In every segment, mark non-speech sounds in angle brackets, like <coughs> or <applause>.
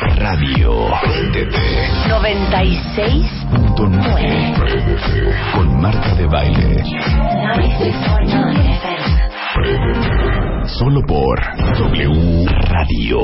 Radio. Préndete. 96.9 Con Marta de Baile. 96.9 FM. Solo por W Radio.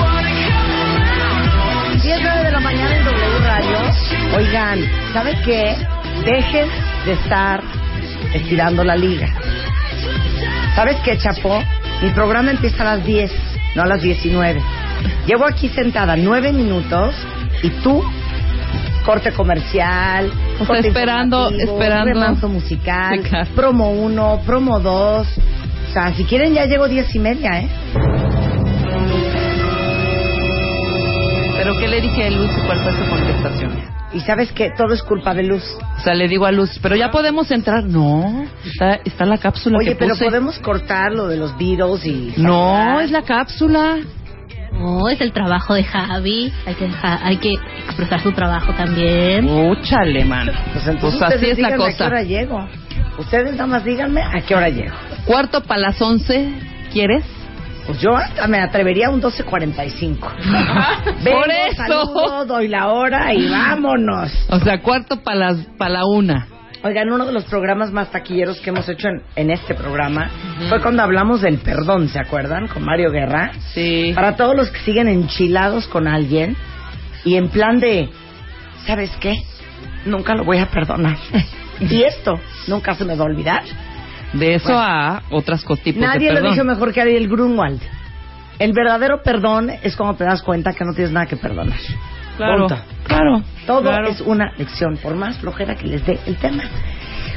Want 10 9 de la mañana en W Radio. Oigan, ¿sabe qué? Dejen de estar estirando la liga. ¿Sabes qué, Chapo? Mi programa empieza a las 10, no a las 19. Llevo aquí sentada 9 minutos y tú, corte comercial, O sea, corte esperando- esperando. remanso musical, Sí, claro. promo 1, promo 2. O sea, si quieren ya llego 10 y media, ¿eh? ¿Pero qué le dije a Luz y cuál fue su contestación? Y sabes que todo es culpa de Luz. O sea, le digo a Luz, pero ya podemos entrar. No, está, está la cápsula Oye, que pero puse. podemos cortar lo de los Beatles y... No, es la cápsula. No, es el trabajo de Javi. Hay que, dejar- hay que expresar su trabajo también. Úchale, man. Pues entonces Pues así es la díganme a qué cosa. hora llego. Ustedes nada más díganme a qué hora llego. Cuarto para las once, ¿quieres? Pues yo hasta me atrevería a un 12.45. <laughs> Vengo, Por eso. saludo, doy la hora y vámonos. O sea, cuarto para las para la una. Oigan, uno de los programas más taquilleros que hemos hecho en, en este programa fue cuando hablamos del perdón, ¿se acuerdan? Con Mario Guerra. Sí. Para todos los que siguen enchilados con alguien y en plan de, ¿sabes qué? Nunca lo voy a perdonar. <laughs> y esto nunca se me va a olvidar. De eso a otras tipos Nadie de lo dijo mejor que Ariel Grunwald. El verdadero perdón es cuando te das cuenta que no tienes nada que perdonar. Claro, claro. Todo claro. es una lección, por más flojera que les dé el tema.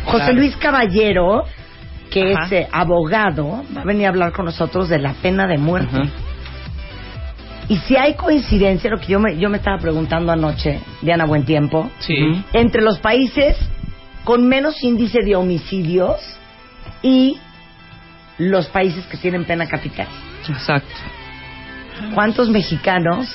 José Claro. Luis Caballero, que Ajá. es eh, abogado, va a venir a hablar con nosotros de la pena de muerte. Y si hay coincidencia, lo que yo me, yo me estaba preguntando anoche, Diana Buen Tiempo, Sí. entre los países con menos índice de homicidios y los países que tienen pena capital. Exacto. ¿Cuántos mexicanos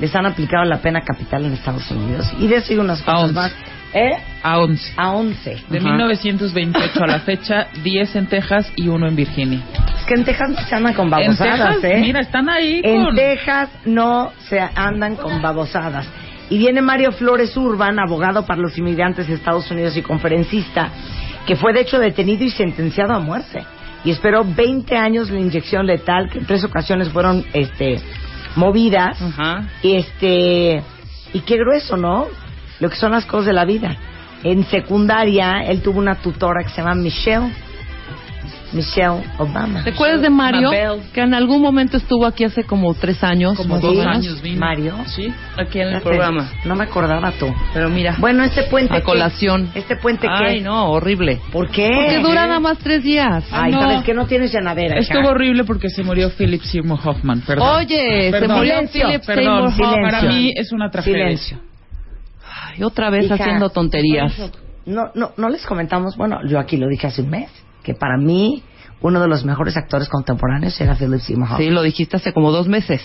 les han aplicado la pena capital en Estados Unidos? Y de eso y unas A cosas once. más. ¿Eh? A once. A 11. De Ajá. 1928 a la fecha, 10 en Texas y uno en Virginia. Es que en Texas no se andan con En babosadas, Texas, ¿eh? mira, están ahí En con... Texas no se andan con babosadas. Y viene Mario Flores Urban, abogado para los inmigrantes de Estados Unidos y conferencista, que fue de hecho detenido y sentenciado a muerte. Y esperó 20 años la inyección letal, que en tres ocasiones fueron este, movidas. Ajá. Y este y qué grueso, ¿no? Lo que son las cosas de la vida. En secundaria él tuvo una tutora que se llama Michelle Michelle Obama. ¿Te acuerdas de Mario? Mabel. Que en algún momento estuvo aquí hace como tres años. Como dos menos. años vino. Mario. Sí. Aquí en el programa. No me acordaba tú. Pero mira, Bueno, este puente. a qué? colación. ¿Este puente Ay, qué? no, horrible. ¿Por qué? Porque dura nada más tres días. Ay, No. ¿sabes que no tienes llenadera? hija? Estuvo horrible porque se murió Philip Seymour Hoffman. Perdón. Oye, se Perdón. murió Silencio. Philip Perdón, Seymour silencio. Hoffman. para mí es una tragedia. Silencio. Ay, otra vez Hija, haciendo tonterías. No, no, no les comentamos, bueno, yo aquí lo dije hace un mes, que para mí uno de los mejores actores contemporáneos era Philip Seymour Hoffman. Sí, lo dijiste hace como dos meses.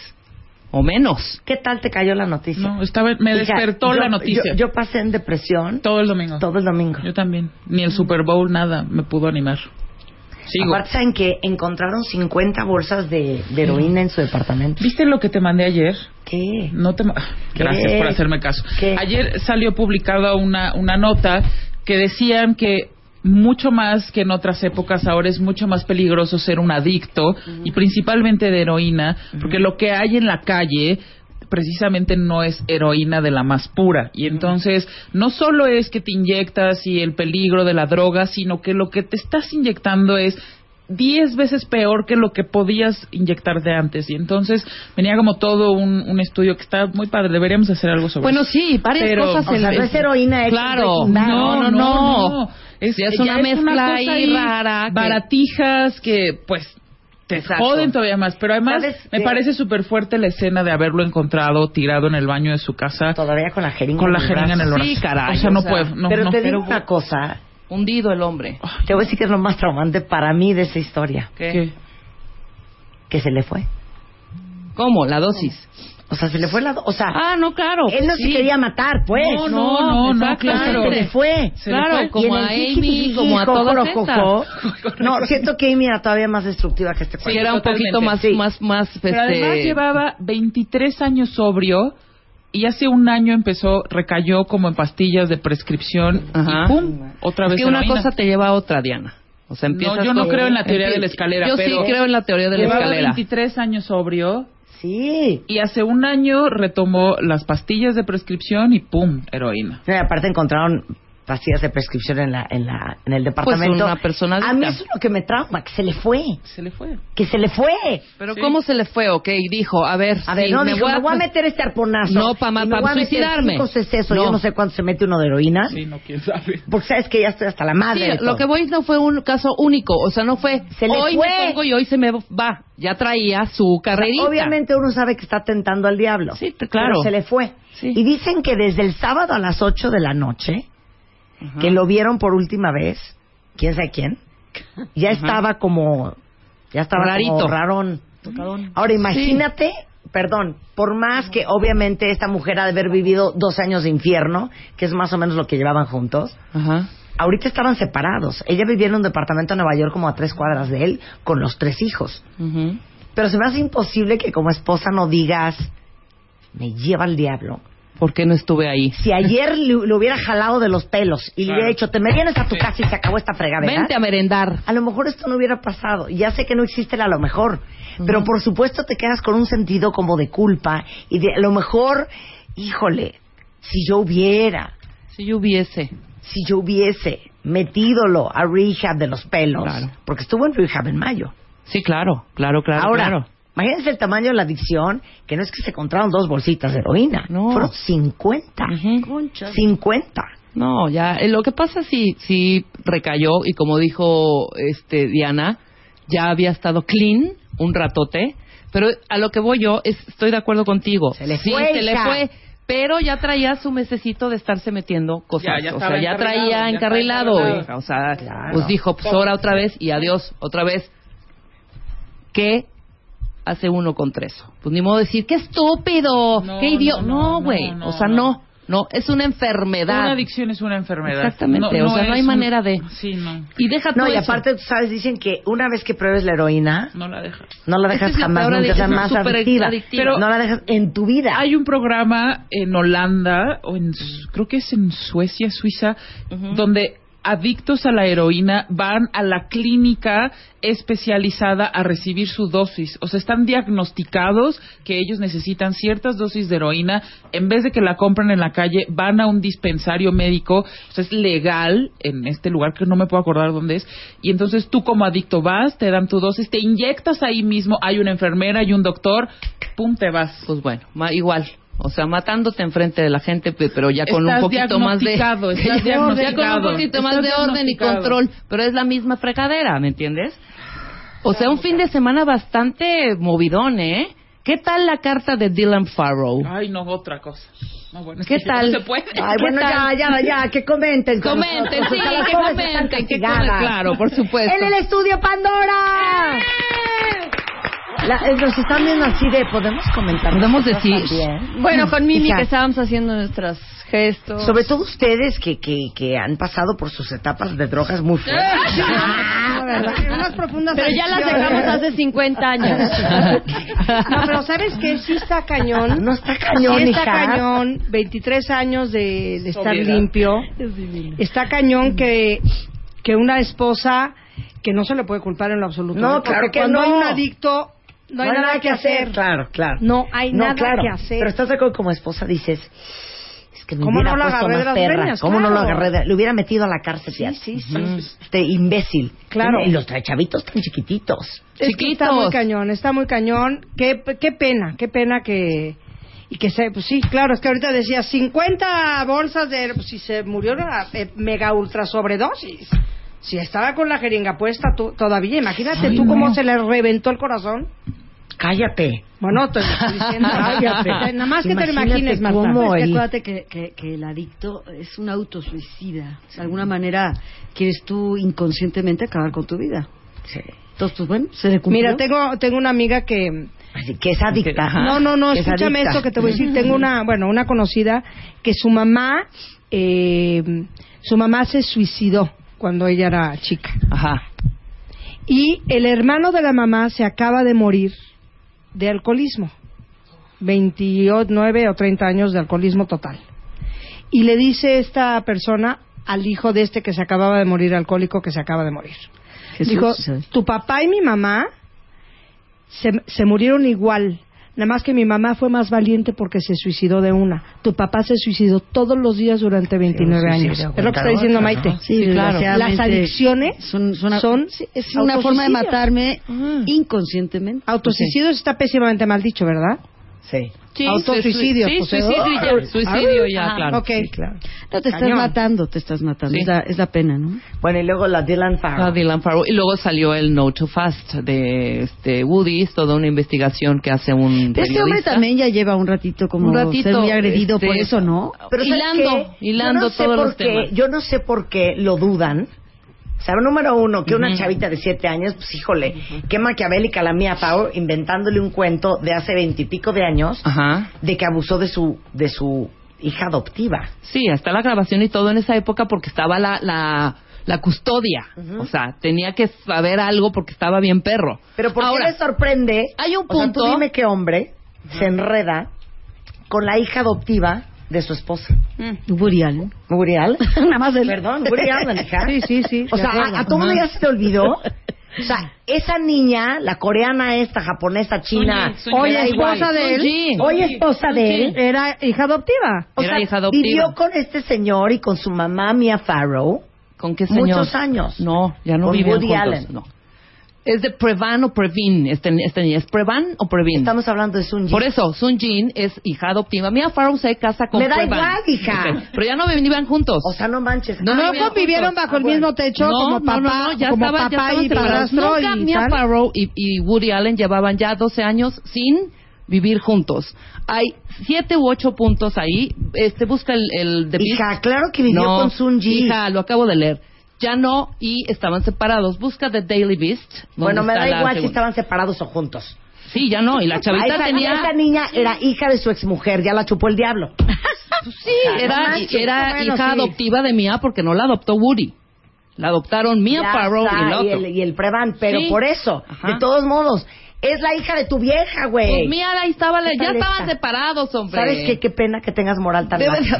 O menos. ¿Qué tal te cayó la noticia? No, estaba, me Hija, despertó yo- la noticia. Yo, yo pasé en depresión todo el domingo. todo el domingo. Yo también. Ni el Super Bowl, nada me pudo animar. Sigo. Aparte, ¿saben que encontraron 50 bolsas de, de heroína en su departamento? ¿Viste lo que te mandé ayer? ¿Qué? No te... ma- Gracias ¿Qué? por hacerme caso. ¿Qué? Ayer salió publicada una, una nota que decían que mucho más que en otras épocas ahora es mucho más peligroso ser un adicto y principalmente de heroína porque lo que hay en la calle precisamente no es heroína de la más pura y entonces no solo es que te inyectas y el peligro de la droga sino que lo que te estás inyectando es diez veces peor que lo que podías inyectarte antes y entonces venía como todo un, un estudio que está muy padre deberíamos hacer algo sobre Bueno, eso. sí, varias Pero- cosas. En el- no es heroína Claro, Bad. no, no, no. Es, Ya es ya una mezcla cosa ahí rara que- Baratijas que, pues, te Exacto. joden todavía más. Pero además, ¿Sabes me parece súper fuerte la escena de haberlo encontrado tirado en el baño de su casa Todavía con la jeringa. con la el jeringa en el brazo. Sí, caray, O sea, no o sea, puedo. No, Pero no. te digo pero- una cosa, Hundido el hombre. te voy a decir que es lo más traumante para mí de esa historia, ¿Qué? ¿Qué? que se le fue. ¿Cómo? La dosis. O sea, se le fue la... do- O sea, Ah, no, claro. él no sí. se quería matar, pues. No, no, no, no, claro. Se le fue. Se le Claro, fue. Y como a Amy, jiji, <laughs> como a todas estas. No, siento que Amy era todavía más destructiva que este Sí, cuento. era un Totalmente. poquito más, Sí. más, más, Pero además este... llevaba 23 años sobrio y hace un año empezó, recayó como en pastillas de prescripción Ajá. y ¡pum! Otra Es vez que una heroína. cosa te lleva a otra, Diana. O sea, empiezas yo no creo en la teoría de la escalera, Yo pero- sí creo en la teoría de la Llevaba escalera. 23 años sobrio Sí. y hace un año retomó las pastillas de prescripción y ¡pum! heroína. No, y aparte encontraron pastillas de prescripción en la en la en el departamento. una persona A mí eso es lo que me trauma, que se le fue, Se le fue. que se le fue. Pero Sí. ¿cómo se le fue? Ok, dijo, a ver, A ver, sí, no, me dijo, voy me voy a meter este arponazo. No, pa' me pa' a meter suicidarme. cinco sesos, No. yo no sé cuánto se mete uno de heroína. Sí, no, quién sabe. Porque sabes que ya estoy hasta la madre. Sí, de lo todo. que voy no fue un caso único, o sea, no fue Se le hoy fue. me pongo y hoy se me va. Ya traía su O sea, carrerita. obviamente uno sabe que está tentando al diablo. Sí, claro. Pero se le fue. Sí. Y dicen que desde el sábado a las 8 de la noche, que lo vieron por última vez, quién sabe quién, ya estaba como, ya estaba Rarito. como rarón. Ahora imagínate, perdón, por más que obviamente esta mujer ha de haber vivido dos años de infierno, que es más o menos lo que llevaban juntos, Ajá. ahorita estaban separados. Ella vivía en un departamento en Nueva York como a tres cuadras de él, con los tres hijos. Pero se me hace imposible que como esposa no digas, me lleva el diablo. ¿Por qué no estuve ahí? Si ayer le, le hubiera jalado de los pelos y le hubiera dicho, te me vienes a tu casa y se acabó esta fregadera, Vente a merendar. a lo mejor esto no hubiera pasado. Ya sé que no existe el a lo mejor, pero por supuesto te quedas con un sentido como de culpa y de a lo mejor, híjole, si yo hubiera, Si yo hubiese. si yo hubiese metidolo a rehab de los pelos, Claro. porque estuvo en rehab en mayo. Sí, claro, claro, claro, Ahora, claro. Imagínense el tamaño de la adicción, que no es que se encontraron dos bolsitas de heroína, No. fueron 50. Ujú. 50. No, ya, eh, lo que pasa sí, sí recayó y como dijo este Diana, ya había estado clean un ratote, pero a lo que voy yo es, estoy de acuerdo contigo. Se le sí, fue, se le fue, pero ya traía su mesecito de estarse metiendo cosas, Ya, ya o sea, ya traía encarrilado, o sea, Claro. pues dijo, pues ahora otra vez y adiós, otra vez. ¿Qué hace uno contra eso? Pues ni modo decir, qué estúpido, No, qué idiota. no, no, No, no, güey, no, o sea, no. no, no, es una enfermedad. Una adicción es una enfermedad. Exactamente, o sea, no hay un- manera de- Sí, no. Y deja No, y eso. aparte, tú sabes, dicen que una vez que pruebes la heroína, No la dejas. no la dejas es la jamás, nunca es más adictiva. adictiva. Pero no la dejas en tu vida. Hay un programa en Holanda, o en, creo que es en Suecia, Suiza, Ujú. donde adictos a la heroína van a la clínica especializada a recibir su dosis. O sea, están diagnosticados que ellos necesitan ciertas dosis de heroína. En vez de que la compren en la calle, van a un dispensario médico. O sea, es legal en este lugar que no me puedo acordar dónde es. Y entonces tú como adicto vas, te dan tu dosis, te inyectas ahí mismo. Hay una enfermera y un doctor. Pum, te vas. Pues bueno, igual. O sea, matándote enfrente de la gente, pe- pero ya con un Estás poquito más de diagnosticado, <laughs> estás ya con un poquito más de orden y control, pero es la misma fregadera, ¿me entiendes? O sea, un fin de semana bastante movidón, ¿eh? ¿Qué tal la carta de Dylan Farrow? Ay, no, otra cosa. No, bueno, ¿Qué ya tal? No se puede. Ay, ¿Qué bueno, ya, tal? ya, ya, que comenten. Comenten, sí, que comenten, que claro, por supuesto. En el estudio Pandora. La- eh, nos están viendo así de, ¿podemos comentar? Podemos decir. también? Bueno, con Mimi que estábamos haciendo nuestros gestos. Sobre todo ustedes que, que, que han pasado por sus etapas de drogas muy fuertes. <laughs> Ah, ¿verdad? Unas profundas Pero ya las dejamos hace 50 años. <laughs> No, pero ¿sabes qué? Sí está cañón. No está cañón, Sí está hija. cañón. 23 años de, de estar limpio. Está cañón que, que una esposa que no se le puede culpar en lo absoluto. No. Porque claro que cuando no. hay un adicto, no hay, nada, que hacer. Claro, claro. No hay No, nada claro. que hacer. Pero estás de acuerdo como esposa dices, es que me ¿Cómo hubiera no lo puesto agarré de más las perra. greñas? ¿Cómo no lo Claro. agarré? de- Le hubiera metido a la cárcel. Sí, sí, sí. Este imbécil. Claro. Y los chavitos tan chiquititos. Es que está muy Chiquitos. cañón, está muy cañón. Qué, qué pena, qué pena que... Y que se, pues sí, claro, es que ahorita decía 50 bolsas de... Pues si se murió una eh, mega ultra sobredosis. Si estaba con la jeringa puesta tú- todavía, imagínate tú cómo se le reventó el corazón. Cállate. Bueno, te estoy diciendo. <laughs> Cállate. Nada más que te lo imagines, Marta. cómo Es que acuérdate que, que, que el adicto es un autosuicida. De alguna manera quieres tú inconscientemente acabar con tu vida. Sí. Entonces, pues bueno, se le cumplió. Mira, tengo, tengo una amiga que... Así que es adicta. <laughs> No, no, no, es escúchame adicta. esto que te voy a decir. Tengo una, bueno, una conocida que su mamá, eh, su mamá se suicidó cuando ella era chica. Ajá. Y el hermano de la mamá se acaba de morir de alcoholismo. 29 o 30 años de alcoholismo total. Y le dice esta persona al hijo de este que se acababa de morir alcohólico que se acaba de morir. Jesús, Dijo, tu papá y mi mamá se, se murieron igual. Nada más que mi mamá fue más valiente porque se suicidó de una. Tu papá se suicidó todos los días durante 29 Sí, un años. Es lo que está diciendo Maite. ¿no? Sí, desgraciadamente, Las adicciones son, son, son es una forma de matarme Ah. inconscientemente. Autosuicidio está pésimamente mal dicho, ¿verdad? Sí. Sí, Autosuicidio, Sí, pues, suicidio ¿eh? ya. Suicidio ya, Ajá. claro. Ok. Sí, claro. No, te estás Cañón. matando, te estás matando. Sí. Es, la, es la pena, ¿no? Bueno, y luego la Dylan Ah, Farrow. Dylan Farrow. Y luego salió el No Too Fast de este Woody, es toda una investigación que hace un Pero este hombre periodista. también ya lleva un ratito como Un ratito, ser muy agredido este, por eso, ¿no? Pero ¿sabes hilando, hilando yo no sé todos por los qué, temas. Yo no sé por qué lo dudan. O sea, número uno, que una chavita de siete años, pues híjole, qué maquiavélica la mía Pau, inventándole un cuento de hace veintipico de años Ajá. de que abusó de su, de su hija adoptiva. Sí, hasta la grabación y todo en esa época porque estaba la, la, la custodia. O sea, tenía que saber algo porque estaba bien perro. Pero ¿por Ahora, qué le sorprende? hay un O sea, punto- tú dime qué hombre se enreda con la hija adoptiva de su esposa. Woody Allen. Muriel. <laughs> Nada más el... Perdón, Woody Allen, hija. Sí, sí, sí. O sea, acuerdo. a, a todo mundo ya se te olvidó. O sea, esa niña, la coreana esta, japonesa, china, igual. esposa de él. Hoy esposa de él. Era hija adoptiva. O Era sea, hija adoptiva. vivió con este señor y con su mamá Mia Farrow ¿Con qué señor? muchos años. No, ya no Con vivían Woody juntos. Allen. No. ¿Es de Prevan o Previn? Este, este niño? ¿Es Prevan o Previn? Estamos hablando de Sun Yi. Por eso, Sun Jin es hija adoptiva. Mia Farrow se casa con Me da Prevan. igual, hija. Ok, Pero ya no vivían juntos. O sea, no manches. No, No, no, convivieron juntos. bajo el Ah, mismo techo no, como papá, no, ya como estaban, ya papá estaban y padrastro Nunca y Mia. Farrow y, y Woody Allen llevaban ya 12 años sin vivir juntos. Hay siete u ocho puntos ahí. Este busca el, el Beast. Hija, claro que vivió no, con Sun Yi. Hija, lo acabo de leer. Ya no y estaban separados. Busca The Daily Beast. Bueno, me da igual si estaban separados o juntos. Sí, ya no. Y la chavita esa, tenía. esa niña era hija de su exmujer, ya la chupó el diablo. <laughs> Sí, era, manches, era hija sí. adoptiva de Mia porque no la adoptó Woody. La adoptaron Mia está, y el otro. el, y el Prevan, pero Sí. por eso, Ajá. de todos modos, Es la hija de tu vieja, güey. Pues mira, ahí estaba, ¿Qué ya estaban esta? separados, hombre. ¿Sabes qué? Qué pena que tengas moral tan Debe, debe-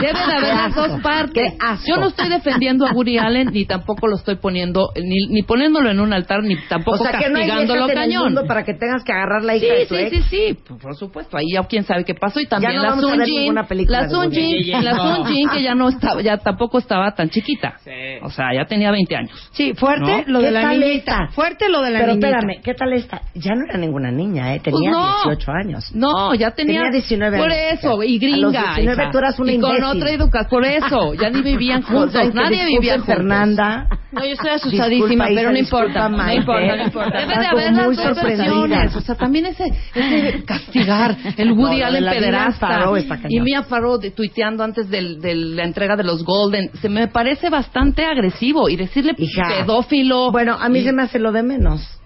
debe de <laughs> haber las dos partes. Qué asco. Yo no estoy defendiendo a Woody Allen, ni tampoco lo estoy poniendo, ni, ni poniéndolo en un altar, ni O tampoco sea, que no hay castigándolo viejas en el cañón. mundo para que tengas que agarrar la hija Sí, de tu sí, ex. sí, sí, por- por supuesto. Ahí ya quién sabe qué pasó. Y también Ya no la Sun Jin, la Sun Jin, la. Sun Jin que ya no estaba, ya tampoco estaba tan chiquita. O sea, ya tenía 20 años. Sí, fuerte ¿No? lo de ¿Qué la niñita. Fuerte lo de la Pero niñita. espérame, ¿qué tal esta? Ya no era ninguna niña, ¿eh? Tenía Pues no. 18 años. No, ya tenía, Tenía 19 Por años. eso, y A gringa. los 19 hija. tú eras una y con otra educación, por eso, ya ni vivían <laughs> juntos, nadie vivía juntos. Fernanda. No, yo estoy Disculpa, asustadísima, hija, pero no importa. No Maite. importa, no importa. Debe de haber las muy dos sorprendida. versiones. O sea, también ese, ese castigar, el No, Woody Allen pederasta. Y Mia Farrow de- tuiteando antes del- de la entrega de los Golden. Se me parece bastante agresivo. Y decirle Hija. pedófilo. Bueno, a mí y- se me hace lo de menos.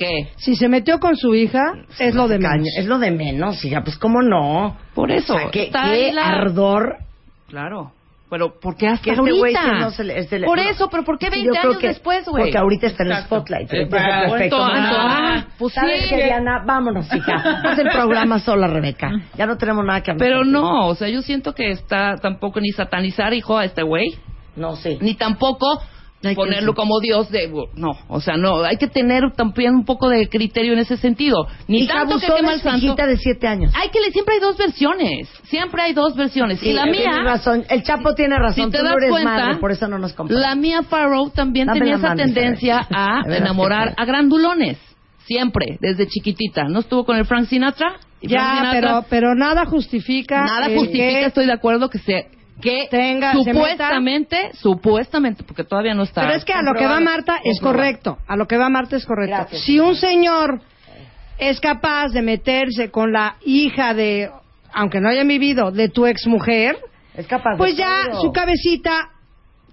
¿Qué? Si se metió con su hija, es lo de menos. Es lo de menos, hija. Pues, ¿cómo no? Por eso. O sea, qué, está qué ahí la- ardor. Claro. Pero, ¿por qué hasta Que este güey ahorita? se no se le- este le- Por no. eso, pero ¿por qué Yo 20 creo años que- después, güey? Porque ahorita está en el spotlight. Eh, Ahorita es el ah, ah, pues ¿Sabes sí. qué, Diana? Vámonos, hija. Haz el programa sola, Rebeca. Ya no tenemos nada que hablar. Pero no, o sea, yo siento que está tampoco ni satanizar, hijo, a este güey, No, sí. ni tampoco Hay ponerlo como Dios de... No, o sea, no, hay que tener también un poco de criterio en ese sentido. Ni Hija tanto que quema de el santo. de 7 años. Hay que le, siempre hay dos versiones, siempre hay dos versiones. Sí, y la tienes mía, razón. El Chapo tiene razón. si te Tú no das eres cuenta, madre, por eso no nos comparas. la mía Farrow también Dame tenía esa mano, tendencia <laughs> a enamorar a grandulones. Siempre, desde chiquitita. ¿No estuvo con el Frank Sinatra? Y Frank Ya, Sinatra- pero, pero nada justifica. Nada justifica, que- estoy de acuerdo que se que Tenga- supuestamente, supuestamente, porque todavía no está. Pero es que a lo que va Marta es correcto. A lo que va Marta es correcto. Gracias. Si un señor es capaz de meterse con la hija de, aunque no hayan vivido, de tu exmujer, Es capaz de pues ya todo. su cabecita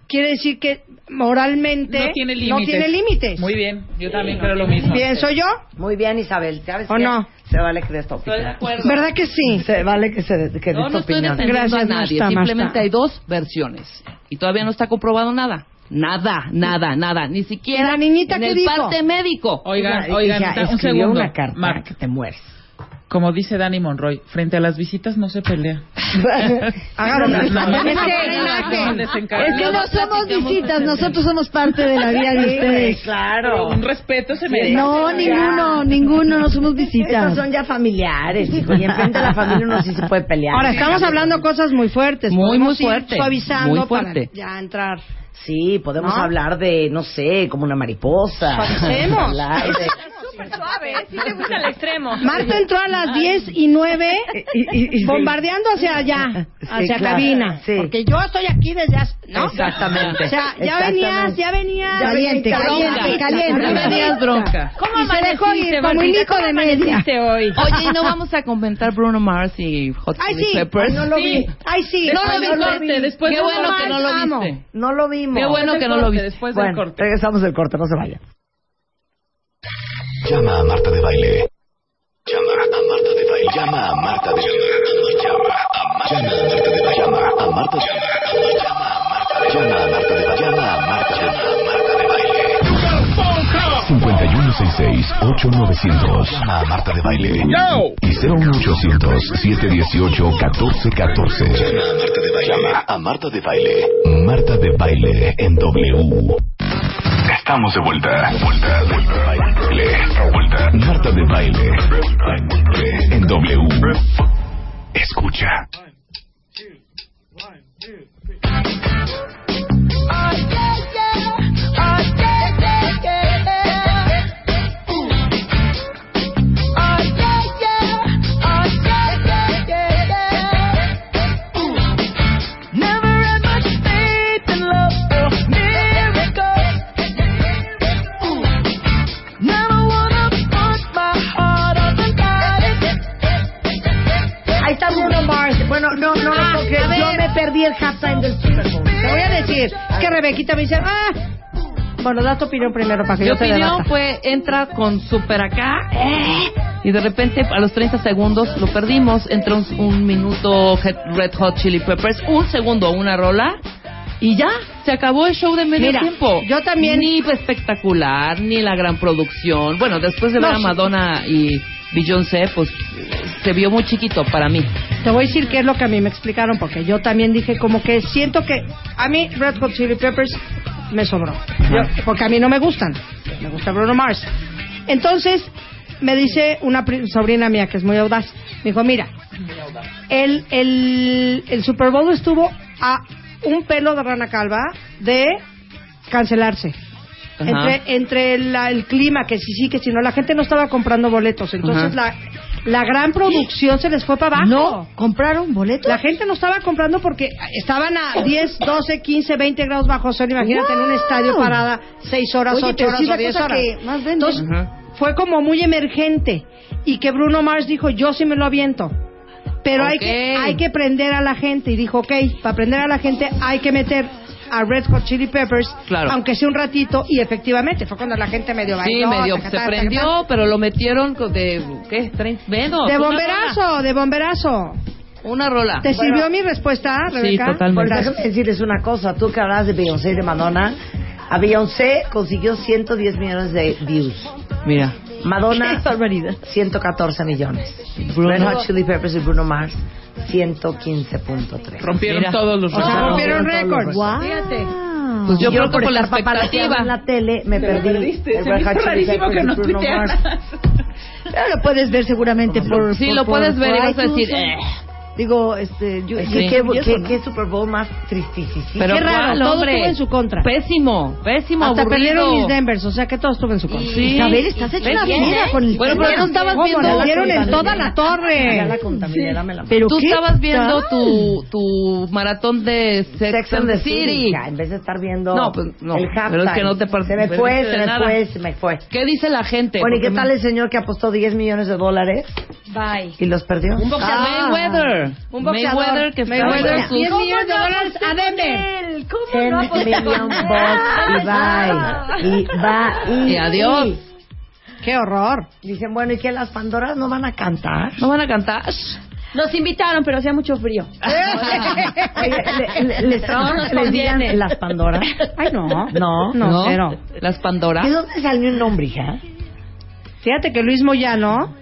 quiere decir que moralmente No tiene no límites. tiene límites. Muy bien, yo también creo lo mismo. ¿Pienso yo? Muy bien, Isabel. ¿Sabes ¿O qué? no? Se vale que des tu Estoy de opinión. acuerdo. ¿Verdad que sí? Se vale que, se, que No, des tu no estoy opinión. defendiendo Gracias, a nadie. Marta, Simplemente Marta. hay dos versiones. Y todavía no está comprobado nada. Nada, nada, nada. Ni siquiera ¿La niñita en qué el dijo? parte médico. Oigan, Hija, oigan, hija, un segundo. una carta Mar- que te mueres. Como dice Danny Monroy, frente a las visitas no se pelea. Es que, No, desencarna. Es que no somos visitas, nosotros somos parte de la vida de Sí, ustedes. claro. Un respeto se merece. No, ninguno, ninguno, no somos Estas visitas. son ya familiares, hijo. Y enfrente de la familia uno sí se puede pelear. Ahora, estamos hablando cosas muy fuertes. Muy, muy ir fuerte, Suavizando muy fuerte. para ya entrar. Sí, podemos ¿No? hablar de, no sé, como una mariposa. Suavicemos. Hablar de- Marta entró a las 10 y 9 <laughs> Y- y- y- bombardeando hacia allá, Sí, hacia claro, cabina. sí. Porque yo estoy aquí desde hace... ¿no? Exactamente. O sea, ya venías, ya venías... Caliente, caliente, caliente. Ya venías bronca. y se dejó ir como un hijo de media. hoy? Oye, ¿y no vamos a comentar Bruno Mars y Hot Ay, Chili sí. Peppers? Ay, no lo vi. Ay, sí. No lo no vi. después Qué de bueno que no lo viste. No lo vimos. Qué bueno que no lo viste. Después del corte. regresamos del corte, no se vaya. Llama a Marta de Baile. Llama a Marta de Baile. Llama a Marta de Baile. Llama a Marta de Baile. Llama a Marta de Baile. Llama a Marta de Baile. Llama a Marta de Baile. 5166-8900. Llama a Marta de Baile. Y 01800-718-1414. Llama a Marta de Baile. Marta de Baile en W. Estamos de vuelta. Vuelta, vuelta, baile. Vuelta. Marta de baile. En W. Escucha. A ver. yo me perdí el halftime del Super Bowl. Te voy a decir, es que Rebequita me dice, ah, bueno, da tu opinión primero para que Mi yo te opinión debata. fue, entra con super acá eh, y de repente a los 30 segundos lo perdimos. Entra un, un minuto Red Hot Chili Peppers, un segundo una rola Y ya, se acabó el show de medio Mira, tiempo. yo también- Ni espectacular, ni la gran producción. Bueno, después de No, ver a. Madonna y Beyoncé, pues se vio muy chiquito para mí. Te voy a decir qué es lo que a mí me explicaron, porque yo también dije como que siento que a mí Red Hot Chili Peppers me sobró. Yo- porque a mí no me gustan. Me gusta Bruno Mars. Entonces, me dice una sobrina mía que es muy audaz. Me dijo, mira, el, el, el Super Bowl estuvo a un pelo de rana calva de cancelarse. Entre, entre la- el clima, que sí, sí, que si no, la gente no estaba comprando boletos. Entonces, la, la gran producción se les fue para abajo. No, compraron boletos. La gente no estaba comprando porque estaban a 10, 12, 15, 20 grados bajo cero. Imagínate en un estadio parada 6 horas, Oye, 8 pero horas sí es o la 10 cosa horas. que más. Entonces, fue como muy emergente. Y que Bruno Mars dijo, yo sí me lo aviento. Pero hay, que, hay que prender a la gente. Y dijo, ok, para prender a la gente hay que meter a Red Hot Chili Peppers, Claro. aunque sea un ratito. Y efectivamente, fue cuando la gente medio Sí, bailó. medio tacatá, se tacatá. prendió, pero lo metieron con- de ¿qué? Menos, De bomberazo, de bomberazo. Una rola. ¿Te sirvió mi respuesta, Rebeca? totalmente. Pues déjame decirles una cosa, tú que hablas de Beyoncé y de Madonna, a Beyoncé consiguió 110 millones de views. Mira. Madonna, <laughs> Qué barbaridad. 114 millones. Bruno- Red Hot Chili Peppers y Bruno Mars, 115.3. Rompieron Mira. todos los O sea, récords. rompieron todos los récords. Wow. Fíjate. Pues yo, Yo, creo por que por la expectativa. en la tele me Te perdí perdiste. el Red Hot Chili rarísimo Peppers que y no Bruno Mars. <laughs> Pero lo puedes ver seguramente por. Sí, por- lo por- puedes ver y por vas a decir, eh. Digo, este, yo. ¿Qué, yo- qué, eso qué- no. qué Super Bowl más tristísimo. Pero Qué raro, ¿cuál, todo hombre? estuvo en su contra. Pésimo, pésimo, Hasta aburrido. perdieron mis Denvers, o sea que todo estuvo en su contra. Sí. Isabel, estás hecha ¿Ves una eh? con el Bueno, pero no estabas viendo... La dieron en toda la Ya torre. la contaminé, dame la ¿Pero Tú estabas viendo tu, tu maratón de Sex, Sex and the City. En vez de estar viendo No, pues, no. el Pero halftime. es que no te Se me fue, se me fue, se me fue. ¿Qué dice la gente? Bueno, ¿y qué tal el señor que apostó 10 millones de dólares Bye. y los perdió? Un boxeador. Mayweather. Un boxeador. Mayweather que está Mayweather, con sus- 10 millones de dólares a Denver. ¿Cómo 10 no con bucks y bye. Y bye. Y adiós. Qué horror. Dicen, bueno, ¿y qué las Pandoras no van a cantar? ¿No van a cantar? Nos invitaron, pero hacía mucho frío. <laughs> Oye, le- le- les No nos les las Pandoras. Ay, no. No. No, cero. Las Pandora. ¿De dónde salió el nombre, hija? Fíjate que Luis Moyano...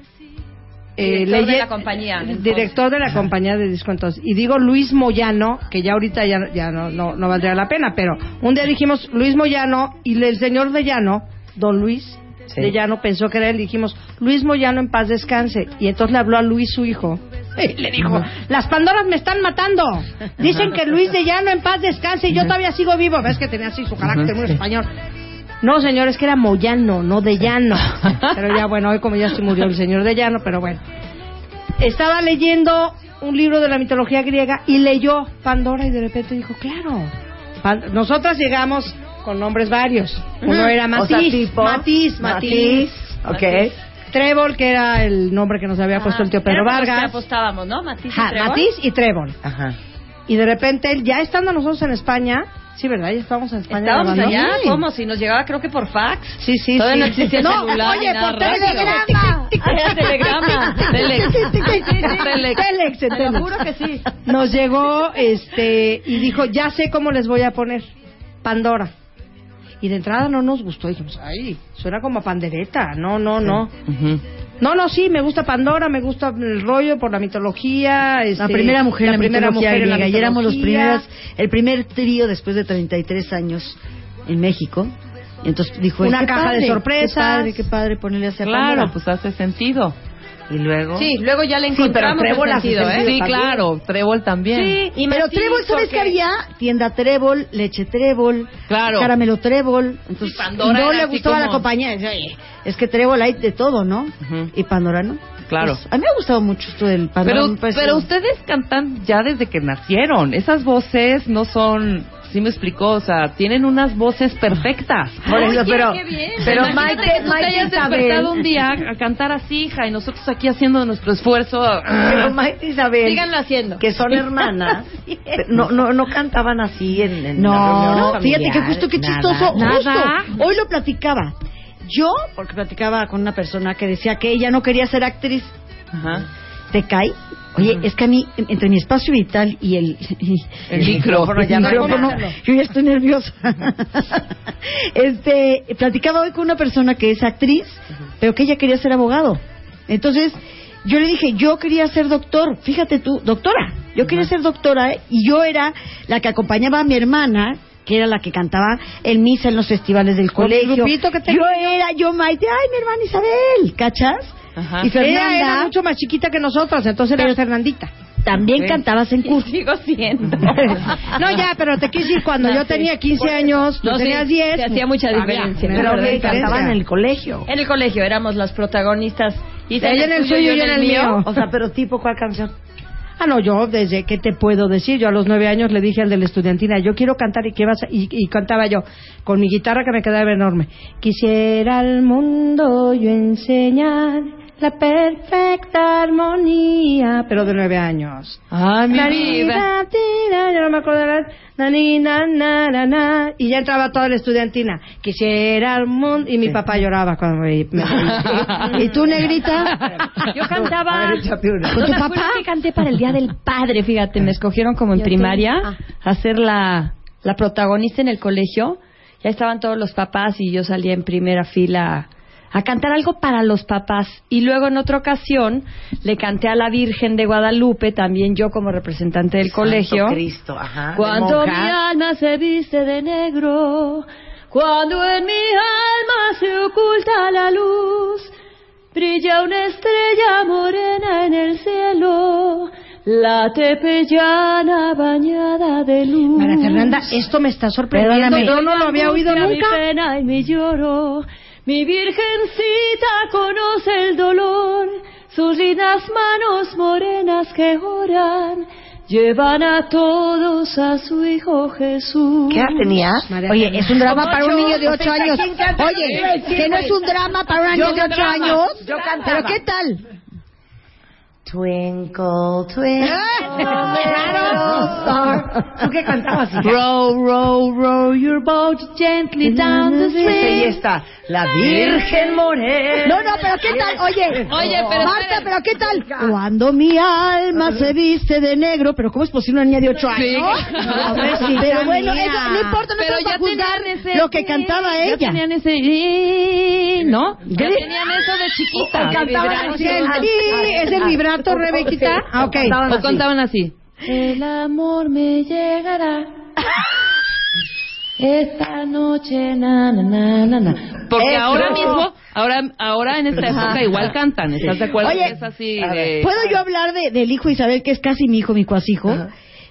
eh, Director de la compañía, entonces. Director de la compañía de disco entonces. Y digo Luis Moyano, que ya ahorita ya, ya no, no, no valdría la pena, pero un día dijimos Luis Moyano y el señor de Llano, don Luis Sí. de Llano, pensó que era él. Dijimos Luis Moyano en paz descanse. Y entonces le habló a Luis, su hijo. Y le dijo, las Pandoras me están matando. Dicen que Luis de Llano en paz descanse y yo todavía sigo vivo. Ves que tenía así su carácter muy español. No, señor, es que era Moyano, no de Llano. <laughs> Pero ya, bueno, hoy como ya se murió el señor de Llano, pero bueno. Estaba leyendo un libro de la mitología griega y leyó Pandora y de repente dijo, claro. Pan- Nosotras llegamos con nombres varios. Uno era O sea, Matiz, tipo, Matiz, Matiz, Ok. Trébol, que era el nombre que nos había puesto el tío Pedro Era con los que Vargas. apostábamos, ¿no? Matiz y Ja, Trébol. Matiz y Trébol. Ajá. Y de repente, él, ya estando nosotros en España, sí, ¿verdad? Ya estábamos en España. Estábamos grabando. allá, Sí. ¿cómo? Si nos llegaba creo que por fax. Sí, sí, Todavía sí. no existía No, celular oye, por telegrama. <laughs> Era telegrama. Telex. Telex. Te lo juro que sí. Nos llegó este y dijo, ya sé cómo les voy a poner. Pandora. Y de entrada no nos gustó. Dijimos, ay, suena como a pandereta. No, no, no. Ujú. No, no, sí, me gusta Pandora, me gusta el rollo por la mitología. La este, primera mujer en la primera mitología mujer en la griega. Y éramos los mitología. primeros, el primer trío después de 33 años en México. Y entonces dijo Una "Qué caja de padre, sorpresas". Qué padre, qué padre ponerle a Claro, Pandora. pues hace sentido. Y luego. Sí, luego ya le Sí, pero encontramos Trébol el sentido, ¿eh? sentido. Sí, también. claro. Trébol también. Sí, y Pero Trébol, ¿sabes qué había? Tienda Trébol, leche Trébol, Claro. caramelo Trébol. Entonces, Sí, Pandora y no le gustaba la como- compañía. Decía, "Oye, Es que Trébol hay de todo, ¿no? Ujú. Y Pandora no. Claro. Pues, a mí me ha gustado mucho esto del Pandora. Pero, pero ustedes cantan ya desde que nacieron. Esas voces no son, sí me explicó, o sea, tienen unas voces perfectas. Por eso, Oye, pero, qué bien. pero Imagínate Maite, que tú te Maite hayas despertado Isabel, un día a cantar así, hija, y nosotros aquí haciendo nuestro esfuerzo. pero Maite Isabel, Síganlo haciendo. que son hermanas, <laughs> no, no, no cantaban así en, en No, reuniones fíjate que justo qué nada. chistoso. Nada. Justo, hoy lo platicaba. Yo, porque platicaba con una persona que decía que ella no quería ser actriz. Ajá. te cae. Oye, es que a mí, en- entre mi espacio vital y el, y- El micrófono, ya el no micrófono, yo ya estoy nerviosa. <laughs> este, platicaba hoy con una persona que es actriz, pero que ella quería ser abogado. Entonces, yo le dije, yo quería ser doctor. Fíjate tú, doctora. Yo quería ser doctora ¿eh? y yo era la que acompañaba a mi hermana que era la que cantaba en misa en los festivales del el colegio. que tenía. yo era, yo Maite, ay, mi hermana Isabel, ¿cachas? Ajá. Y Fernanda, Ella era mucho más chiquita que nosotras, entonces era Fernandita. también Sí. cantabas en curso. Sigo siendo. <laughs> No, ya, pero te quise decir, cuando No, yo sí. tenía 15 años, tú No, sí, tenías 10. se hacía mucha había diferencia. una Pero que cantaban en el colegio. En el colegio éramos las protagonistas. Y Ella en el suyo y yo en el mío. O sea, pero tipo, ¿cuál canción? Ah, no, yo desde que te puedo decir, yo a los nueve años le dije al de la estudiantina, yo quiero cantar y qué vas a-?" y, y cantaba yo con mi guitarra que me quedaba enorme. Quisiera al mundo yo enseñar la perfecta armonía, pero de nueve años. Ay, mi vida. yo no me acuerdo de la na, ni, na, na, na, na, y ya entraba toda la estudiantina. Quisiera al mundo y mi papá lloraba cuando me, me- <laughs> ¿Y tú, negrita? Yo cantaba. ¿Con tu Yo papá? que canté para el Día del Padre, fíjate, me escogieron como en primaria Ah. a ser la, la protagonista en el colegio. Ya estaban todos los papás y yo salía en primera fila a cantar algo para los papás. Y luego en otra ocasión le canté a la Virgen de Guadalupe, también yo como representante del colegio. Santo Cristo, ajá. Cuando mi alma se viste de negro, cuando en mi alma se oculta la luz, brilla una estrella morena en el cielo, la tepellana bañada de luz. María Fernanda, esto me está sorprendiendo. Perdóname. Yo no lo había oído nunca. Mi pena y mi lloro, mi virgencita conoce el dolor, sus lindas manos morenas que oran, llevan a todos a su hijo Jesús. ¿Qué edad tenías? Oye, es un drama para un niño de ocho años. ¿quién canta? Oye, que no es un drama para un niño de ocho drama. años. Yo cantaba. ¿Pero qué tal? Twinkle, twinkle. <laughs> ¿Tú qué cantabas? Row, row, row your boat gently down the stream. esta. La Virgen Morena. No, no, pero ¿qué tal? Oye, Oye, pero Marta, pero ¿qué tal? Cuando mi alma se viste de negro, pero ¿cómo es posible una niña de ocho Sí. años? <laughs> Pobrecita Pero bueno, eso no importa, no Pero ya juzgar ese- lo que cantaba Ya ella. tenían ese... ¿No? Ya tenían eso de chiquita. Cantaban de así. Sí, es el vibrato, Rebequita. Ah, ok. O cantaban así. El amor me llegará. Esta noche, na, na, na, na, na. Porque Eso. ahora mismo, ahora, ahora en esta época igual cantan. ¿Estás de acuerdo? Oye, es así de... ¿Puedo yo hablar de, del hijo Isabel, que es casi mi hijo, mi cuasijo?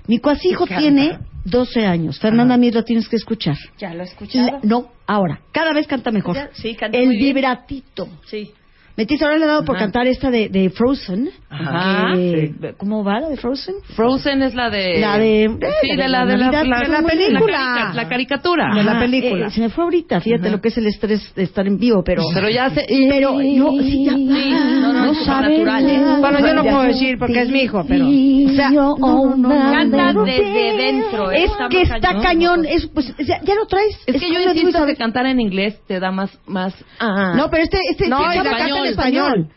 Mi cuasijo tiene 12 años. Fernanda Mir, lo tienes que escuchar. Ya lo. La- no, ahora. Cada vez canta mejor. Ya, sí, canta El muy bien. vibratito. Sí. Metis, ahora le he dado por Ajá. cantar esta de, de Frozen. Ajá. Que- ¿Cómo va la de Frozen? Frozen es la de... La de- Sí, de la de la, la- la la película. carica- La caricatura. De la Ajá, película. eh, se me fue ahorita, fíjate lo que es el estrés de estar en vivo, pero... Pero ya se... Pero, no, sí, ya, Sí, no, no, es sabe natural, ¿eh? Bueno, yo no puedo decir porque es mi hijo, pero- O sea, no, no, no, Canta no, no. desde dentro, ¿eh? Es que está cañón. cañón, es, pues, ya, ya lo traes. Es que yo insisto que cantar en inglés te da más... más ah. No, pero este, este, No, este en español.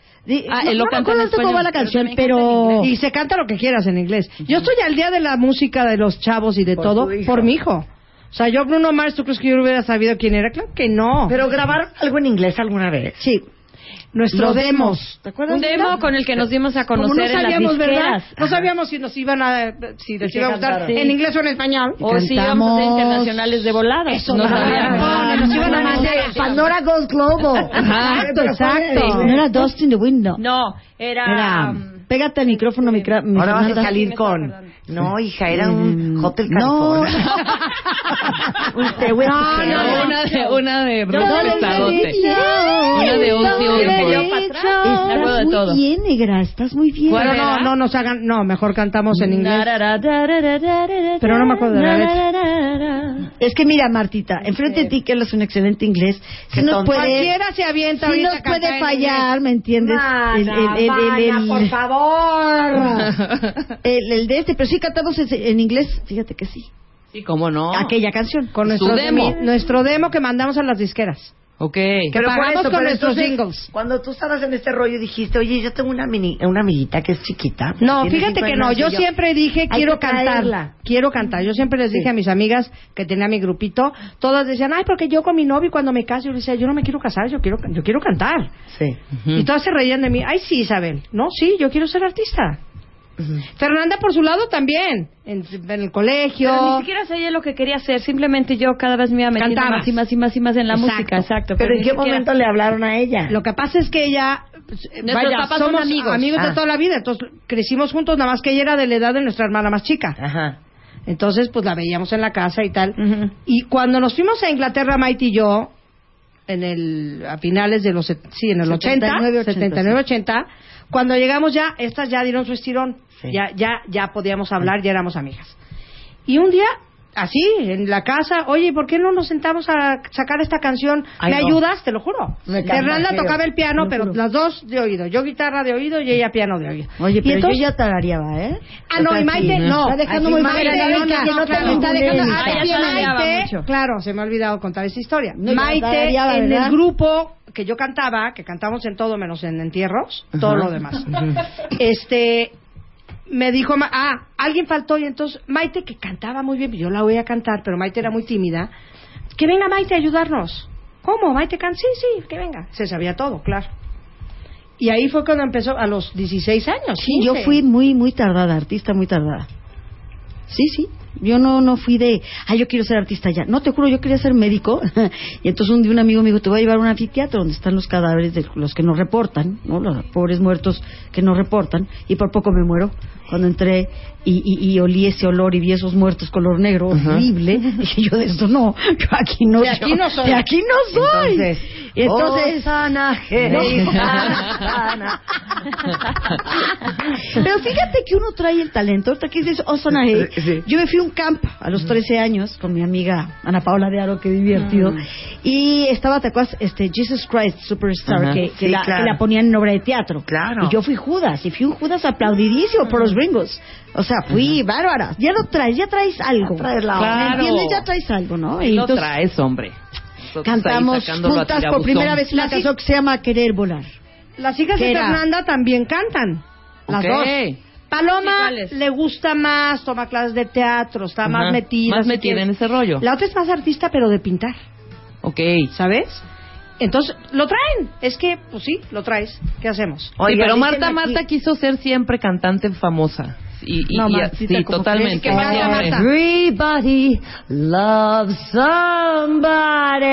Ah, no, él lo no me en acuerdo cómo va la pero canción, también canta en pero... Y se canta lo que quieras en inglés. Yo estoy al día de la música de los chavos y de Por todo tu hijo. por mi hijo. O sea, yo Bruno Mars, ¿tú crees que yo hubiera sabido quién era? Claro que no. Pero grabar algo en inglés alguna vez. Sí, Nuestro demos. ¿Te acuerdas? Un de demo con el que nos dimos a Como conocer no en las sabíamos, ¿verdad? No sabíamos si nos iban a si les iba a gustar en inglés o en español. O si íbamos a ser internacionales de volada. Eso, no no, sabíamos. no, nos iban a mandar. Pandora Goes Global. Exacto, exacto. No era Dust in the Window. No, era... Era... Pégate al micrófono, mi Ahora vas a Fernanda. salir con. No, hija, era un Mm, Hotel no. California. <laughs> Usted, güey, No, no, una de, una de dije. Una de. Me acuerdo Estás de muy todo. bien, negra, estás muy bien. Bueno, no, no nos hagan, no, mejor cantamos en inglés. Pero no me acuerdo de la letra. Es que mira, Martita, enfrente de ti que hablas un excelente inglés, si Qué nos puede, Cualquiera se avienta si ahorita nos cantar puede en fallar, ¿me entiendes? Mana, el, el, el, Vania, el, el- por favor. <laughs> el- el de este, pero sí cantamos en, inglés, fíjate que sí. Sí, cómo no. Aquella canción. Con nuestro demo. demo. Nuestro demo que mandamos a las disqueras. Ok. Que Pero pagamos eso, con pero nuestros entonces, singles. Cuando tú estabas en este rollo dijiste, oye, yo tengo una, mini, una amiguita que es chiquita. No, fíjate que no. años", Yo siempre dije, quiero que cantar. traerla. Quiero cantar. Yo siempre les dije a mis amigas que tenía mi grupito, todas decían, ay, porque yo con mi novio cuando me caso, yo les decía, yo no me quiero casar, yo quiero, yo quiero cantar. Sí. Y todas se reían de mí. Ay, sí, Isabel. No, sí, yo quiero ser artista. Fernanda, por su lado, también. En, en el colegio. Pero ni siquiera sabía lo que quería hacer, simplemente yo cada vez me iba metiendo Cantabas. más y más y más y más en la Exacto. música, exacto. Pero ¿en qué siquiera- momento le hablaron a ella? Lo que pasa es que ella, pues, Nuestros vaya, papás son somos amigos. de Ah. toda la vida, entonces crecimos juntos, nada más que ella era de la edad de nuestra hermana más chica. Ajá. Entonces, pues la veíamos en la casa y tal. Y cuando nos fuimos a Inglaterra, Maite y yo, en el, a finales de los, sí, en el 80, 79, 80, 79, 80, cuando llegamos ya, estas ya dieron su estirón. Sí. Ya, ya, ya podíamos hablar, ya éramos amigas. Y un día, así, en la casa, oye, ¿por qué no nos sentamos a sacar esta canción? Ay, ¿Me no. ayudas? Te lo juro. Fernanda tocaba el piano, pero juro. las dos de oído. Yo guitarra de oído y ella piano de oído. Oye, Y pero entonces- yo ya tarareaba, ¿eh? Ah, no, y Maite, no. Está dejando Así muy Maite, mal. no, no, claro, te está dejando- Maite, claro, se me ha olvidado contar esa historia. Maite, en ¿verdad? el grupo que yo cantaba, que cantamos en todo menos en entierros, todo lo demás. este, me dijo, Ma- ah, alguien faltó y entonces Maite, que cantaba muy bien, yo la voy a cantar, pero Maite era muy tímida, que venga Maite a ayudarnos. ¿Cómo? Maite can Sí, sí, que venga. Se sabía todo, claro. Y ahí fue cuando empezó, a los 16 años. Sí, yo 15. fui muy, muy tardada, artista muy tardada. Sí, sí. Yo no, no fui de, ah, yo quiero ser artista ya. No, te juro, yo quería ser médico. <laughs> y entonces un un amigo me dijo, te voy a llevar a un anfiteatro donde están los cadáveres de los que nos reportan, ¿no? Los pobres muertos que nos reportan. Y por poco me muero cuando entré y, y, y olí ese olor y vi esos muertos color negro horrible. <laughs> Dije yo de esto no, yo aquí no De aquí no soy. De aquí no soy. Entonces, entonces Osana, Hosanna. <laughs> Pero fíjate que uno trae el talento. Ahorita que dices Osana Hey, Sí. yo me fui a un camp a los 13 años con mi amiga Ana Paula de Aro, qué divertido. Y estaba, ¿te acuerdas? Este, Jesus Christ Superstar, que, que Sí, la, claro. que la ponían en obra de teatro. Claro. Y yo fui Judas, y fui un Judas aplaudidísimo por los gringos. O sea, fui bárbara. Ya lo traes, ya traes algo. Ya traes la ¿Me Claro. entiendes? Ya traes algo, ¿no? Ahí lo entonces traes, hombre. Cantamos juntas por primera vez una La- canción que se llama Querer Volar. Las hijas de. Fernanda también cantan. Las Ok. dos. Paloma le gusta más, toma clases de teatro, está Ajá. más metida. Más metida en ese rollo. La otra es más artista, pero de pintar, Ok. ¿sabes? Entonces, lo traen. Es que, pues sí, lo traes. ¿Qué hacemos? sí, Oigan, pero Marta, Marta quiso ser siempre cantante famosa. Y, y, No, y- Martita, sí, ¿cómo totalmente. Everybody loves somebody.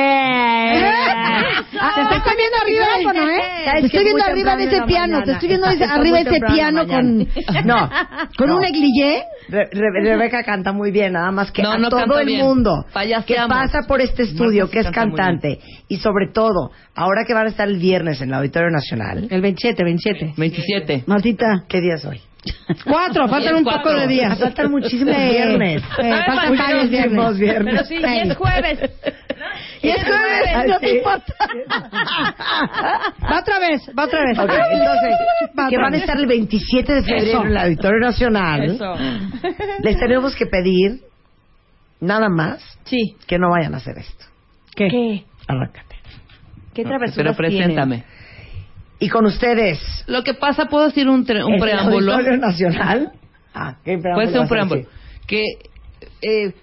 Te estás poniendo arriba, ¿no, eh? ¿Sabes Te estoy es viendo arriba de ese piano, te estoy viendo arriba de ese piano con. <laughs> No, con no. un negligé. Re- Re- Rebeca canta muy bien, nada más que No, a no todo canta el bien. mundo que pasa por este estudio, que es cantante, y sobre todo, ahora que van a estar el viernes en el Auditorio Nacional, El 27, 27. 27. Martita, ¿qué día es hoy? Cuatro, faltan un Cuatro. poco de días. Faltan muchísimos <laughs> viernes. Eh, faltan Muchísimos varios viernes. viernes. Pero sí, y es jueves. y es jueves, Ay, no sí. te importa. <laughs> Va otra vez, va otra vez. Ok, entonces, Va que otra van a vez. estar el 27 de febrero Eso. en el Auditorio Nacional, Eso. les tenemos que pedir nada más Sí. que no vayan a hacer esto. ¿Qué? ¿Qué? Arráncate. ¿Qué Pero travesuras preséntame. Y con ustedes, Lo que pasa, ¿puedo decir un, un el preámbulo? Auditorio Nacional. Ah, ¿qué preámbulo Puede ser un preámbulo. decir? Que eh,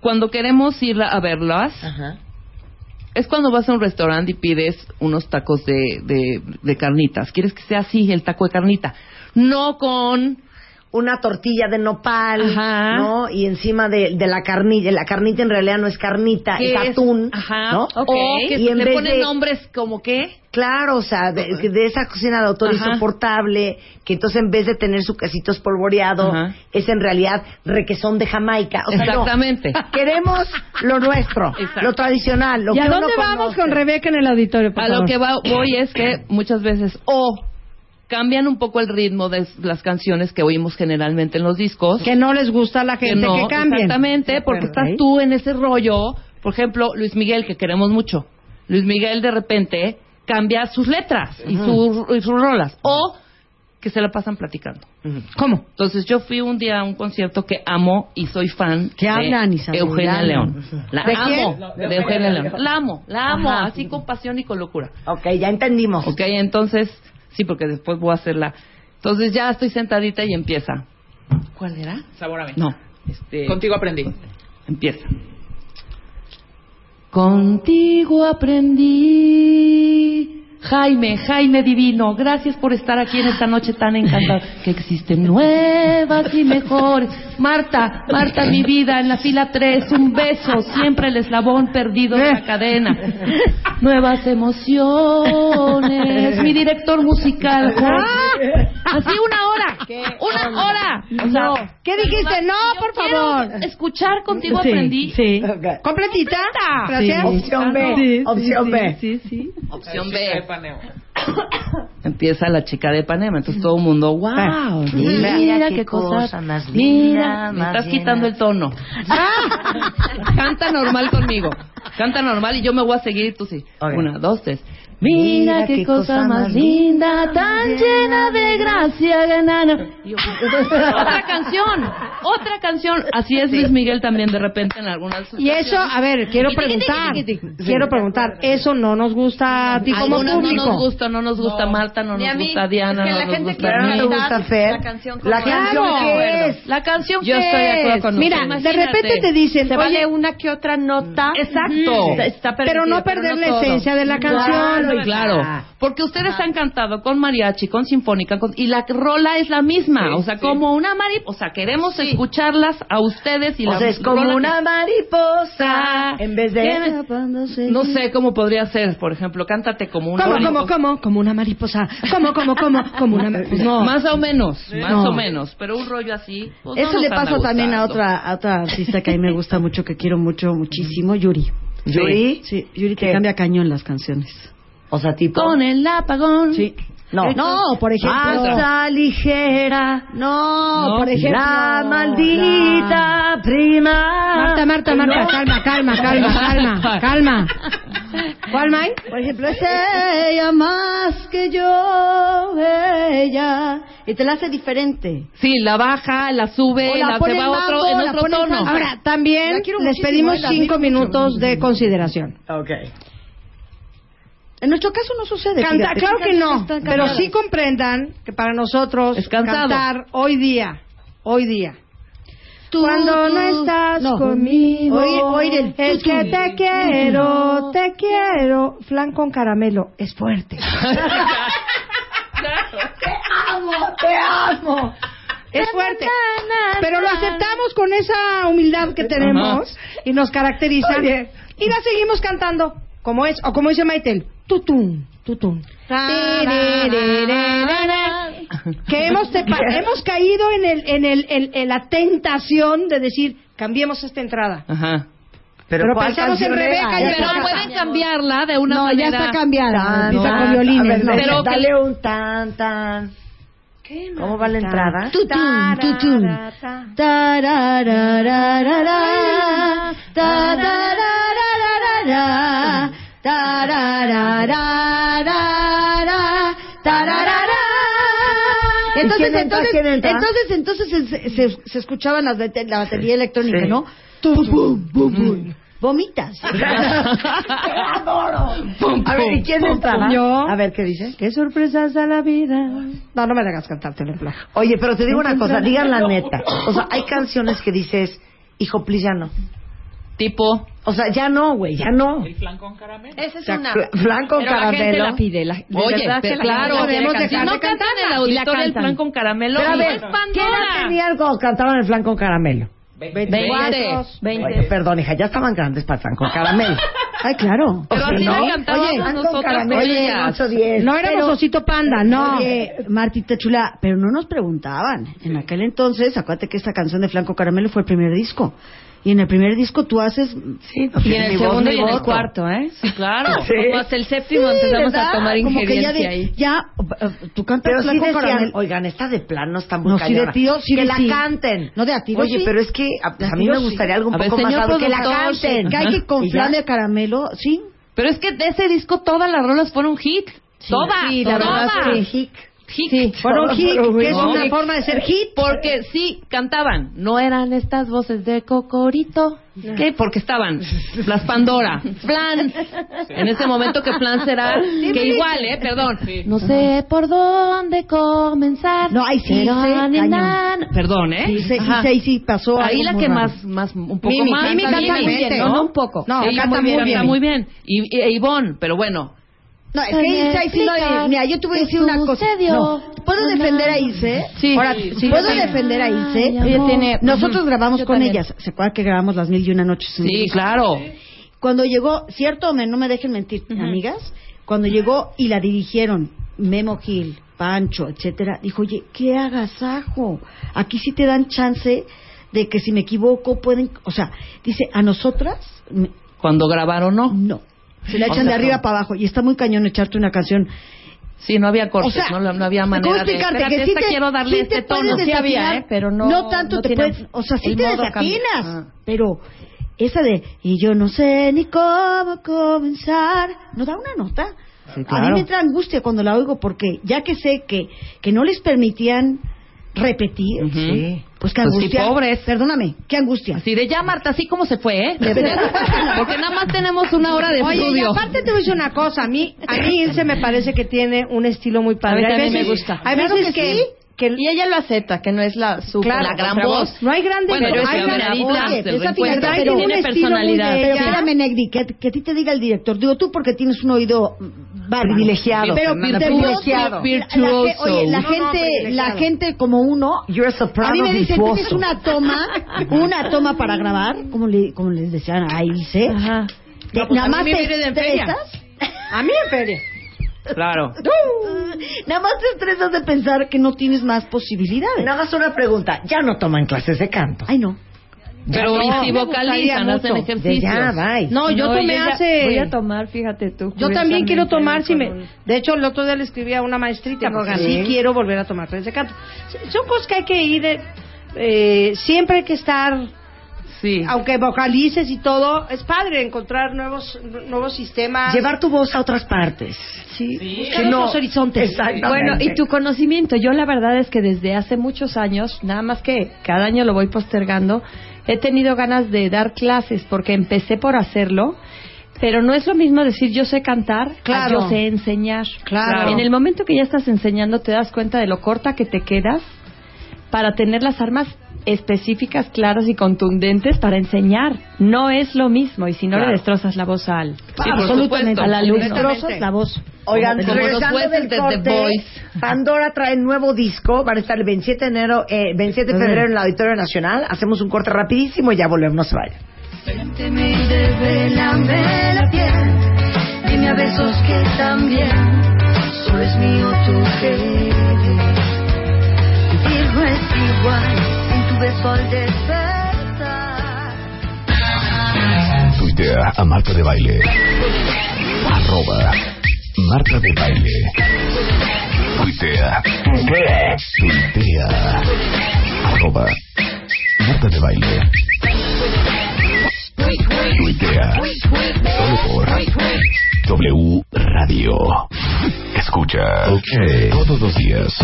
cuando queremos ir a verlas, Ajá. es cuando vas a un restaurante y pides unos tacos de, de, de carnitas. ¿Quieres que sea así el taco de carnita? No con... una tortilla de nopal, Ajá. ¿no? Y encima de, de la carnita, la carnita en realidad no es carnita, ¿qué es atún, Ajá. ¿no? O que y en le vez ponen de, nombres como qué. claro, o sea, de, de esa cocina de autor Ajá. insoportable, que entonces en vez de tener su quesito espolvoreado, Ajá. es en realidad requesón de Jamaica. O sea, no. Exactamente. Queremos lo nuestro, Exacto. lo tradicional, lo ¿Y que a uno dónde vamos conoce. con Rebeca en el auditorio, por A lo que va- voy es que muchas veces o cambian un poco el ritmo de las canciones que oímos generalmente en los discos. Que no les gusta a la gente que, no, cambien. Exactamente, De porque estás tú en ese rollo. Por ejemplo, Luis Miguel, que queremos mucho. Luis Miguel de repente cambia sus letras y, sus- y sus rolas. O que se la pasan platicando. ¿Cómo? Entonces yo fui un día a un concierto que amo y soy fan ¿Qué de hablan, Isabel? Eugenia. León. La ¿De amo, quién? de Eugenia León. La amo, la amo, Ajá. así con pasión y con locura. Ok, ya entendimos. Ok, entonces, sí, porque después voy a hacerla. Entonces ya estoy sentadita y empieza. ¿Cuál era? Sabor a mí. No, este, Contigo aprendí. empieza. Contigo aprendí. Jaime, Jaime divino, gracias por estar aquí en esta noche tan encantada. <laughs> Que existen nuevas y mejores. Marta, Marta, mi vida, en la fila 3, un beso, siempre el eslabón perdido de la cadena. Nuevas emociones. Mi director musical. <laughs> Así una hora. Una hora. O sea, ¿Qué dijiste? No, por favor. Escuchar contigo Sí, aprendí. Sí. ¿Completita? Gracias. Opción B. Sí, Opción sí, B. Sí, sí. Opción B. <coughs> Empieza la chica de Panema, entonces todo el mundo, wow, mira, Mira qué, qué cosa, cosa más mira, me más estás llena. quitando el tono. <laughs> Canta normal conmigo, canta normal y yo me voy a seguir, tú sí. Ok. Una, dos, tres. Mira, qué, cosa, más linda, tan llena de gracia, ganana. Otra canción, otra canción. Así es Luis Miguel también de repente en algunas Y eso, a ver, quiero preguntar. Quiero preguntar. Eso no nos gusta a ti como Algunas no público. nos gusta, no nos gusta Marta, no nos gusta Diana, no nos gusta ¿No mí. te gusta Fer? La canción que es. La canción Yo que estoy de acuerdo es. con Mira, de repente te dicen, Se oye, vale una que otra nota. Exacto. Pero no perder la esencia de la canción. Claro, claro. Porque ustedes han cantado con mariachi, con sinfónica, con- y la rola es la misma. o sea, como una mariposa. Queremos escucharlas a ustedes y O la sea, es como rola una mariposa. En vez de... que- No sé cómo podría ser, por ejemplo, cántate como una ¿Cómo, cómo, mariposa. cómo? Como una mariposa. ¿Cómo, cómo, cómo? Como una mariposa. <laughs> No. Más o menos, más No. o menos. Pero un rollo así. pues, Eso le pasa también a otra, a otra artista que a mí me gusta mucho, que quiero mucho, muchísimo, Yuri. ¿Yuri? Sí, Yuri te ¿Qué? cambia cañón las canciones. O sea, tipo... Con el apagón. Sí. No. No, por ejemplo. Hasta ligera. No, No, por ejemplo. La maldita prima. Marta, Marta, Marta, calma, calma, calma, calma, <laughs> calma. ¿Cuál, May? Por ejemplo, es ella más que yo, ella. Y te la hace diferente. Sí, la baja, la sube, O la la, pone se va en a otro, mambo, en otro tono. Ahora, también les pedimos eh, cinco admiro mucho. minutos de consideración. Ok. En nuestro caso no sucede. Canta, fíjate, claro ¿qué que no, pero sí comprendan que para nosotros cantar hoy día, hoy día, Tú, cuando tú, no estás no. conmigo, Oír, oír el es tú, que tú. te quiero, te quiero, flan con caramelo, es fuerte. <laughs> Te amo, te amo. Es fuerte. Pero lo aceptamos con esa humildad que tenemos y nos caracteriza. Y la seguimos cantando como es, o como dice Maitel, tutum, tutum. Que hemos, hemos caído en, el, en, el, en, en la tentación de decir, cambiemos esta entrada. Ajá. Pero, Pero ¿cuál pensamos en Rebeca, ya Pero está. pueden cambiarla de una No, manera. ya está cambiada. Tan, con violines. ver, ¿no? Pero que- dale un tan, tan. ¿Cómo va la entrada? Tutum, tutum. Tararararara, tararararara, tararararara, tararara. Entonces, entonces, entonces, entonces se, se, se escuchaban las bate- la batería electrónica. ¿no? Pum, pum, pum. Vomitas. <laughs> ¡Te adoro! A ver, ¿y quién entraba? Yo. A ver, ¿qué dice? Qué sorpresas a la vida. No, no me hagas cantarte el empleo. Oye, pero te digo una cosa, digan la neta. O sea, hay canciones que dices, hijo, please, ya no. Tipo. O sea, ya no, güey, ya no. El flan con caramelo. Esa es O sea, una. fla- flan con Pero la gente caramelo. la pide. La, de Oye, verdad que claro, la podemos cantar. si dejar no de cantan en el auditorio el plan con caramelo, Pero a no ver, ¿qué edad tenían cuando cantaban el flan con caramelo? Veinte. Oye, perdón, hija, ya estaban grandes para el flan con caramelo. <laughs> Ay, claro. Pero O sea, así ¿no? la cantábamos Oye, flan con nosotras caramelo ellas. 8, 10. No éramos Pero- osito panda, no. Oye, Martita chula, pero no nos preguntaban. En aquel entonces, acuérdate que esta canción de Flanco Caramelo fue el primer disco. Y en el primer disco tú haces... Sí, no Y en el segundo y en el cuarto, ¿eh? Sí, claro. <laughs> Sí. Como hasta el séptimo empezamos ¿verdad? a tomar Como que ya injerencia de- ahí. Ya, eh, tú cantas Pero sí decían, Caramelo. oigan, esta de plano está muy No, sí de tiro, sí que de la sí. canten. No, de a tiro Oye, sí. pero es que a, a mí me sí. gustaría algo un A ver, poco más alto que la canten. Que hay que con <laughs> ¿Y ya? flan de caramelo, sí. Pero es que de ese disco todas las rolas fueron hit. todas, sí, la todas. verdad es Hit. Fueron hit, que es una hit. forma de ser hit. Porque sí, cantaban. No eran estas voces de Cocorito. ¿Qué? Porque estaban las Pandora, Flan. En ese momento que Flan será, que igual, ¿eh? Perdón. No sé por dónde comenzar. No, ahí sí, sí. Perdón, ¿eh? Sí, sí, sí, sí, pasó Ahí la que raro. más, más, un poco Mimi, más. Mimi canta muy bien, no, ¿no? no un poco. No, canta muy bien. Canta muy bien. Y, y Ivonne, pero bueno. No, es que Ilse ahí sí lo- Mira, yo te voy a decir una cosa. No, ¿Puedo defender a Ilse? Sí. Ahora, Sí, sí, ¿puedo defender a Ilse? Ella tiene- Nosotros grabamos Yo con también. ellas. ¿Se acuerdan que grabamos las mil y una noches? Sí, claro. Cuando llegó, cierto, me- no me dejen mentir, amigas, cuando llegó y la dirigieron Memo Gil, Pancho, etcétera, dijo, oye, qué agasajo. Aquí sí te dan chance de que si me equivoco pueden, o sea, dice, a nosotras, me- Cuando grabaron, no. no. Se la O echan sea, de arriba no. para abajo y está muy cañón echarte una canción. Sí, no había cortes, O sea, no, no había ¿cómo manera de... explicarte? Que sí esta te, quiero darle sí este te tono. Sí había, ¿eh? Pero no... tanto no te puedes, o sea, sí te cambia. Ah. pero esa de y yo no sé ni cómo comenzar, no da una nota. Sí, A claro. mí me entra angustia cuando la oigo porque ya que sé que que no les permitían repetir. Sí. pues qué Pues sí, angustia. pobres. Perdóname, qué angustia. Así de ya, Marta, así como se fue, ¿eh? De verdad. <laughs> Porque nada más tenemos una hora de Oye, y estudio. aparte te voy a decir una cosa, a mí, a mí Ilse me parece que tiene un estilo muy padre. A mí Hay también veces- me gusta. Hay Claro veces que que, sí. Que Y ella lo acepta, que no es la super Claro, la gran voz. no hay grandes, Bueno, pero hay voces. se esa pero tiene un estilo muy personalidad. de- Pero espérame, Negri, que, que a ti te diga el director. Digo tú porque tienes un oído. Privilegiado. Pero privilegiado. Oye, la No, no, gente, privilegiado. la gente como uno. You're a mí me dicen, virtuoso. tienes una toma, <laughs> una toma para grabar, como, le, como les decían a Ilse. Ajá. No, pues nada a mí más te vienen en feria. A mí en feria. Claro. <laughs> Nada más te estresas de pensar que no tienes más posibilidades. Nada más una pregunta. Ya no toman clases de canto. Ay, no. Pero no, y me si vocalizan, hacen ejercicios. ya, bye. No, yo tomé ella- hace... Voy a tomar, fíjate tú. Yo también quiero tomar, si me... De hecho, el otro día le escribí a una maestrita, porque Sí. quiero volver a tomar clases de canto. Son cosas que hay que ir... eh, siempre hay que estar... Sí. Aunque vocalices y todo, es padre encontrar nuevos nuevos sistemas. Llevar tu voz a otras partes. Sí, Que buscar no- otros horizontes. Exactamente. Bueno, y tu conocimiento, yo la verdad es que desde hace muchos años, nada más que cada año lo voy postergando, he tenido ganas de dar clases porque empecé por hacerlo, pero no es lo mismo decir yo sé cantar, Claro. yo sé enseñar. Claro. En el momento que ya estás enseñando te das cuenta de lo corta que te quedas para tener las armas específicas, claras y contundentes para enseñar. No es lo mismo y si no Claro. le destrozas la voz al, Sí, por Absolutamente. supuesto. al alumno. Destrozas la voz. Oigan, Como regresando del de The corte, Voice. Pandora trae nuevo disco, van a estar el 27 de enero, eh, 27 de febrero en el Auditorio Nacional. Hacemos un corte rapidísimo y ya volvemos, no se vayan. La piel. Dime a besos que también solo es mío tu querer. Vivir no es igual beso al despertar. Tuitea a Marta de Baile. Arroba Marta de Baile. Tuitea. Tuitea. Arroba Marta de Baile. Tuitea. Solo por W Radio. Escucha. Todos los días.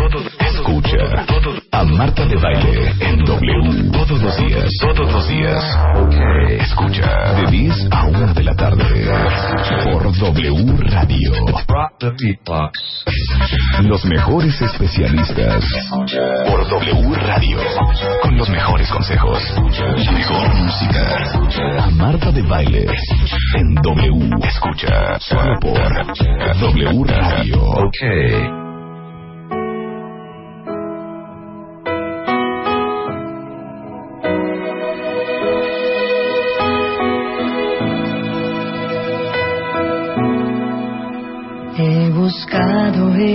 Escucha. A Marta de Baile en W. Todos los días. Todos los días. Escucha. De 10 a 1 de la tarde. Por W Radio. Los mejores especialistas. Por W Radio. Con los mejores consejos. La mejor música. Marta de Baile. En W. Escucha. Solo por W Radio. He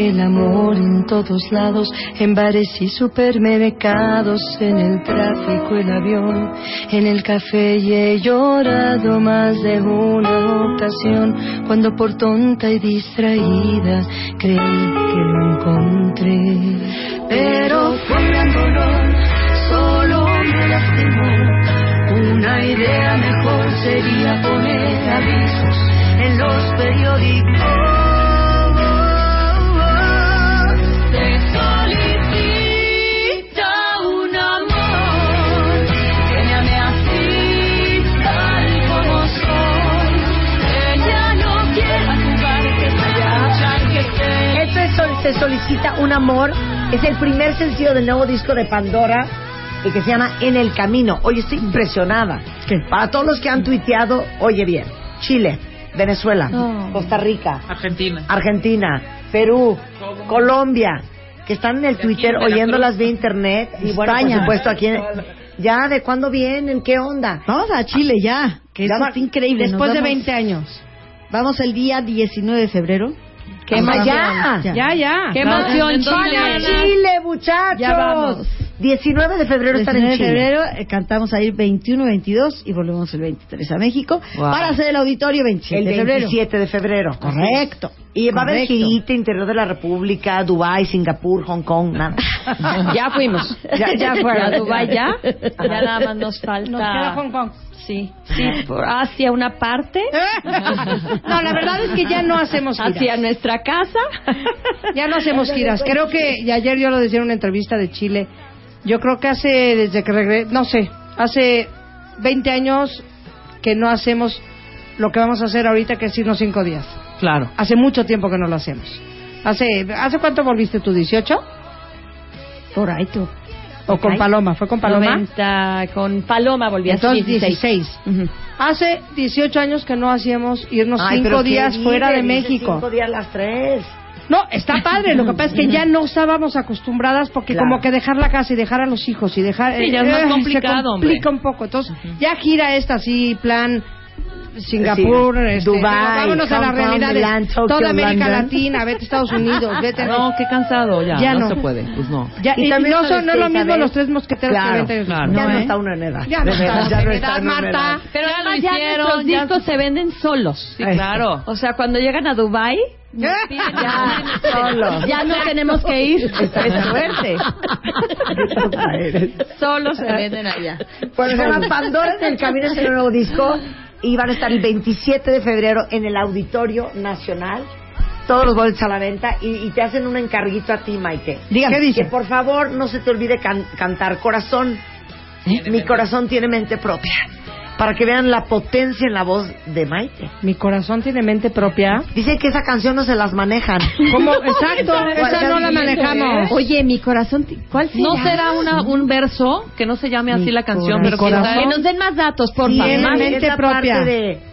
el amor en todos lados, en bares y supermercados, en el tráfico, el avión, en el café y he llorado más de una ocasión cuando por tonta y distraída creí que lo encontré. Pero fue un gran dolor, solo me lastimó. Una idea mejor sería poner avisos en los periódicos. Se solicita un amor. Es el primer sencillo del nuevo disco de Pandora y que se llama En el Camino. Oye, estoy impresionada. Para todos los que han tuiteado, oye bien, Chile, Venezuela, Oh. Costa Rica, Argentina. Argentina, Perú, Colombia, que están en el Twitter en oyéndolas vía internet y bueno, España. por supuesto aquí en... Ya, ¿de cuándo vienen? ¿Qué onda? Vamos a Chile ya, que Ya eso va- es increíble. Después de vamos- 20 años. Vamos el día 19 de febrero. ¡Qué emoción. ya! Ya, ya. ¡Qué. ¡Para Chile! Chile, muchachos! Ya vamos. 19 de febrero están en 19 de Chile. febrero eh, cantamos ahí 21, 22 y volvemos el 23 a México Wow. para hacer el auditorio 27 El de febrero. 27 de febrero. Correcto. Y va a haber girita interior de la República, Dubái, Singapur, Hong Kong, nada. <laughs> Ya fuimos. Ya- ya <laughs> fueron. A Dubái ya. Ya nada más nos falta. Nos queda Hong Kong. Sí, sí, por hacia una parte. <laughs> No, la verdad es que ya no hacemos giras. Hacia nuestra casa. Ya no hacemos giras. Creo que y ayer yo lo decía en una entrevista de Chile. Yo creo que hace, desde que regresé, no sé, hace 20 años que no hacemos lo que vamos a hacer ahorita, que es irnos cinco días. Claro. Hace mucho tiempo que no lo hacemos. ¿Hace, ¿hace cuánto volviste tú? ¿18? Por ahí tú. ¿O con. Paloma? ¿Fue con Paloma? 90, con Paloma volví a Entonces 16. 16. Ujú. Hace 18 años que no hacíamos irnos Ay, cinco días fuera de México. Cinco días las tres. No, está padre. Lo que pasa es que ya no estábamos acostumbradas porque Claro. como que dejar la casa y dejar a los hijos y dejar... Sí, ya es más eh, complicado, Se hombre. complica un poco. Entonces, ya gira esta así, plan... Singapur, Sí, este, Dubái, vámonos a la Hong Kong, realidad de Milán, Tokio, toda América London. Latina, vete a Estados Unidos, vete a... No, qué cansado ya. Ya no, no. se puede. Pues no. Ya, Y y también no, son, no es lo mismo los tres mosqueteros Claro, que 20 años. claro. ya No, no ¿eh? está uno en edad. Ya no está ya no está Marta. Pero Ya lo ya hicieron, nuestros ya- discos se venden solos. Sí, claro. O sea, cuando llegan a Dubai ya, <laughs> Solo. ya no tenemos que ir. <laughs> Es suerte. <laughs> Solo se venden allá. Bueno, se llama Pandora en el Camino es el nuevo disco y van a estar el 27 de febrero en el Auditorio Nacional. Todos los boletos a la venta y, y te hacen un encarguito a ti, Maite. Dígame. ¿Qué dice? Que por favor no se te olvide can- cantar Corazón. Mi corazón tiene mente propia. Para que vean la potencia en la voz de Maite. Mi corazón tiene mente propia. Dicen que esa canción no se las manejan. ¿Cómo? <laughs> Exacto, esa no la manejamos. Oye, mi corazón, ¿cuál será? ¿No será una, un verso que no se llame así Mi la canción, corazón. pero que nos den más datos, por favor. mente propia. parte de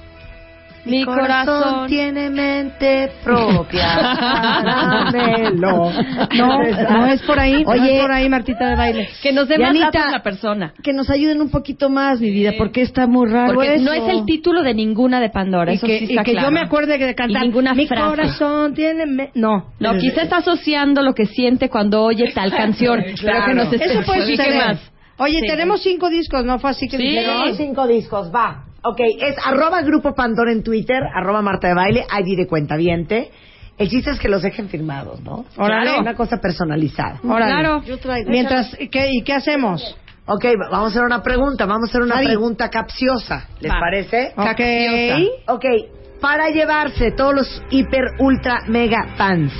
Mi corazón. tiene mente propia. Caramelo. No, no es por ahí, no Oye. es por ahí, Martita de baile. Que nos den más datos la persona. Que nos ayuden un poquito más, mi vida, porque está muy raro Porque eso. no es el título de ninguna de Pandora. Y eso que, sí y está que claro. yo me acuerde de cantar. Y ninguna Mi frase. corazón tiene. me-". No. No, quizá está asociando lo que siente cuando oye tal canción. Pero que nos Eso puede suceder. más. Oye, Sí. tenemos cinco discos, ¿no fue así que Sí. dijeron? No, cinco discos, va. Ok, es arroba Grupo Pandora en Twitter, arroba Marta de Baile, ID de cuenta viente. El chiste es que los dejen firmados, ¿no? Órale. Una cosa personalizada. Órale. Claro. Yo traigo. Mientras, ¿qué, ¿y qué hacemos? Ok, va- vamos a hacer una pregunta, vamos a hacer una pregunta capciosa. ¿Les Va. parece? Ok. Ok, para llevarse todos los hiper, ultra, mega fans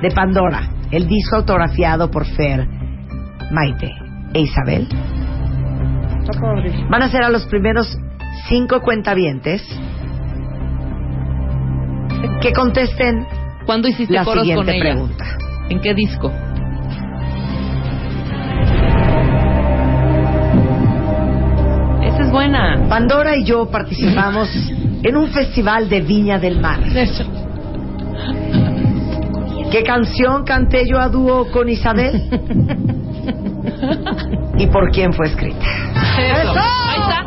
de Pandora, el disco autografiado por Fer, Maite e Isabel, van a ser a los primeros cinco cuentavientes que contesten ¿Cuándo hiciste la coros con siguiente ella? pregunta. ¿En qué disco? Esa es buena. Pandora y yo participamos en un festival de Viña del Mar. <laughs> ¿Qué canción canté yo a dúo con Isabel? <laughs> ¿Y por quién fue escrita? Eso. Ahí está.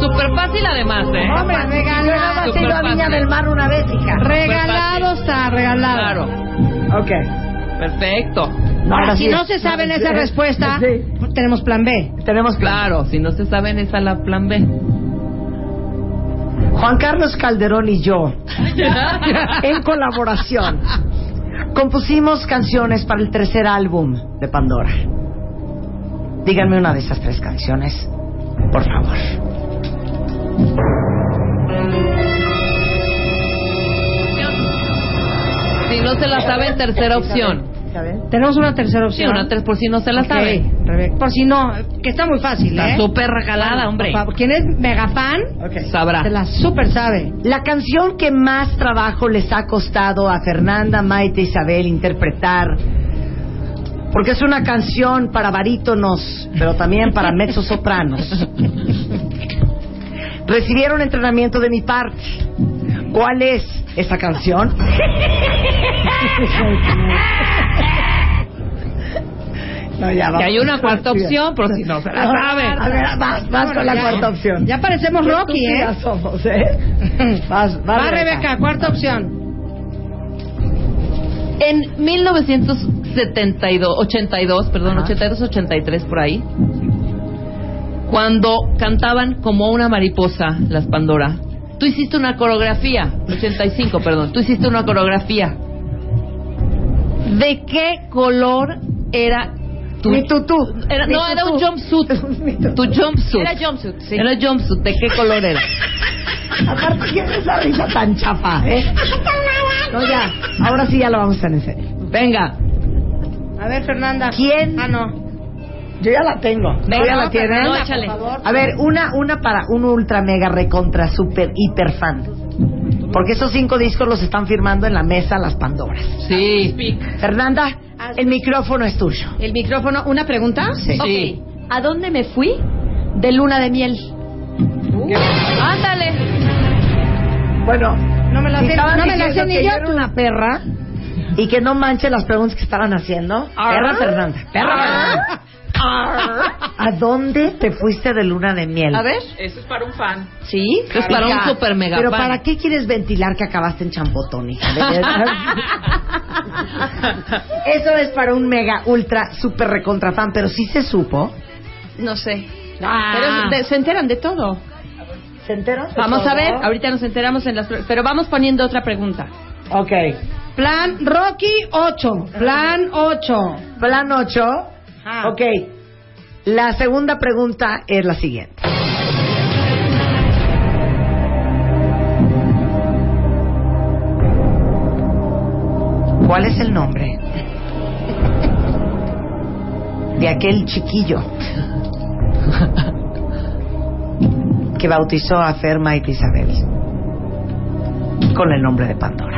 Súper fácil además, ¿eh? Hombre, Yo nada regalado. más he Súper ido a Viña fácil. del Mar una vez, hija. Regalado está, regalado. Claro. Ok. Perfecto. Ahora si sí. no se saben esa respuesta, Sí. tenemos plan B. Tenemos claro. Claro, si no se saben, esa es la plan B. Juan Carlos Calderón y yo, <laughs> en colaboración, compusimos canciones para el tercer álbum de Pandora. Díganme una de esas tres canciones, por favor. Si no se la saben, tercera opción. Tenemos una tercera Sí, opción. una tres por si no se la Ok, sabe. Rebeca. Por si no, que está muy fácil, Está ¿eh? súper regalada, hombre. por favor, ¿Quién es mega fan? Sabrá. Se la super sabe. La canción que más trabajo les ha costado a Fernanda, Maite, Isabel interpretar, porque es una canción para barítonos, pero también para mezzosopranos. <laughs> Recibieron entrenamiento de mi parte. ¿Cuál es esa canción? No, ya Que hay una cuarta opción, por si no se la sabe. A ver, vas, vas con la Ya- cuarta opción. Ya parecemos Rocky, ¿eh? estúpidas somos, ¿eh? Vas, vas, Va, Rebeca, cuarta opción. En 1972, 82, perdón, 82, 83 por ahí, cuando cantaban como una mariposa las Pandora, tú hiciste una coreografía, 85, perdón, tú hiciste una coreografía. ¿De qué color era tu Mi tutú. Era, Mi no, era un jumpsuit. <laughs> Tu jumpsuit. Era jumpsuit, sí. Era jumpsuit. ¿De qué color era? Aparte, ¿quién es esa risa tan chafa, eh? <laughs> No, ya. Ahora sí ya lo vamos a hacer en serio. Venga. A ver, Fernanda. ¿Quién? Ah, no. Yo ya la tengo. ¿Tú Venga, ya la no, tienes? No, échale. A ver, una, una para un ultra mega recontra super hiper fan. Porque esos cinco discos los están firmando en la mesa las Pandoras. Sí. Fernanda, el micrófono es tuyo. El micrófono, ¿una pregunta? Sí. Sí. Ok. ¿A dónde me fui de luna de miel? Ándale. Bueno, No me la sé, no me la sé ni yo, era una perra y que no manche las preguntas que estaban haciendo. Perra Fernanda. Perra Fernanda. ¿A dónde te fuiste de luna de miel? A ver. Eso es para un fan. ¿Sí? Es para un super mega Pero fan. ¿para qué quieres ventilar que acabaste en champotón, hija? <laughs> Eso es para un mega ultra super recontra fan, pero sí se supo. No sé. Ah. Pero de- se enteran de todo. ¿Se enteró? de Vamos a ver, ahorita nos enteramos en las... Pero vamos poniendo otra pregunta. Ok. Plan Rocky 8. Plan 8. Plan 8. Ok. La segunda pregunta es la siguiente. ¿Cuál es el nombre de aquel chiquillo que bautizó a Ferma y Isabel con el nombre de Pandora?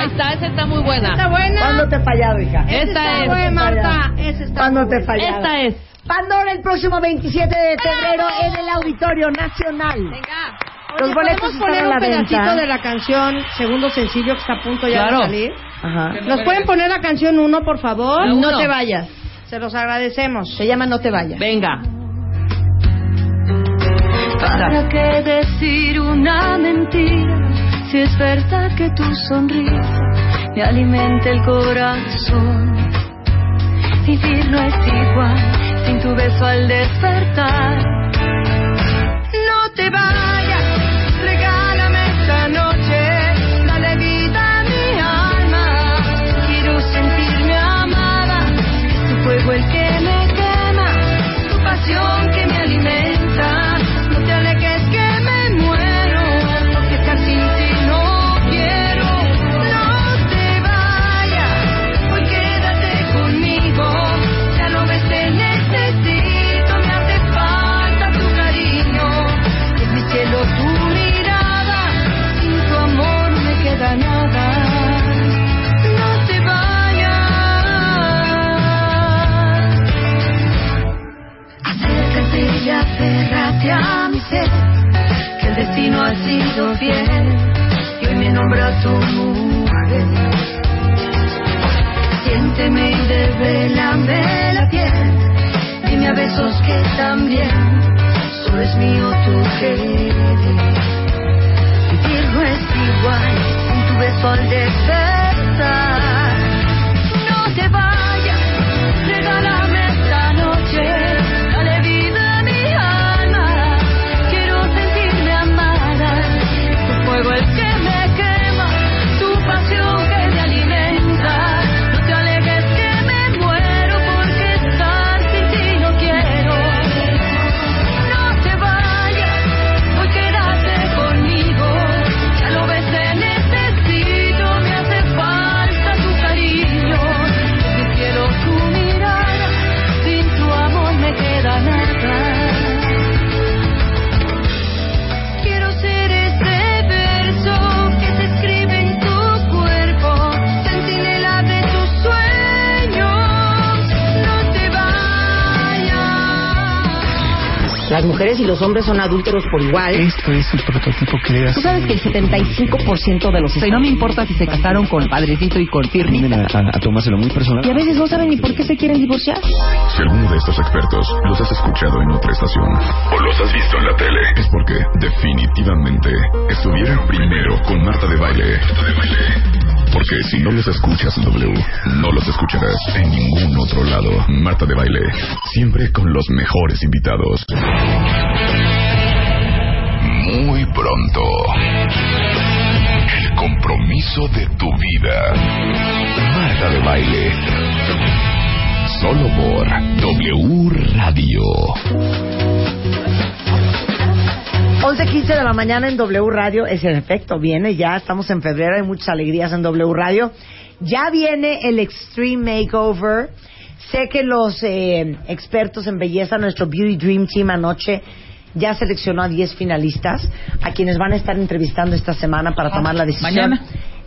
Ahí está. Esa está muy buena. Está buena. ¿Cuándo te he fallado, hija? Esta está es. buena, Marta. Esa está ¿Cuándo te he fallado? Esta es. Pandora el próximo 27 de febrero en el Auditorio Nacional. Venga. Los boletos ¿podemos poner la un pedacito venta. de la canción segundo sencillo que está a punto ya Claro. de salir? Ajá. ¿Nos pueden poner la canción 1, por favor? Uno. No te vayas. Se los agradecemos. Se llama No te vayas. Venga. ¿Para qué decir una mentira si es verdad que tu sonrisa me alimenta el corazón? Vivir no es igual sin tu beso al despertar. No te vayas, el destino ha sido fiel y hoy me nombra tu mujer. Siénteme y devélame la piel, dime a besos que también solo es mío tu querer. Vivir no es igual sin tu beso al despertar. Las mujeres y los hombres son adúlteros por igual. Esto es el prototipo que Tú sabes que el 75% de los... O sea, y no me importa si se casaron con Padrecito y con Tirni. Tienden a, a- a tomárselo muy personal. Y a veces no saben ni por qué se quieren divorciar. Si alguno de estos expertos los has escuchado en otra estación o los has visto en la tele, es porque definitivamente estuvieron primero con Marta de Baile. Porque si no los escuchas en W, no los escucharás en ningún otro lado. Marta de Baile, siempre con los mejores invitados. Muy pronto. El compromiso de tu vida. Marta de Baile. Solo por W Radio. 11.15 de la mañana en W Radio, es en efecto, viene ya, estamos en febrero, hay muchas alegrías en W Radio. Ya viene el Extreme Makeover. Sé que los eh, expertos en belleza, nuestro Beauty Dream Team anoche, ya seleccionó a 10 finalistas, a quienes van a estar entrevistando esta semana para tomar la decisión Mañana.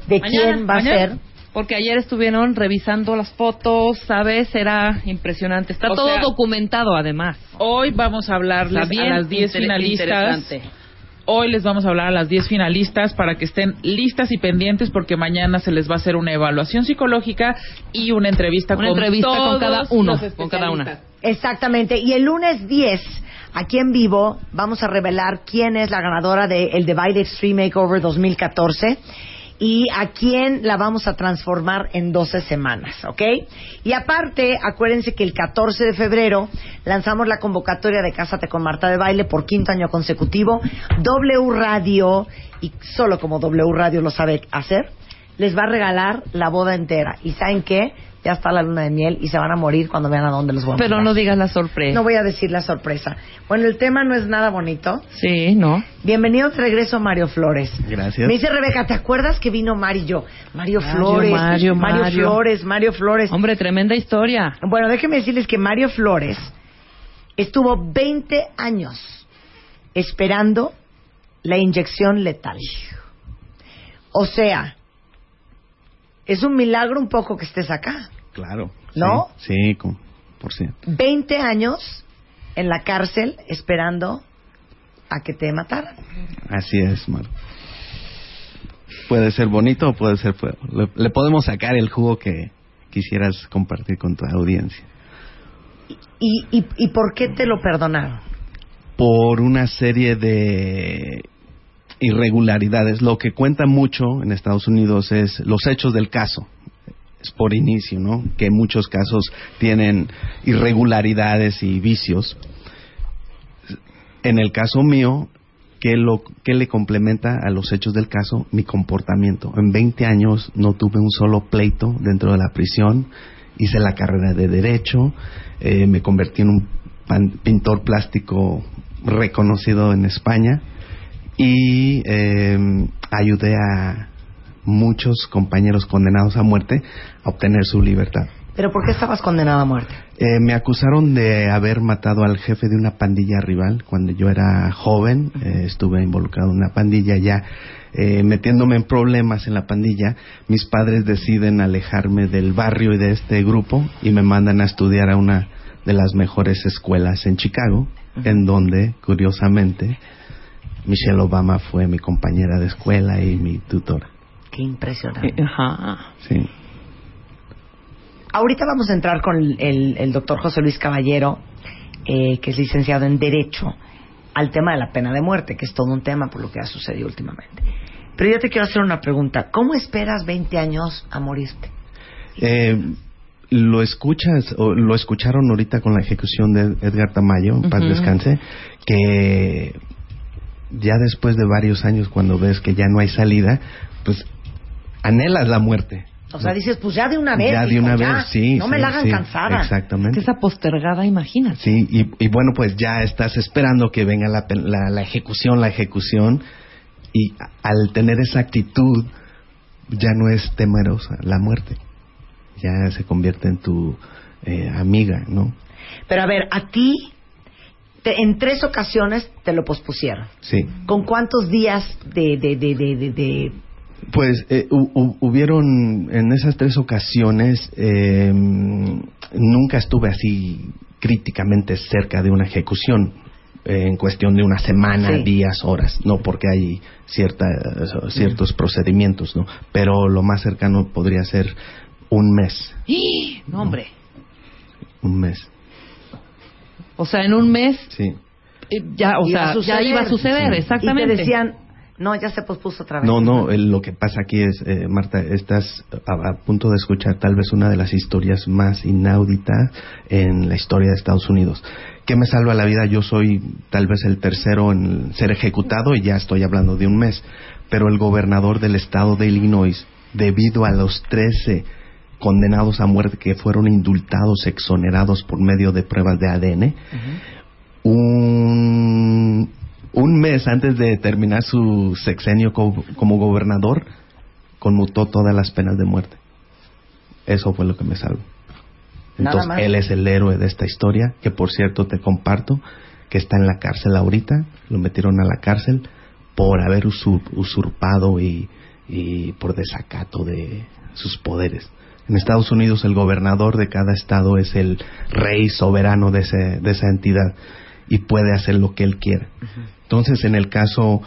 de Mañana, quién va mañana. a ser. Porque ayer estuvieron revisando las fotos, ¿sabes? Era impresionante. Está O todo sea, documentado, además. Hoy vamos a hablarles a las 10 inter- finalistas. Hoy les vamos a hablar a las 10 finalistas para que estén listas y pendientes porque mañana se les va a hacer una evaluación psicológica y una entrevista Una con entrevista con todos cada uno, con cada una. Exactamente. Y el lunes 10, aquí en vivo, vamos a revelar quién es la ganadora del el Divide Extreme Makeover 2014 y a quién la vamos a transformar en 12 semanas, ¿ok? Y aparte, acuérdense que el 14 de febrero lanzamos la convocatoria de Cásate con Marta de Baile por quinto año consecutivo. W Radio, y solo como W Radio lo sabe hacer, les va a regalar la boda entera. ¿Y saben qué? Ya está la luna de miel y se van a morir cuando vean a dónde los voy a Pero mandar. no digas la sorpresa. No voy a decir la sorpresa. Bueno, el tema no es nada bonito. Sí, no. Bienvenido de regreso, Mario Flores. Gracias. Me dice Rebeca, ¿te acuerdas que vino Mario y yo? Mario, Mario, Flores. Mario, Mario. Flores, Mario Flores. Hombre, tremenda historia. Bueno, déjenme decirles que Mario Flores estuvo 20 años esperando la inyección letal. O sea, es un milagro un poco que estés acá. Claro. ¿No? Sí, sí, con- por cierto. 20 años en la cárcel esperando a que te mataran. Así es, Mar. Puede ser bonito o puede ser feo. Le, le podemos sacar el jugo que quisieras compartir con tu audiencia. ¿Y, y, y por qué te lo perdonaron? Por una serie de irregularidades. Lo que cuenta mucho en Estados Unidos es los hechos del caso. Por inicio, ¿no? Que en muchos casos tienen irregularidades y vicios. En el caso mío, ¿qué, lo, qué le complementa a los hechos del caso? Mi comportamiento. En 20 años no tuve un solo pleito dentro de la prisión. Hice la carrera de Derecho. eh, me convertí en un pan- pintor plástico reconocido en España. Y eh, ayudé a muchos compañeros condenados a muerte a obtener su libertad. ¿Pero por qué estabas condenado a muerte? Eh, me acusaron de haber matado al jefe de una pandilla rival cuando yo era joven. eh, estuve involucrado en una pandilla ya. eh, metiéndome en problemas en la pandilla, mis padres deciden alejarme del barrio y de este grupo y me mandan a estudiar a una de las mejores escuelas en Chicago, en donde, curiosamente, Michelle Obama fue mi compañera de escuela y mi tutora. Qué impresionante. Ajá. Sí. Ahorita vamos a entrar con el, el- el doctor José Luis Caballero, eh, que es licenciado en Derecho, al tema de la pena de muerte, que es todo un tema por lo que ha sucedido últimamente. Pero yo te quiero hacer una pregunta. ¿Cómo esperas 20 años a morirte? Eh, lo escuchas o lo escucharon ahorita con la ejecución de Edgar Tamayo, en paz descanse, que ya después de varios años cuando ves que ya no hay salida, pues anhelas la muerte. O sea, dices, pues ya de una vez. ya de hijo, una ya. vez, sí. No me sí, la hagan sí, cansada. Exactamente. Esa postergada, imagínate. Sí, y, y bueno, pues ya estás esperando que venga la, la, la ejecución, la ejecución, y al tener esa actitud, ya no es temerosa la muerte, ya se convierte en tu eh, amiga, ¿no? Pero a ver, a ti, te- en tres ocasiones te lo pospusieron. Sí. ¿Con cuántos días de, de, de, de, de- de- Pues eh, hu- hu- hubieron en esas tres ocasiones, eh, nunca estuve así críticamente cerca de una ejecución. eh, en cuestión de una semana, Sí. días, horas, no porque hay cierta, ciertos procedimientos, ¿no? Pero lo más cercano podría ser un mes, ¡Ih! No, hombre. un mes, O sea, en un mes sí. eh, ya, o Iba a sea, ya iba a suceder, Sí. exactamente. Y te decían, no, ya se pospuso otra vez. No, no, el- lo que pasa aquí es, eh, Marta, estás a, a punto de escuchar tal vez una de las historias más inauditas en la historia de Estados Unidos. ¿Qué me salva la vida? Yo soy tal vez el tercero en ser ejecutado y ya estoy hablando de un mes. Pero el gobernador del estado de Illinois, debido a los 13 condenados a muerte que fueron indultados, exonerados por medio de pruebas de ADN, un, un mes antes de terminar su sexenio co- como gobernador, conmutó todas las penas de muerte. Eso fue lo que me salvó. Entonces, él es el héroe de esta historia, que por cierto te comparto, que está en la cárcel ahorita, lo metieron a la cárcel por haber usur- usurpado y, y por desacato de sus poderes. En Estados Unidos el gobernador de cada estado es el rey soberano de, ese- de esa entidad y puede hacer lo que él quiera. Entonces, en el caso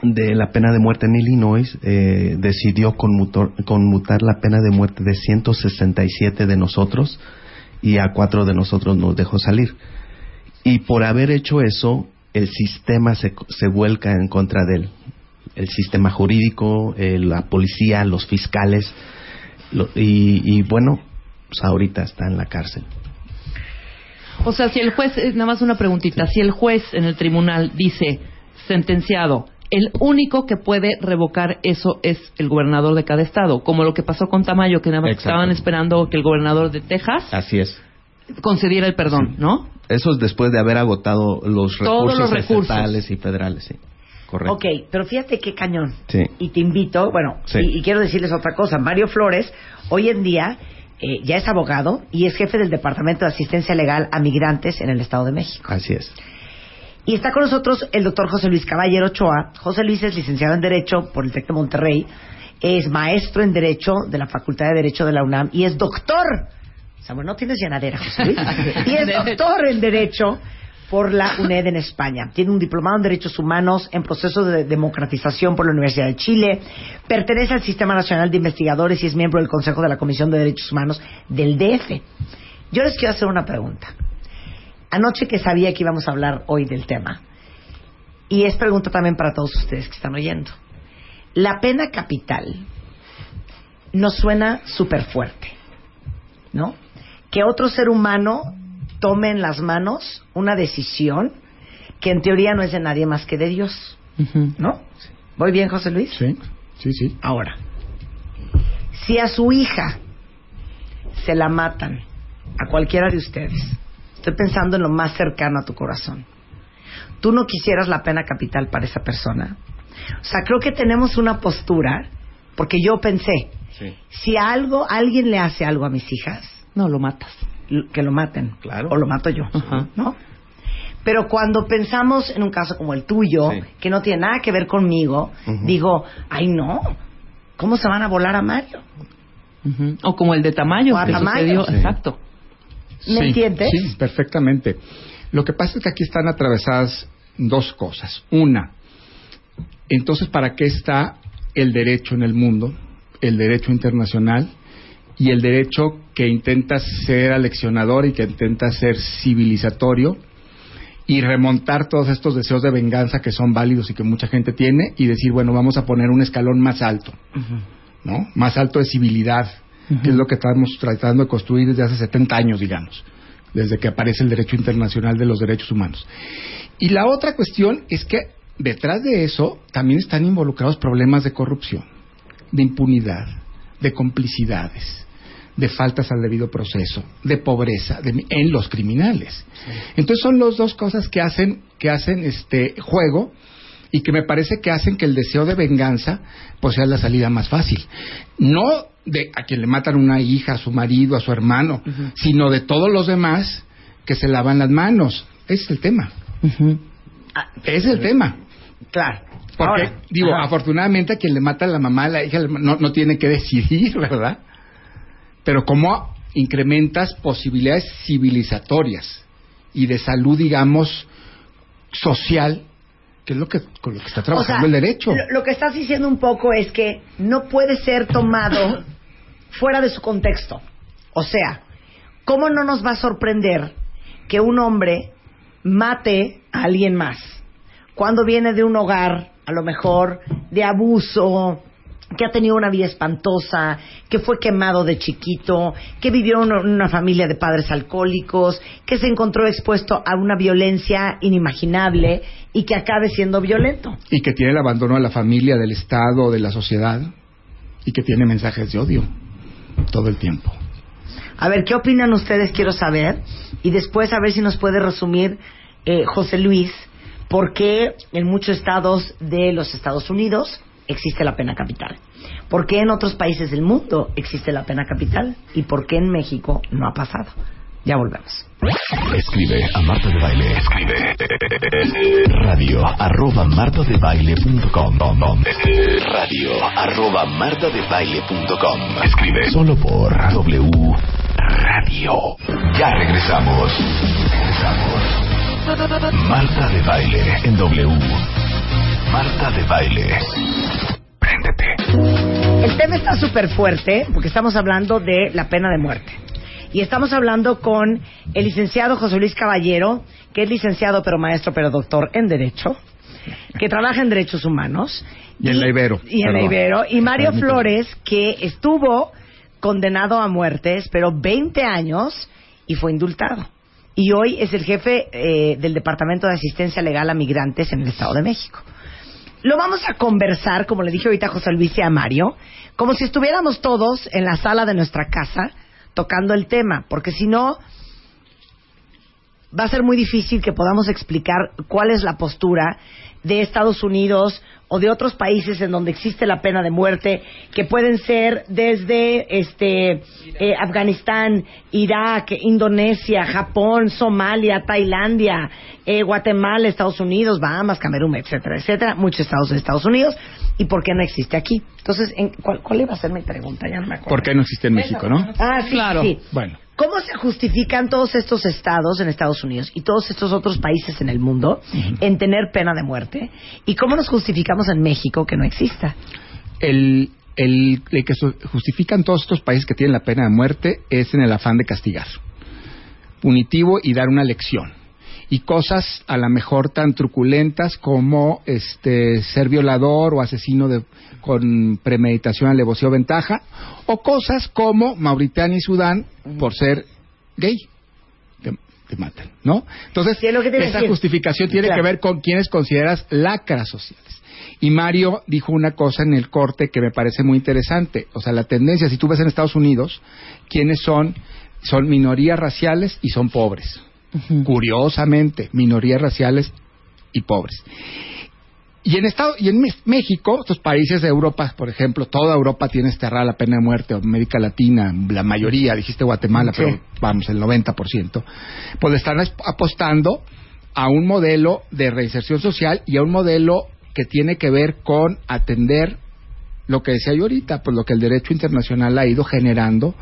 de la pena de muerte en Illinois, eh, decidió conmutor- conmutar la pena de muerte de 167 de nosotros y a cuatro de nosotros nos dejó salir. Y por haber hecho eso, el sistema se, se vuelca en contra de él. El sistema jurídico, eh, la policía, los fiscales. y, y bueno, pues ahorita está en la cárcel. O sea, si el juez, nada más una preguntita, si el juez en el tribunal dice sentenciado, el único que puede revocar eso es el gobernador de cada estado, como lo que pasó con Tamayo, que nada más Exacto. estaban esperando que el gobernador de Texas Así es. concediera el perdón, ¿no? Eso es después de haber agotado los Todos recursos los recursos. estatales y federales, sí. Correcto. Ok, pero fíjate qué cañón. Sí. Y te invito, bueno, Sí. y, y quiero decirles otra cosa. Mario Flores, hoy en día, eh, ya es abogado y es jefe del Departamento de Asistencia Legal a Migrantes en el Estado de México. Así es. Y está con nosotros el doctor José Luis Caballero Ochoa. José Luis es licenciado en Derecho por el TEC de Monterrey, es maestro en Derecho de la Facultad de Derecho de la UNAM y es doctor. O sea, bueno, no tienes llenadera, José Luis. <laughs> Y es doctor en Derecho por la UNED en España. Tiene un diplomado en Derechos Humanos en proceso de democratización por la Universidad de Chile. Pertenece al Sistema Nacional de Investigadores y es miembro del Consejo de la Comisión de Derechos Humanos del DF. Yo les quiero hacer una pregunta. Anoche que sabía que íbamos a hablar hoy del tema, y es pregunta también para todos ustedes que están oyendo. La pena capital nos suena súper fuerte, ¿no? Que otro ser humano tome en las manos una decisión que en teoría no es de nadie más que de Dios, ¿no? ¿Voy bien, José Luis? Sí, sí, sí. Ahora, si a su hija se la matan, a cualquiera de ustedes, estoy pensando en lo más cercano a tu corazón, tú no quisieras la pena capital para esa persona. O sea, creo que tenemos una postura, porque yo pensé, si a algo, alguien le hace algo a mis hijas, no lo matas, que lo maten, claro, o lo mato yo, ¿no? Pero cuando pensamos en un caso como el tuyo, Sí. que no tiene nada que ver conmigo, digo, ay no, ¿cómo se van a volar a Mario? O como el de Tamayo, O a que Tamayo. sucedió, Sí. exacto. ¿Me Sí, entiendes? Sí, perfectamente. Lo que pasa es que aquí están atravesadas dos cosas. Una, entonces, ¿para qué está el derecho en el mundo? El derecho internacional y el derecho que intenta ser aleccionador y que intenta ser civilizatorio y remontar todos estos deseos de venganza que son válidos y que mucha gente tiene y decir, bueno, vamos a poner un escalón más alto, ¿no? Más alto de civilidad, que es lo que estamos tratando de construir desde hace 70 años, digamos, desde que aparece el derecho internacional de los derechos humanos. Y la otra cuestión es que detrás de eso también están involucrados problemas de corrupción, de impunidad, de complicidades, de faltas al debido proceso, de pobreza de- en los criminales. Entonces son las dos cosas que hacen que hacen este juego y que me parece que hacen que el deseo de venganza pues sea la salida más fácil. No de a quien le matan una hija, a su marido, a su hermano, sino de todos los demás que se lavan las manos. Ese es el tema. Ese es el tema. Claro. Porque, Ahora, digo, ajá. afortunadamente a quien le mata a la mamá, a la hija, no, no tiene que decidir, <laughs> ¿verdad? Pero cómo incrementas posibilidades civilizatorias y de salud, digamos, social, que es lo que, con lo que está O trabajando sea, el derecho. Lo, lo que estás diciendo un poco es que no puede ser tomado fuera de su contexto. O sea, ¿cómo no nos va a sorprender que un hombre mate a alguien más cuando viene de un hogar, a lo mejor, de abuso, que ha tenido una vida espantosa, que fue quemado de chiquito, que vivió en una, familia de padres alcohólicos, que se encontró expuesto a una violencia inimaginable y que acabe siendo violento? Y que tiene el abandono de la familia, del Estado, de la sociedad, y que tiene mensajes de odio todo el tiempo. A ver, ¿qué opinan ustedes? Quiero saber. Y después a ver si nos puede resumir eh, José Luis por qué en muchos estados de los Estados Unidos existe la pena capital. ¿Por qué en otros países del mundo existe la pena capital? ¿Y por qué en México no ha pasado? Ya volvemos. Escribe a Marta de Baile. Escribe radio arroba martadebaile.com radio arroba martadebaile.com Escribe solo por W Radio. Ya regresamos. Regresamos. Marta de Baile en W. Marta de Baile. Préndete. El tema está súper fuerte porque estamos hablando de la pena de muerte. Y estamos hablando con el licenciado José Luis Caballero, que es licenciado pero maestro pero doctor en Derecho, que trabaja en Derechos Humanos. Y en la Ibero. Y en la. Ibero. Y Mario. Flores, que estuvo condenado a muerte, esperó 20 años y fue indultado. Y hoy es el jefe eh, del Departamento de Asistencia Legal a Migrantes en el Estado de México. Lo vamos a conversar, como le dije ahorita a José Luis y a Mario, como si estuviéramos todos en la sala de nuestra casa tocando el tema, porque si no, va a ser muy difícil que podamos explicar cuál es la postura de Estados Unidos o de otros países en donde existe la pena de muerte, que pueden ser desde este eh, Afganistán, Irak, Indonesia, Japón, Somalia, Tailandia, eh, Guatemala, Estados Unidos, Bahamas, Camerún, etcétera, etcétera, muchos estados de Estados Unidos, y por qué no existe aquí. Entonces, ¿en ¿cuál, cuál iba a ser mi pregunta? Ya no me acuerdo. ¿Por qué no existe en México, no? Ah, sí, sí. Bueno. ¿Cómo se justifican todos estos estados en Estados Unidos y todos estos otros países en el mundo en tener pena de muerte? ¿Y cómo nos justificamos en México que no exista? el, el, el que justifican todos estos países que tienen la pena de muerte es en el afán de castigar, punitivo y dar una lección. Y cosas a lo mejor tan truculentas como este ser violador o asesino de, con premeditación, alevosía o ventaja, o cosas como Mauritania y Sudán por ser gay. Te, te matan, ¿no? Entonces, es lo que esa decir. justificación tiene Claro. que ver con quienes consideras lacras sociales. Y Mario dijo una cosa en el corte que me parece muy interesante. O sea, la tendencia, si tú ves en Estados Unidos, quienes son, son minorías raciales y son pobres. Curiosamente, minorías raciales y pobres. Y en, Estado, y en México, estos países de Europa, por ejemplo, toda Europa tiene cerrada la pena de muerte, o América Latina, la mayoría, dijiste Guatemala, Sí. pero vamos, el 90%, pues están apostando a un modelo de reinserción social y a un modelo que tiene que ver con atender lo que decía yo ahorita, pues lo que el derecho internacional ha ido generando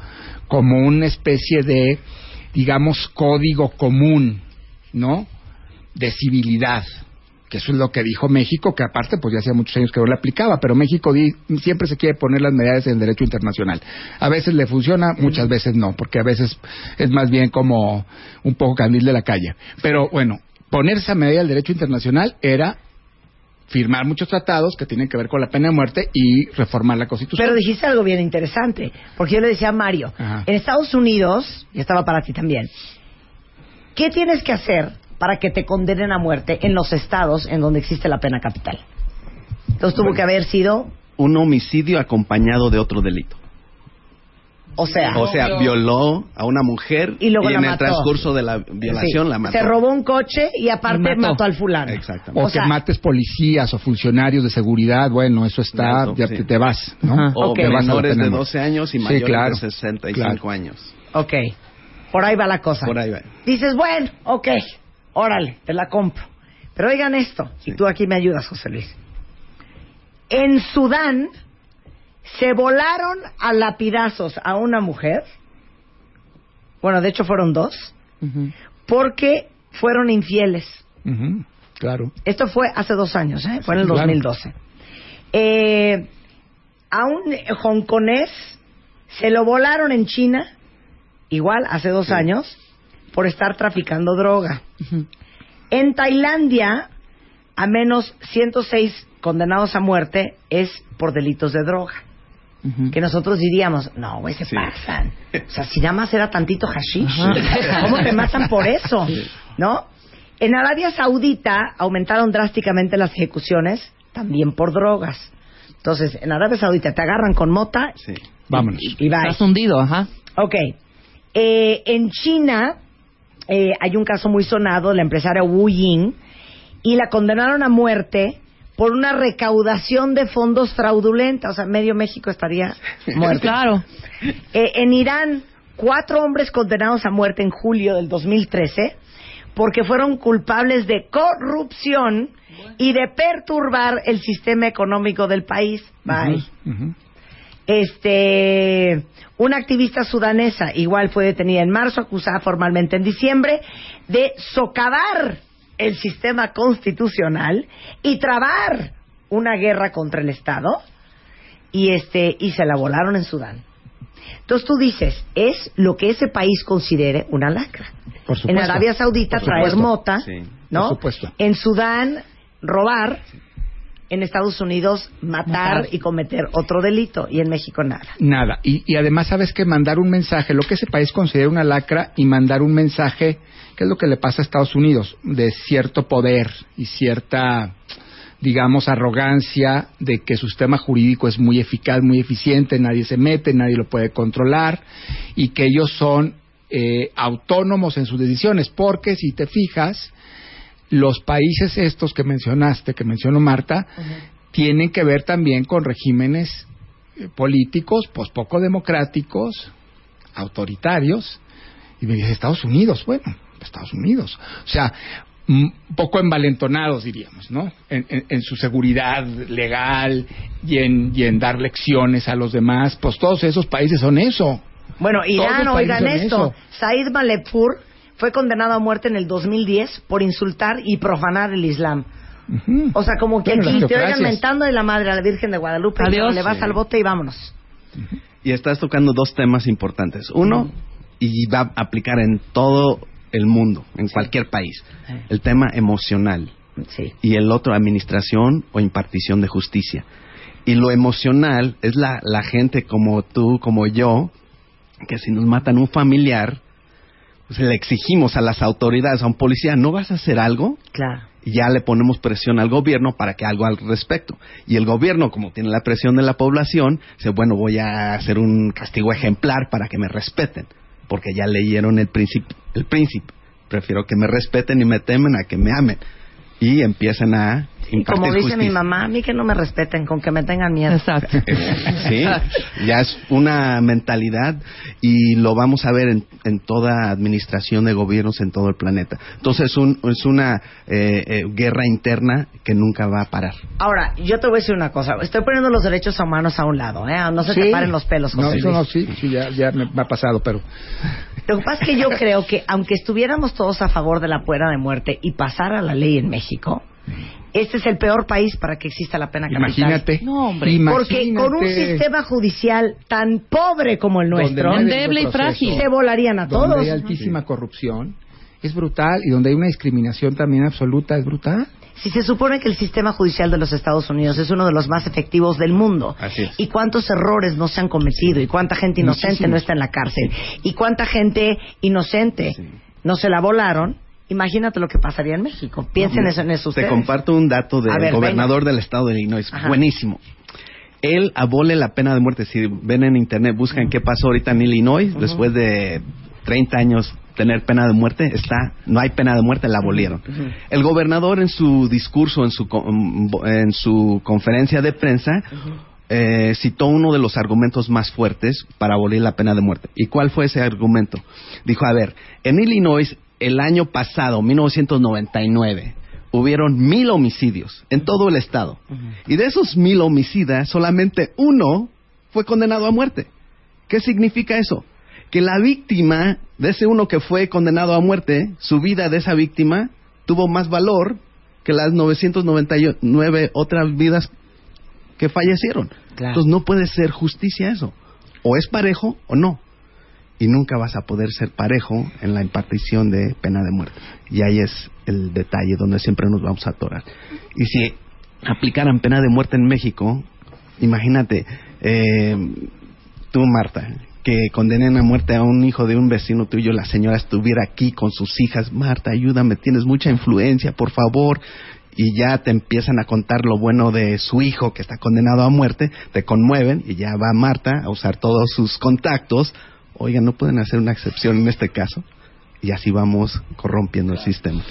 como una especie de, digamos, código común, ¿no? De civilidad, que eso es lo que dijo México, que aparte, pues ya hacía muchos años que no le aplicaba, pero México di- siempre se quiere poner las medallas en el derecho internacional. A veces le funciona, muchas veces no, porque a veces es más bien como un poco candil de la calle. Pero bueno, poner esa medalla del derecho internacional era firmar muchos tratados que tienen que ver con la pena de muerte y reformar la Constitución. Pero dijiste algo bien interesante, porque yo le decía a Mario, Ajá. en Estados Unidos, y estaba para ti también, ¿qué tienes que hacer para que te condenen a muerte en los estados en donde existe la pena capital? Entonces tuvo que haber sido, Un homicidio acompañado de otro delito. o sea, O sea, violó a una mujer Y luego la en el mató. transcurso de la violación sí, la mató. se robó un coche y aparte Y mató. mató. al fulano. Exactamente. o, o sea- que mates policías o funcionarios de seguridad, bueno, eso está, Eso, ya sí. te, te vas, ¿no? O Ok. Te vas a la menores de muerte. 12 años y Sí, mayores claro. de 65 Claro. años. Ok, por ahí va la cosa. Por ahí va. Dices, bueno, ok, órale, te la compro. Pero oigan esto, y tú aquí me ayudas, José Luis. En Sudán se volaron a lapidazos a una mujer, bueno, de hecho fueron dos, porque fueron infieles. Claro. Esto fue hace dos años, ¿eh? Fue en el Sí, claro. 2012. Eh, a un hongkonés se lo volaron en China, igual hace dos años, por estar traficando droga. En Tailandia, a menos 106 condenados a muerte es por delitos de droga. Que nosotros diríamos, no, güey, se pasan. O sea, si nada más era tantito hashish, ¿cómo te matan por eso? ¿No? En Arabia Saudita aumentaron drásticamente las ejecuciones, también por drogas. Entonces, en Arabia Saudita te agarran con mota Vámonos. y, y. Estás hundido, ajá. Ok. Eh, en China eh, hay un caso muy sonado de la empresaria Wu Ying y la condenaron a muerte por una recaudación de fondos fraudulenta. O sea, medio México estaría <laughs> muerto. Claro. Eh, en Irán, cuatro hombres condenados a muerte en julio del 2013 porque fueron culpables de corrupción y de perturbar el sistema económico del país. Bye. Ujú. Este, una activista sudanesa igual fue detenida en marzo, acusada formalmente en diciembre de socavar el sistema constitucional y trabar una guerra contra el Estado y este y se la volaron en Sudán. Entonces tú dices, es lo que ese país considere una lacra. Por supuesto. En Arabia Saudita Por traer mota, Sí. ¿no? Por supuesto. En Sudán robar, en Estados Unidos matar, Matar. y cometer otro delito y en México nada. Nada. Y, y además, sabes que mandar un mensaje, lo que ese país considera una lacra y mandar un mensaje, que es lo que le pasa a Estados Unidos, de cierto poder y cierta, digamos, arrogancia de que su sistema jurídico es muy eficaz, muy eficiente, nadie se mete, nadie lo puede controlar y que ellos son eh, autónomos en sus decisiones, porque si te fijas, los países estos que mencionaste, que mencionó Marta, tienen que ver también con regímenes eh, políticos, pues poco democráticos, autoritarios, y me dice Estados Unidos, bueno, Estados Unidos, o sea, un poco envalentonados, diríamos, ¿no? En, en- en su seguridad legal y en, y en dar lecciones a los demás, pues todos esos países son eso. Bueno, Irán, oigan esto. Said Malepur fue condenado a muerte en el 2010 por insultar y profanar el Islam. O sea, como que Bueno, aquí te oigan mentando de la madre a la Virgen de Guadalupe y Adiós. le vas Sí. al bote y vámonos. Y estás tocando dos temas importantes. Uno, y va a aplicar en todo el mundo, en cualquier país. El tema emocional. Sí. Y el otro, administración o impartición de justicia. Y lo emocional es la, la gente como tú, como yo, que si nos matan un familiar, pues le exigimos a las autoridades, a un policía, ¿no vas a hacer algo? Claro. y ya le ponemos presión al gobierno para que algo al respecto. Y el gobierno, como tiene la presión de la población, dice, bueno, voy a hacer un castigo ejemplar para que me respeten, porque ya leyeron el príncipe, el príncipe. Prefiero que me respeten y me temen a que me amen. Y empiecen a Y como dice mi justicia. mamá, a mí que no me respeten, con que me tengan miedo. Exacto. <laughs> Sí, ya es una mentalidad y lo vamos a ver en, en toda administración de gobiernos en todo el planeta. Entonces es, un- es una eh, eh, guerra interna que nunca va a parar. Ahora, yo te voy a decir una cosa. Estoy poniendo los derechos humanos a un lado, ¿eh? No se te Sí. paren los pelos, No, José eso Luis. no, sí, sí, ya, ya me, me ha pasado, pero Lo que pasa es que yo creo que aunque estuviéramos todos a favor de la pena de muerte y pasara la ley en México, este es el peor país para que exista la pena capital. imagínate. No, hombre. Porque con un sistema judicial tan pobre como el nuestro, Endeble y frágil. se volarían a donde todos. hay altísima corrupción, es brutal, y donde hay una discriminación también absoluta, es brutal. Si se supone que el sistema judicial de los Estados Unidos es uno de los más efectivos del mundo, Así es. y cuántos errores no se han cometido, y cuánta gente inocente no está en la cárcel, y cuánta gente inocente no se la volaron, imagínate lo que pasaría en México. Piensen eso en eso Te ustedes. comparto un dato del ver, gobernador del estado de Illinois, Ajá. buenísimo. Él abole la pena de muerte. Si ven en internet, buscan qué pasó ahorita en Illinois, después de 30 años tener pena de muerte, está, no hay pena de muerte, la abolieron. El gobernador en su discurso, en su, en su conferencia de prensa, eh, citó uno de los argumentos más fuertes para abolir la pena de muerte. ¿Y cuál fue ese argumento? Dijo, a ver, en Illinois, el año pasado, 1999, hubieron mil homicidios en todo el estado. Y de esos mil homicidas, solamente uno fue condenado a muerte. ¿Qué significa eso? Que la víctima de ese uno que fue condenado a muerte, su vida de esa víctima tuvo más valor que las 999 otras vidas que fallecieron. Claro. Entonces no puede ser justicia eso. O es parejo o no. Y nunca vas a poder ser parejo en la impartición de pena de muerte. Y ahí es el detalle donde siempre nos vamos a atorar. Y si aplicaran pena de muerte en México, imagínate, eh, tú Marta, que condenen a muerte a un hijo de un vecino tuyo, la señora estuviera aquí con sus hijas, Marta, ayúdame, tienes mucha influencia, por favor, y ya te empiezan a contar lo bueno de su hijo que está condenado a muerte, te conmueven y ya va Marta a usar todos sus contactos. Oigan, ¿no pueden hacer una excepción en este caso? Y así vamos corrompiendo el sistema.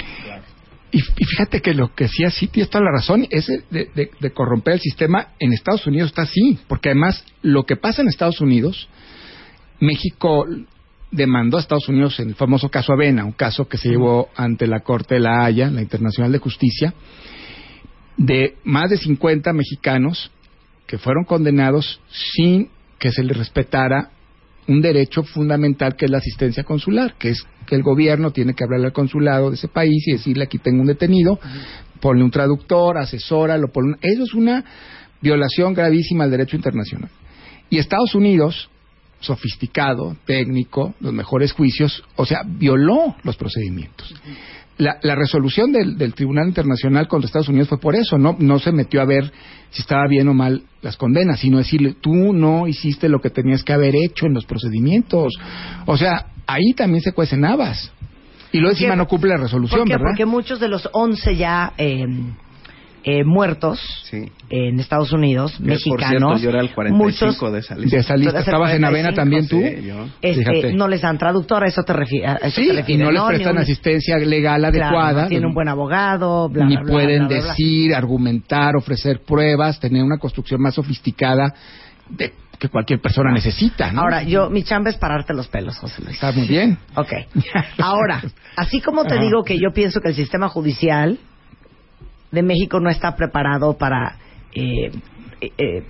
Y, fíjate que lo que sí así tienes toda la razón, de, de- de corromper el sistema en Estados Unidos está así, porque además lo que pasa en Estados Unidos, México demandó a Estados Unidos en el famoso caso Avena, un caso que se llevó ante la Corte de la Haya, la Internacional de Justicia, de más de 50 mexicanos que fueron condenados sin que se les respetara un derecho fundamental que es la asistencia consular, que es que el gobierno tiene que hablarle al consulado de ese país y decirle aquí tengo un detenido, ponle un traductor, asesóralo, ponle eso es una violación gravísima al derecho internacional. Y Estados Unidos, sofisticado, técnico, los mejores juicios, o sea, violó los procedimientos. La, la resolución del, del Tribunal Internacional contra Estados Unidos fue por eso, no, no se metió a ver si estaba bien o mal las condenas, sino decirle, tú no hiciste lo que tenías que haber hecho en los procedimientos. O sea, ahí también se cuecen habas. Y luego encima no cumple la resolución, ¿Por qué? ¿verdad? Porque muchos de los 11 ya eh, eh, muertos en Estados Unidos, Yo, por cierto, mexicanos, yo era el 45 muchos, de esa lista. De esa ¿Estabas en Avena 45, también tú? Sí, yo. este, no les dan traductor, a eso te, refi- a eso Sí, te y refieres. no les Ni prestan un- asistencia legal Claro, adecuada. no tiene un buen abogado, bla, ni bla, bla, pueden bla, bla, bla. decir, argumentar, ofrecer pruebas, tener una construcción más sofisticada de que cualquier persona necesita, ¿no? Ahora, yo, mi chamba es pararte los pelos, José Luis. Está muy bien. Ok. Ahora, así como te Ajá. digo que yo pienso que el sistema judicial de México no está preparado para eh, eh,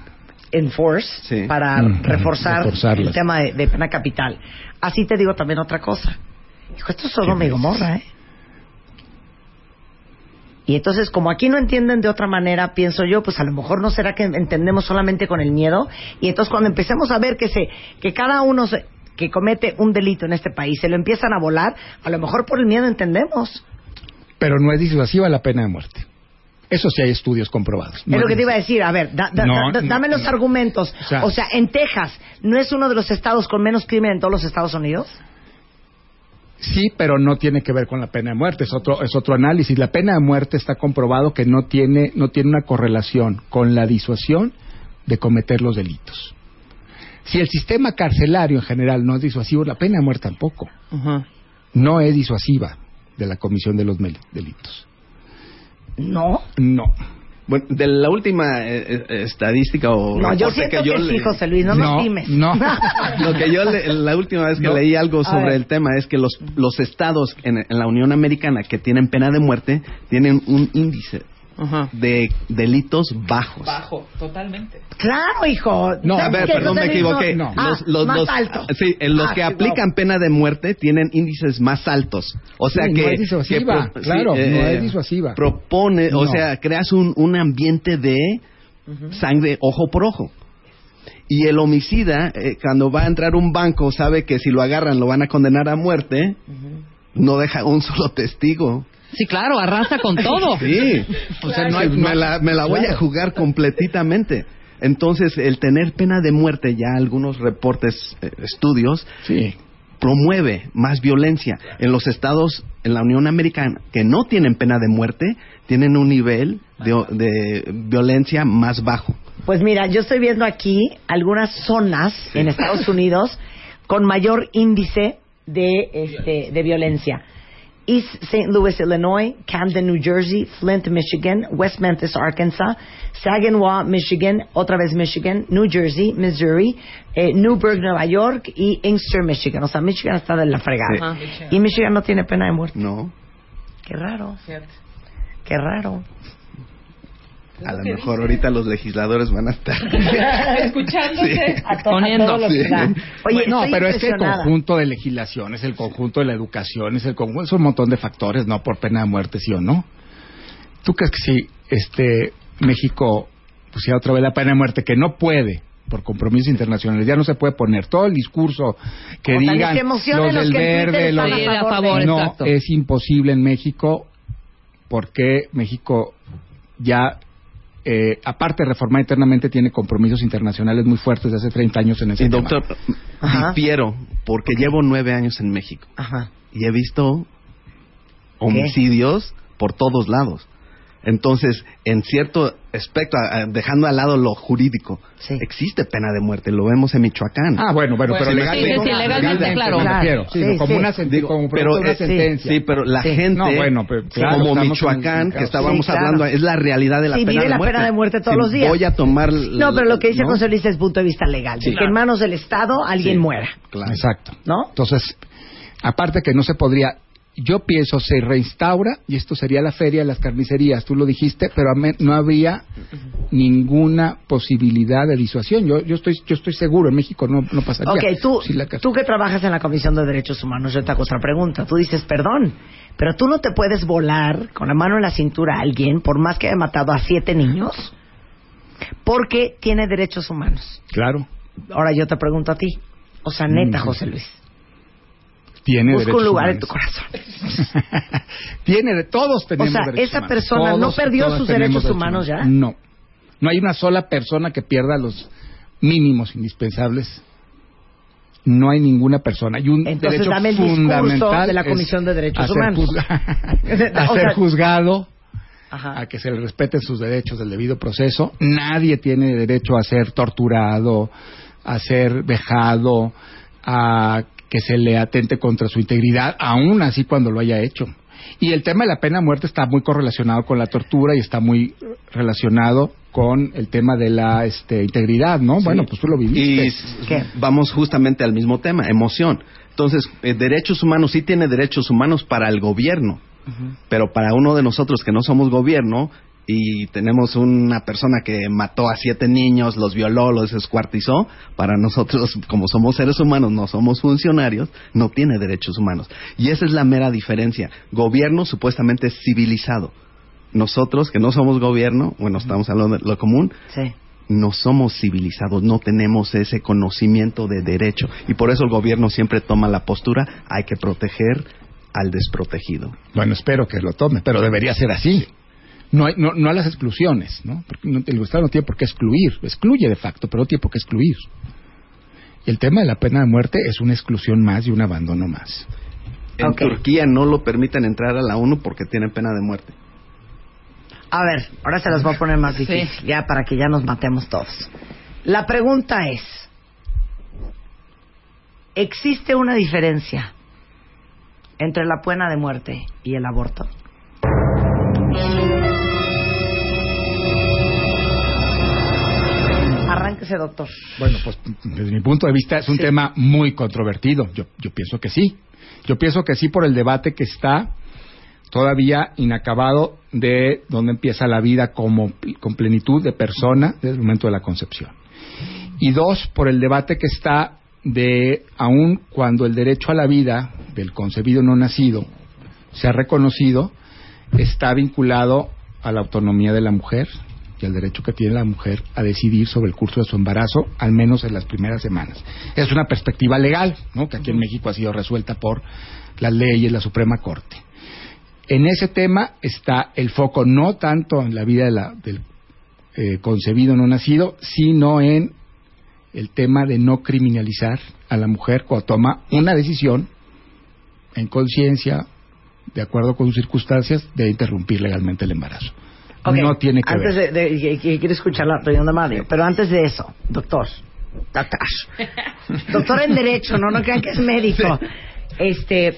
enforce, para Mm, reforzar reforzarlas. el tema de, de pena capital. Así te digo también otra cosa. Hijo, esto es Sodoma y Gomorra, ¿eh? Y entonces, como aquí no entienden de otra manera, pienso yo, pues a lo mejor no será que entendemos solamente con el miedo. Y entonces, cuando empecemos a ver que se, que cada uno se- que comete un delito en este país se lo empiezan a volar, a lo mejor por el miedo entendemos. Pero no es disuasiva la pena de muerte. Eso sí hay estudios comprobados. es lo que te iba a decir. A ver, da- da- No, da- no, dame los no. argumentos. O sea- o sea, en Texas, ¿no es uno de los estados con menos crimen en todos los Estados Unidos? Sí, pero no tiene que ver con la pena de muerte, es otro, es otro análisis. La pena de muerte está comprobado que no tiene, no tiene una correlación con la disuasión de cometer los delitos. Si el sistema carcelario en general no es disuasivo, la pena de muerte tampoco. No es disuasiva de la comisión de los delitos. No. No. Bueno, de la última eh, eh, estadística o No, yo siento que, sí, le- José Luis, no, nos dimes. <laughs> Lo que yo le- la última vez que No. leí algo sobre el tema es que los los estados en, en la Unión Americana que tienen pena de muerte tienen un índice de delitos bajos. Bajo, totalmente. Claro, hijo. No, a ¿Sabes ver, perdón, me equivoqué. No. Ah, Los, los- más los- alto. sí, en los Ah, que sí, aplican pena de muerte tienen índices más altos. O sea Sí, que no es disuasiva, que claro, no es disuasiva. Propone, o No. sea, creas un, un ambiente de sangre ojo por ojo. Y el homicida, eh, cuando va a entrar un banco, sabe que si lo agarran lo van a condenar a muerte, no deja un <laughs> solo testigo. Sí, claro, arrasa con todo. <laughs> Sí. O sea, no hay- me la, me la voy a jugar completamente. Entonces, el tener pena de muerte, ya algunos reportes, eh, estudios, promueve más violencia. En los estados, en la Unión Americana, que no tienen pena de muerte, tienen un nivel de, de violencia más bajo. Pues mira, yo estoy viendo aquí algunas zonas en Estados Unidos con mayor índice de, este, de violencia. East St. Louis, Illinois, Camden, New Jersey, Flint, Michigan, West Memphis, Arkansas, Saginaw, Michigan, otra vez Michigan, New Jersey, Missouri, eh, Newburgh, Nueva York y Inkster, Michigan. O sea, Michigan está de la fregada. Sí. Y Michigan no tiene pena de muerte. No. Qué raro. Qué raro. A lo mejor ahorita los legisladores van a estar <laughs> Escuchándose. A to- a todo lo que da. Oye, no, pero es que el conjunto de legislación, es el conjunto de la educación, es el conjunto, es un montón de factores, no por pena de muerte, sí o no. ¿Tú crees que si este México pusiera otra vez la pena de muerte, que no puede por compromisos internacionales, ya no se puede poner todo el discurso que Ojalá digan que emocionen los los del verde, los a Sí, favor no exacto. es imposible en México porque México ya eh, aparte de reformar internamente tiene compromisos internacionales muy fuertes de hace 30 años en ese Y tema. doctor, difiero, porque llevo nueve años en México. Y he visto homicidios por todos lados. Entonces, en cierto aspecto, dejando al lado lo jurídico, existe pena de muerte, lo vemos en Michoacán. Ah, bueno, bueno, pero Sí, legalmente, sí, sí, legalmente, claro. me refiero, Sí, sí, sí. como una, sen- Digo, como pero, producto de una sí, sentencia. sí, pero la gente, No, bueno, pero, claro, como Michoacán, que estábamos Sí, claro. hablando, es la realidad de la Sí, pena vive de la muerte. pena de muerte todos los días. Voy a tomar... No, pero lo que dice ¿no? José Luis es punto de vista legal. Sí. de que en manos del Estado alguien Sí. muera. Exacto. ¿No? Entonces, aparte que no se podría, yo pienso se reinstaura y esto sería la feria de las carnicerías, tú lo dijiste, pero no habría ninguna posibilidad de disuasión. Yo, yo estoy, yo estoy seguro en México no, no pasaría. Ok, tú, la- tú que trabajas en la Comisión de Derechos Humanos, yo te hago otra pregunta. Tú dices, perdón, pero tú no te puedes volar con la mano en la cintura a alguien, por más que haya matado a siete niños, porque tiene derechos humanos. Claro. Ahora yo te pregunto a ti. O sea, neta, Mm, José Luis. Tiene Busca un derechos lugar en tu corazón. <laughs> Tiene, de- todos tenemos O sea, derechos esa humanos. persona no perdió sus derechos derechos humanos ya. No. No hay una sola persona que pierda los mínimos indispensables. No hay ninguna persona. Y un Entonces, derecho dame el discurso fundamental de la Comisión de Derechos Humanos. <laughs> <laughs> a ser juzgado, Ajá. a que se le respeten sus derechos del debido proceso. Nadie tiene derecho a ser torturado, a ser vejado, a que se le atente contra su integridad, aún así cuando lo haya hecho. Y el tema de la pena de muerte está muy correlacionado con la tortura y está muy relacionado con el tema de la este, integridad, ¿no? Sí. Bueno, pues tú lo Y viviste. s- vamos justamente al mismo tema, emoción. Entonces, eh, derechos humanos sí tiene derechos humanos para el gobierno, pero para uno de nosotros que no somos gobierno y tenemos una persona que mató a siete niños, los violó, los descuartizó, para nosotros, como somos seres humanos, no somos funcionarios, no tiene derechos humanos. Y esa es la mera diferencia. Gobierno supuestamente es civilizado. Nosotros, que no somos gobierno, bueno, estamos hablando de lo común, Sí. no somos civilizados, no tenemos ese conocimiento de derecho y por eso el gobierno siempre toma la postura, hay que proteger al desprotegido. Bueno, espero que lo tome, pero debería ser así. No, hay, no, no a las exclusiones, ¿no? Porque no- el Estado no tiene por qué excluir. Excluye de facto, pero no tiene por qué excluir. Y el tema de la pena de muerte es una exclusión más y un abandono más. En Turquía no lo permiten entrar a la ONU porque tienen pena de muerte. A ver, ahora se las voy a poner más difícil, ya para que ya nos matemos todos. La pregunta es, ¿existe una diferencia entre la pena de muerte y el aborto? Doctor. Bueno, pues desde mi punto de vista es un tema muy controvertido. Yo, yo pienso que sí. Yo pienso que sí por el debate que está todavía inacabado de dónde empieza la vida como con plenitud de persona desde el momento de la concepción. Y dos, por el debate que está de aun cuando el derecho a la vida del concebido no nacido se ha reconocido, está vinculado a la autonomía de la mujer y al derecho que tiene la mujer a decidir sobre el curso de su embarazo, al menos en las primeras semanas. Es una perspectiva legal, ¿no? que aquí en México ha sido resuelta por las leyes, la Suprema Corte. En ese tema está el foco no tanto en la vida de la- del eh, concebido no nacido, sino en el tema de no criminalizar a la mujer cuando toma una decisión en conciencia, de acuerdo con sus circunstancias, de interrumpir legalmente el embarazo. No tiene que antes ver. De, de- quiero escuchar la opinión de Mario, pero antes de eso, doctor, doctor, <laughs> doctor en derecho, no, no crean que es médico. Este,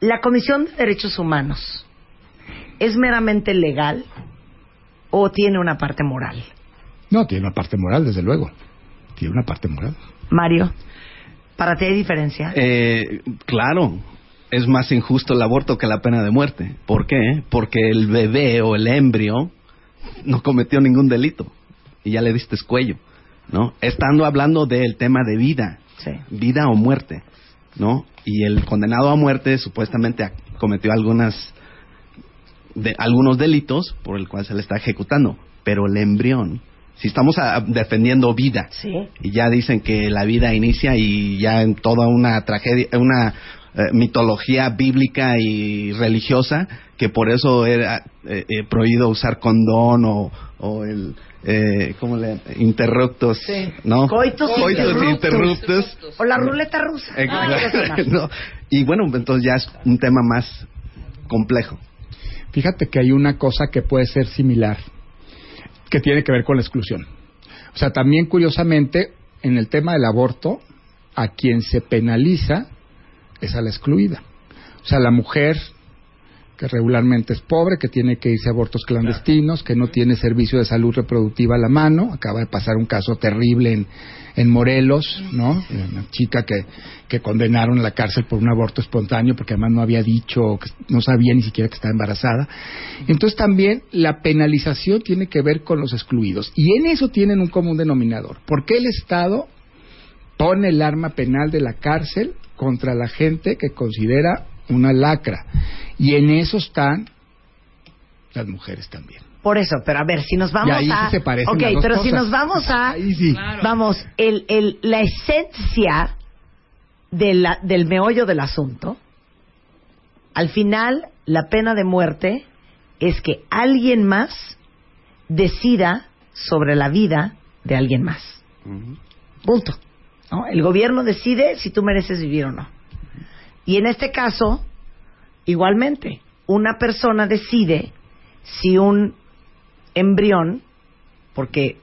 la Comisión de Derechos Humanos es meramente legal o tiene una parte moral. No, tiene una parte moral, desde luego. Tiene una parte moral. Mario, para ti hay diferencia. Eh, claro, es más injusto el aborto que la pena de muerte. ¿Por qué? Porque el bebé o el embrio no cometió ningún delito y ya le diste cuello, ¿no? Estando hablando del tema de vida, vida o muerte, ¿no? Y el condenado a muerte supuestamente cometió algunas de algunos delitos por el cual se le está ejecutando, pero el embrión, si estamos defendiendo vida y ya dicen que la vida inicia y ya en toda una tragedia, una eh, mitología bíblica y religiosa que por eso era eh, eh, prohibido usar condón o, o el eh, ¿cómo le interruptos, ¿no? Coitus interruptus. interruptus. O la ruleta rusa. Exacto. <laughs> No. Y bueno, entonces ya es un tema más complejo. Fíjate que hay una cosa que puede ser similar, que tiene que ver con la exclusión. O sea, también curiosamente, en el tema del aborto, a quien se penaliza es a la excluida. O sea, la mujer que regularmente es pobre, que tiene que irse a abortos clandestinos, que no tiene servicio de salud reproductiva a la mano. Acaba de pasar un caso terrible en, en Morelos, ¿no? Una chica que, que condenaron a la cárcel por un aborto espontáneo porque además no había dicho, que no sabía ni siquiera que estaba embarazada. Entonces también la penalización tiene que ver con los excluidos. Y en eso tienen un común denominador. ¿Por qué el Estado pone el arma penal de la cárcel contra la gente que considera una lacra? Y en eso están las mujeres también. Por eso, pero a ver, si nos vamos Y ahí a... sí se parecen ok, las dos pero si nos vamos a... Ahí sí. Vamos, el, el, la esencia de la- del meollo del asunto, al final, la pena de muerte es que alguien más decida sobre la vida de alguien más. Punto. ¿No? El gobierno decide si tú mereces vivir o no. Y en este caso, igualmente, una persona decide si un embrión, porque,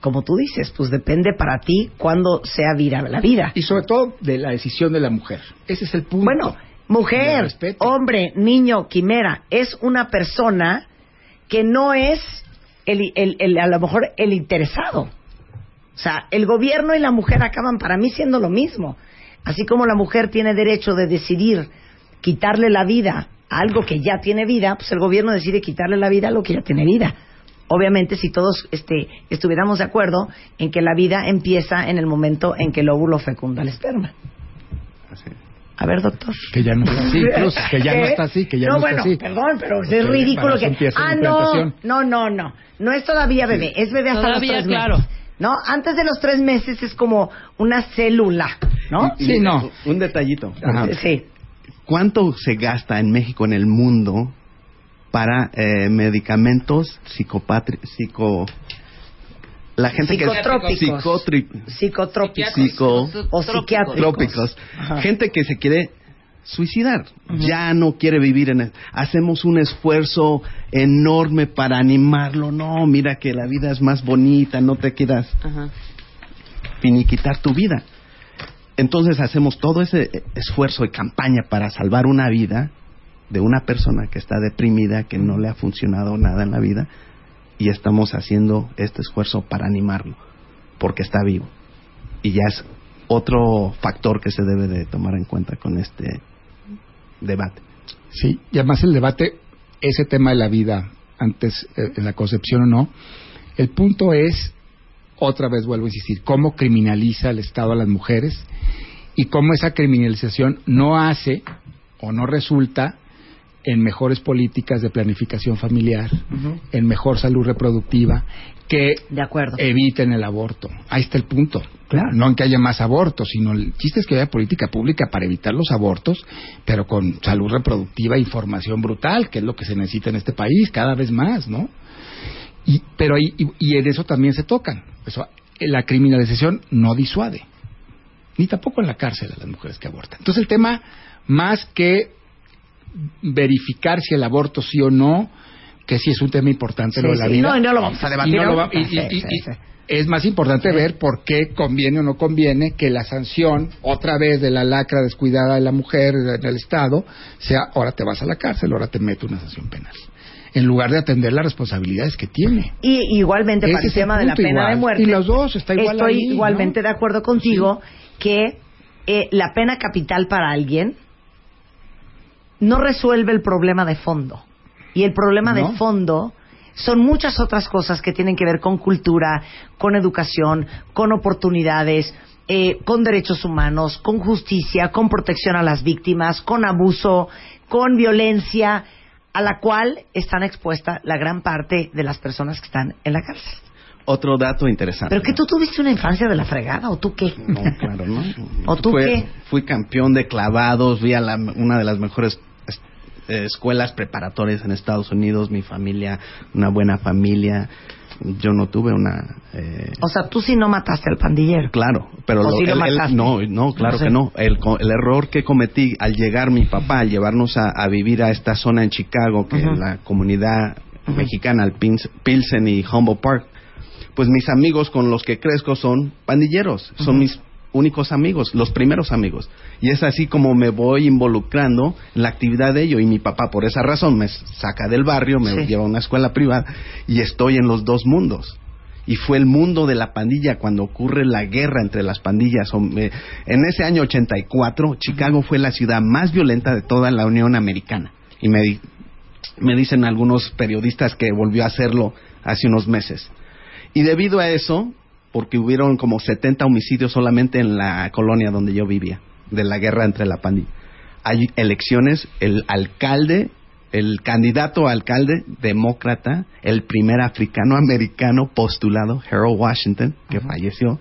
como tú dices, pues depende para ti cuándo sea vida la vida. Y sobre todo de la decisión de la mujer. Ese es el punto. Bueno, mujer, hombre, niño, quimera, es una persona que no es el, el- el- a lo mejor el interesado. O sea, el gobierno y la mujer acaban para mí siendo lo mismo. Así como la mujer tiene derecho de decidir quitarle la vida a algo que ya tiene vida, pues el gobierno decide quitarle la vida a lo que ya tiene vida. Obviamente, si todos este, estuviéramos de acuerdo en que la vida empieza en el momento en que el óvulo fecunda el esperma. A ver, doctor. Que ya no está así, que ya no está así, que ya no, bueno, está así. perdón, pero Porque es ridículo que... Ah, no, no, no, no. No es todavía bebé, es bebé hasta Todavía, los tres claro. ¿No? Antes de los tres meses es como una célula, ¿no? Y- y Un detallito. Sí. ¿Cuánto se gasta en México, en el mundo, para eh, medicamentos psicopatri psico la gente Psicotrópicos. que Psicotrópicos. psico o psiquiátricos. Ajá. gente que se quiere suicidar. Ya no quiere vivir en el, hacemos un esfuerzo enorme para animarlo. No mira que la vida es más bonita no te quieras finiquitar tu vida. Entonces hacemos todo ese esfuerzo y campaña para salvar una vida de una persona que está deprimida, que no le ha funcionado nada en la vida, y estamos haciendo este esfuerzo para animarlo, porque está vivo. Y ya es otro factor que se debe de tomar en cuenta con este debate. Sí, y además el debate, ese tema de la vida, antes eh, en la concepción o no, el punto es, otra vez vuelvo a insistir, cómo criminaliza el Estado a las mujeres y cómo esa criminalización no hace o no resulta en mejores políticas de planificación familiar, en mejor salud reproductiva, que eviten el aborto. Ahí está el punto. No en que haya más abortos, sino el chiste es que haya política pública para evitar los abortos, pero con salud reproductiva e información brutal, que es lo que se necesita en este país cada vez más, ¿no? Y, pero ahí, y, y en eso también se tocan. Eso, la criminalización no disuade, ni tampoco en la cárcel a las mujeres que abortan. Entonces el tema, más que verificar si el aborto sí o no, que sí es un tema importante Sí, lo de la sí. vida. No, no lo vamos a debatir no lo va- y- y- y-. Es más importante ver por qué conviene o no conviene que la sanción, otra vez de la lacra descuidada de la mujer en el Estado, sea ahora te vas a la cárcel, ahora te meto una sanción penal. En lugar de atender las responsabilidades que tiene. Y igualmente Ese para el tema de la pena igual. de muerte. Y los dos, está igual Estoy ahí, ¿no? igualmente de acuerdo contigo que eh, la pena capital para alguien no resuelve el problema de fondo. Y el problema No. de fondo son muchas otras cosas que tienen que ver con cultura, con educación, con oportunidades, eh, con derechos humanos, con justicia, con protección a las víctimas, con abuso, con violencia. a la cual están expuestas la gran parte de las personas que están en la cárcel. Otro dato interesante. ¿Pero que tú tuviste una infancia de la fregada o tú qué? No, claro, ¿no? ¿O tú Fue- qué? Fui campeón de clavados, vi a la- una de las mejores es- eh, escuelas preparatorias en Estados Unidos, mi familia, una buena familia. Yo no tuve una... eh, O sea, tú sí no mataste al pandillero. Claro, pero ¿O lo- sí lo no, no, claro No sé. que no. El, error que cometí al llegar mi papá, al llevarnos a, a vivir a esta zona en Chicago, que Ujú. la comunidad mexicana, el Pilsen y Humboldt Park, pues mis amigos con los que crezco son pandilleros, son mis únicos amigos, los primeros amigos. Y es así como me voy involucrando en la actividad de ello. Y mi papá, por esa razón, me saca del barrio, me Sí. lleva a una escuela privada y estoy en los dos mundos y fue el mundo de la pandilla cuando ocurre la guerra entre las pandillas. Eh, En ese año 84, Chicago fue la ciudad más violenta de toda la Unión Americana. Y me, di- me dicen algunos periodistas que volvió a hacerlo hace unos meses. Y debido a eso, porque hubieron como 70 homicidios solamente en la colonia donde yo vivía, de la guerra entre la pandilla. Hay elecciones, el alcalde, el candidato a alcalde demócrata, el primer africano americano postulado, Harold Washington, que falleció,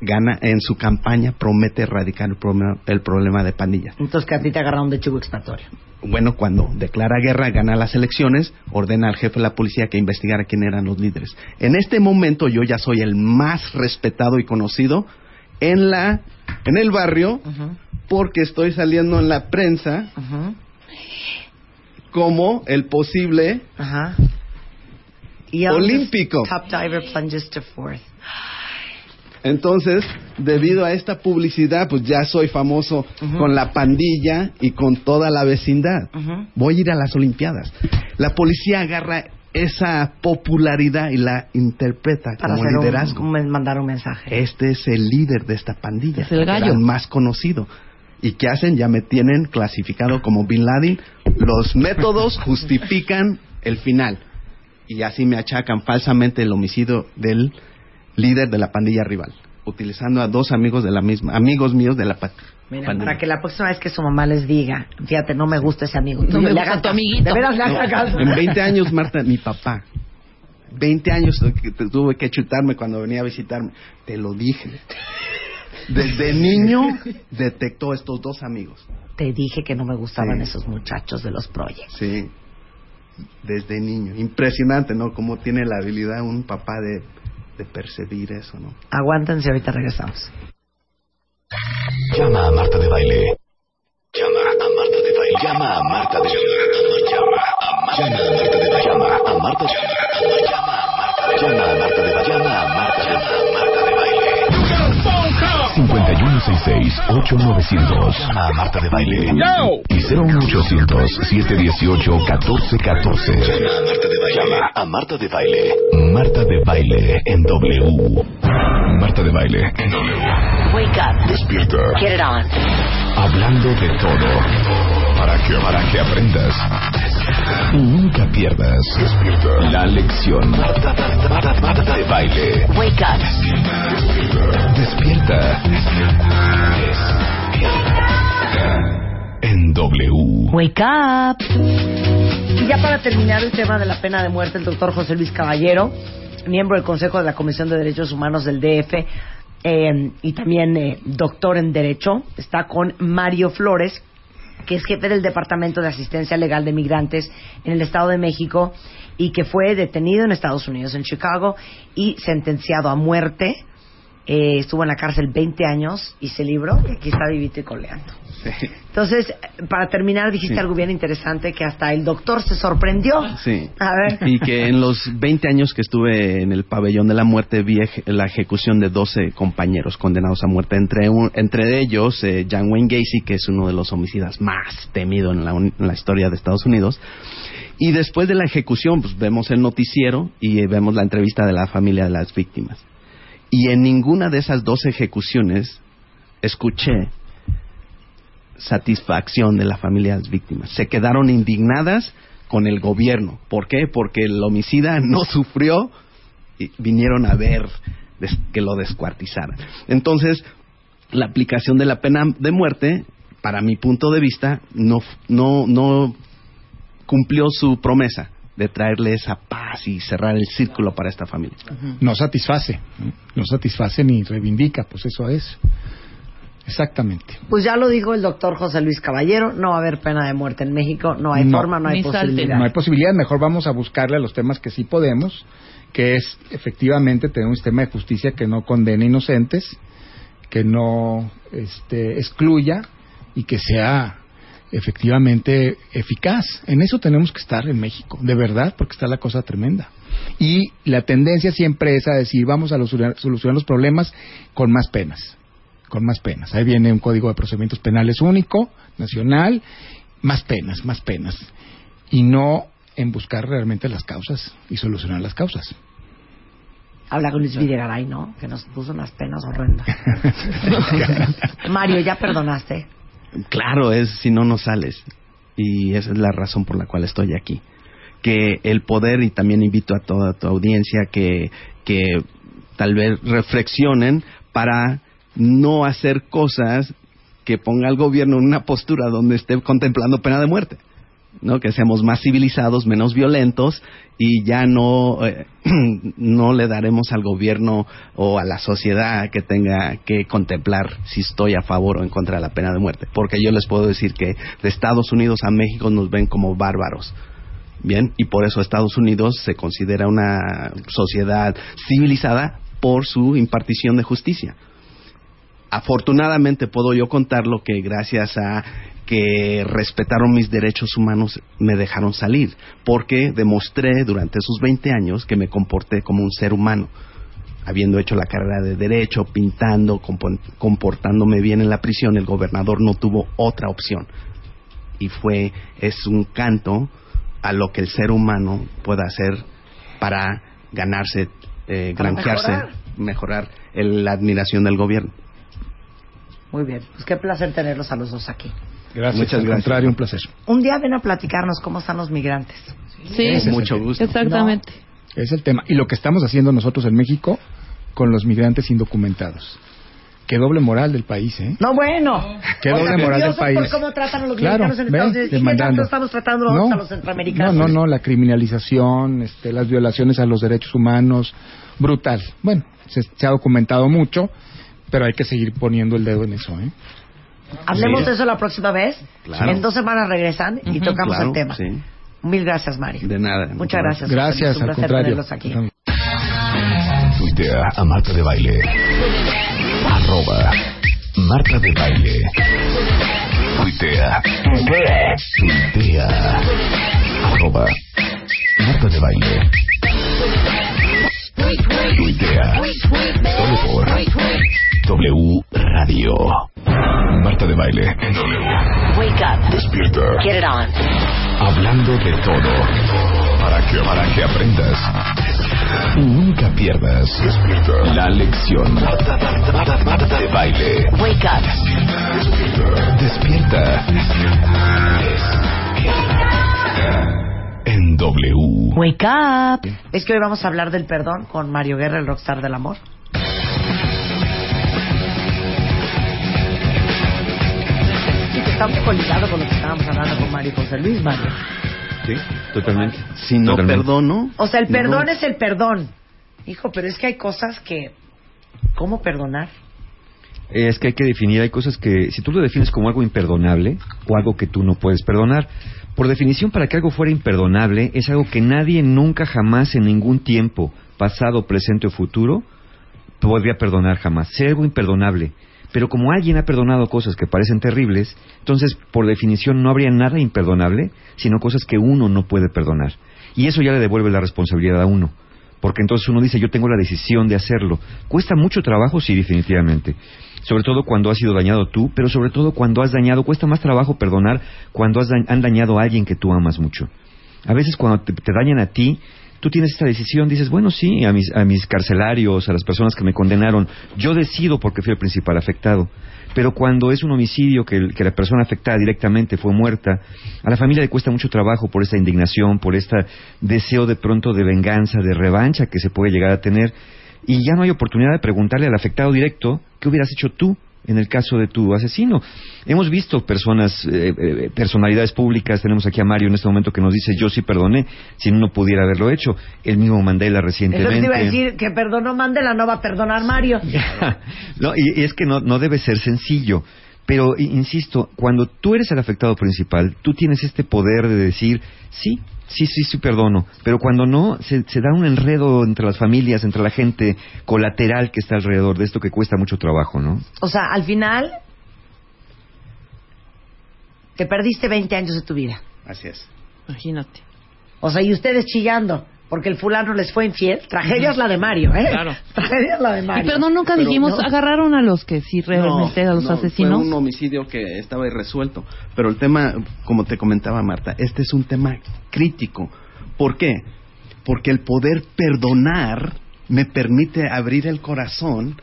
gana en su campaña, promete erradicar el problema, el problema de pandillas. Entonces que a ti te agarraron de chivo expiatorio. Bueno, cuando declara guerra, gana las elecciones, ordena al jefe de la policía que investigara quién eran los líderes. En este momento yo ya soy el más respetado y conocido en la en el barrio porque estoy saliendo en la prensa como el posible Ajá. Y ahora olímpico. Top diver plunges to fourth. Entonces, debido a esta publicidad, pues ya soy famoso con la pandilla y con toda la vecindad. Voy a ir a las Olimpiadas. La policía agarra esa popularidad y la interpreta Para como liderazgo. un- mandar un mensaje. Este es el líder de esta pandilla. Es el gallo. Era el más conocido. ¿Y qué hacen? Ya me tienen clasificado como Bin Laden. Los métodos <laughs> justifican el final. Y así me achacan falsamente el homicidio del líder de la pandilla rival, utilizando a dos amigos de la misma, amigos míos de la pa- Mira, pandilla. para que la próxima vez que su mamá les diga, fíjate, no me gusta ese amigo. No me le gusta tu amiguito. De veras le No, caso. en 20 años, Marta, mi papá, 20 años que te- tuve que chutarme cuando venía a visitarme, te lo dije. Desde niño detectó estos dos amigos. Te dije que no me gustaban Sí. esos muchachos de los proyectos. Sí, desde niño. Impresionante, ¿no? Cómo tiene la habilidad un papá de, de percibir eso, ¿no? Aguántense, ahorita regresamos. Llama a Marta de Baile. Llama a Marta de Baile. Llama a Marta de Baile. Llama a Marta de Baile. Llama a Marta de Baile. Llama 5166-8900. Llama a Marta de Baile. Y 01800-718-1414. Llama a Marta de Baile. Llama a Marta de Baile. Marta de Baile en W. Marta de Baile en W. Wake up. Despierta. Get it on. Hablando de todo. Para que, para que aprendas. Y nunca pierdas. Despierta. La lección. De baile. Wake up. Despierta. Despierta. En W. Wake up. Y ya para terminar el tema de la pena de muerte, el doctor José Luis Caballero, miembro del Consejo de la Comisión de Derechos Humanos del DF eh, y también eh, doctor en Derecho, está con Mario Flores, que es jefe del Departamento de Asistencia Legal de Migrantes en el Estado de México y que fue detenido en Estados Unidos, en Chicago, y sentenciado a muerte. Eh, estuvo en la cárcel 20 años y se libró y aquí está vivito y coleando. Entonces, para terminar, dijiste Sí. algo bien interesante que hasta el doctor se sorprendió. Sí. A ver. Y que en los 20 años que estuve en el pabellón de la muerte vi la ejecución de 12 compañeros condenados a muerte, entre, un- entre ellos eh, John Wayne Gacy, que es uno de los homicidas más temidos en la, en la historia de Estados Unidos. Y después de la ejecución, pues vemos el noticiero y eh, vemos la entrevista de la familia de las víctimas. Y en ninguna de esas 12 ejecuciones escuché satisfacción de las víctimas. Se quedaron indignadas con el gobierno. ¿Por qué? Porque el homicida no <laughs> sufrió y vinieron a ver que lo descuartizaran. Entonces, la aplicación de la pena de muerte, para mi punto de vista, no, no, no cumplió su promesa de traerle esa paz y cerrar el círculo para esta familia. No satisface, ¿no? no satisface ni reivindica, pues eso es. Exactamente. Pues ya lo dijo el doctor José Luis Caballero, no va a haber pena de muerte en México, no hay No. forma, no hay posibilidad. No hay posibilidad, mejor vamos a buscarle a los temas que sí podemos, que es efectivamente tener un sistema de justicia que no condene inocentes, que no este, excluya y que sea efectivamente eficaz. En eso tenemos que estar en México, de verdad, porque está la cosa tremenda. Y la tendencia siempre es a decir, vamos a solucionar los problemas con más penas, con más penas. Ahí viene un código de procedimientos penales único, nacional, más penas, más penas. Y no en buscar realmente las causas y solucionar las causas. Habla con Luis Videgaray, ¿no? Que nos puso unas penas horrendas. <laughs> Mario, ¿ya perdonaste? Claro, es si no, no sales. Y esa es la razón por la cual estoy aquí. Que el poder, y también invito a toda tu audiencia que, que tal vez reflexionen para no hacer cosas que ponga al gobierno en una postura donde esté contemplando pena de muerte. ¿No? que seamos más civilizados, menos violentos y ya no eh, <clears throat> no le daremos al gobierno o a la sociedad que tenga que contemplar si estoy a favor o en contra de la pena de muerte, porque yo les puedo decir que de Estados Unidos a México nos ven como bárbaros. Bien, y por eso Estados Unidos se considera una sociedad civilizada por su impartición de justicia afortunadamente puedo yo contarlo que gracias a que respetaron mis derechos humanos me dejaron salir, porque demostré durante esos 20 años que me comporté como un ser humano, habiendo hecho la carrera de derecho, pintando, compo- comportándome bien en la prisión, el gobernador no tuvo otra opción. Y fue, es un canto a lo que el ser humano puede hacer para ganarse, eh, Para granjearse, mejorar. mejorar el- la admiración del gobierno. Muy bien, pues qué placer tenerlos a los dos aquí. Gracias, Muchas al gracias. contrario, un placer. Un día ven a platicarnos cómo están los migrantes. Sí, el mucho gusto. exactamente. Es el tema. Y lo que estamos haciendo nosotros en México con los migrantes indocumentados. Qué doble moral del país, ¿eh? No, bueno. Qué doble moral del país. por cómo tratan a los Claro, mexicanos en. Estados Unidos. ¿Y qué Demandando. tanto estamos tratando a los centroamericanos? No, no, no, la criminalización, este, las violaciones a los derechos humanos, brutal. Bueno, se, se ha documentado mucho, pero hay que seguir poniendo el dedo en eso, ¿eh? Hablemos Sí. de eso la próxima vez. Claro. En dos semanas regresan y tocamos Claro, el tema. sí. Mil gracias, Mario. De nada. Muchas gracias. Gracias, Un al placer contrario. tenerlos aquí. Tuitea a Marta de Baile. Arroba Marta de Baile. Tuitea. Tuitea. Arroba Marta de Baile. Tuitea. Solo por W Radio. Marta de Baile en W. Wake up. Despierta. Get it on. Hablando de todo. Para que, para que aprendas. Y nunca pierdas. Despierta. La lección. Marta, Marta, Marta, Marta de baile. Wake up. Despierta. En W. Wake up. Es que hoy vamos a hablar del perdón con Mario Guerra, el rockstar del amor. Está un poco ligado con lo que estábamos hablando con Mario y José Luis, Mario. Sí, totalmente. Si no Totalmente. perdono, O sea, el perdón No. es el perdón. Hijo, pero es que hay cosas que... ¿Cómo perdonar? Es que hay que definir, hay cosas que, si tú lo defines como algo imperdonable o algo que tú no puedes perdonar, por definición, para que algo fuera imperdonable, es algo que nadie nunca jamás en ningún tiempo, pasado, presente o futuro, podría perdonar jamás. Sería algo imperdonable. Pero como alguien ha perdonado cosas que parecen terribles, entonces, por definición, no habría nada imperdonable, sino cosas que uno no puede perdonar. Y eso ya le devuelve la responsabilidad a uno. Porque entonces uno dice, yo tengo la decisión de hacerlo. Cuesta mucho trabajo, sí, definitivamente. Sobre todo cuando has sido dañado tú, pero sobre todo cuando has dañado, cuesta más trabajo perdonar cuando has han dañado a alguien que tú amas mucho. A veces cuando te, te dañan a ti, tú tienes esta decisión, dices, bueno, sí, a mis, a mis carcelarios, a las personas que me condenaron, yo decido porque fui el principal afectado. Pero cuando es un homicidio que, que la persona afectada directamente fue muerta, a la familia le cuesta mucho trabajo por esta indignación, por este deseo de pronto de venganza, de revancha que se puede llegar a tener. Y ya no hay oportunidad de preguntarle al afectado directo qué hubieras hecho tú en el caso de tu asesino. Hemos visto personas, eh, eh, personalidades públicas, tenemos aquí a Mario en este momento que nos dice, yo sí perdoné, si no pudiera haberlo hecho. El mismo Mandela Eso recientemente. te iba a decir que perdonó Mandela, no va a perdonar Mario. <laughs> no, y, y es que no, no debe ser sencillo. Pero, insisto, cuando tú eres el afectado principal, tú tienes este poder de decir, sí, sí, sí, sí, perdono. Pero cuando no, se, se da un enredo entre las familias, entre la gente colateral que está alrededor de esto que cuesta mucho trabajo, ¿no? O sea, al final te perdiste 20 años de tu vida. Así es. Imagínate. O sea, y ustedes chillando porque el fulano les fue infiel. Tragedia es la de Mario, ¿eh? Claro. <laughs> Tragedia es la de Y Mario. perdón, nunca Pero dijimos, no. agarraron a los que sí realmente, a los no, asesinos. Fue un homicidio que estaba irresuelto. Pero el tema, como te comentaba Marta, este es un tema crítico. ¿Por qué? Porque el poder perdonar me permite abrir el corazón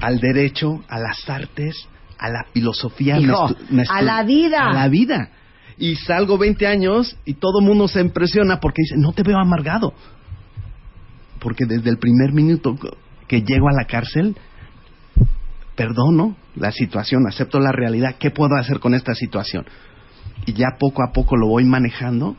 al derecho, a las artes, a la filosofía. Hijo, a la vida. A la vida. Y salgo 20 años y todo mundo se impresiona porque dice, no te veo amargado. Porque desde el primer minuto que llego a la cárcel, perdono la situación, acepto la realidad, ¿qué puedo hacer con esta situación? Y ya poco a poco lo voy manejando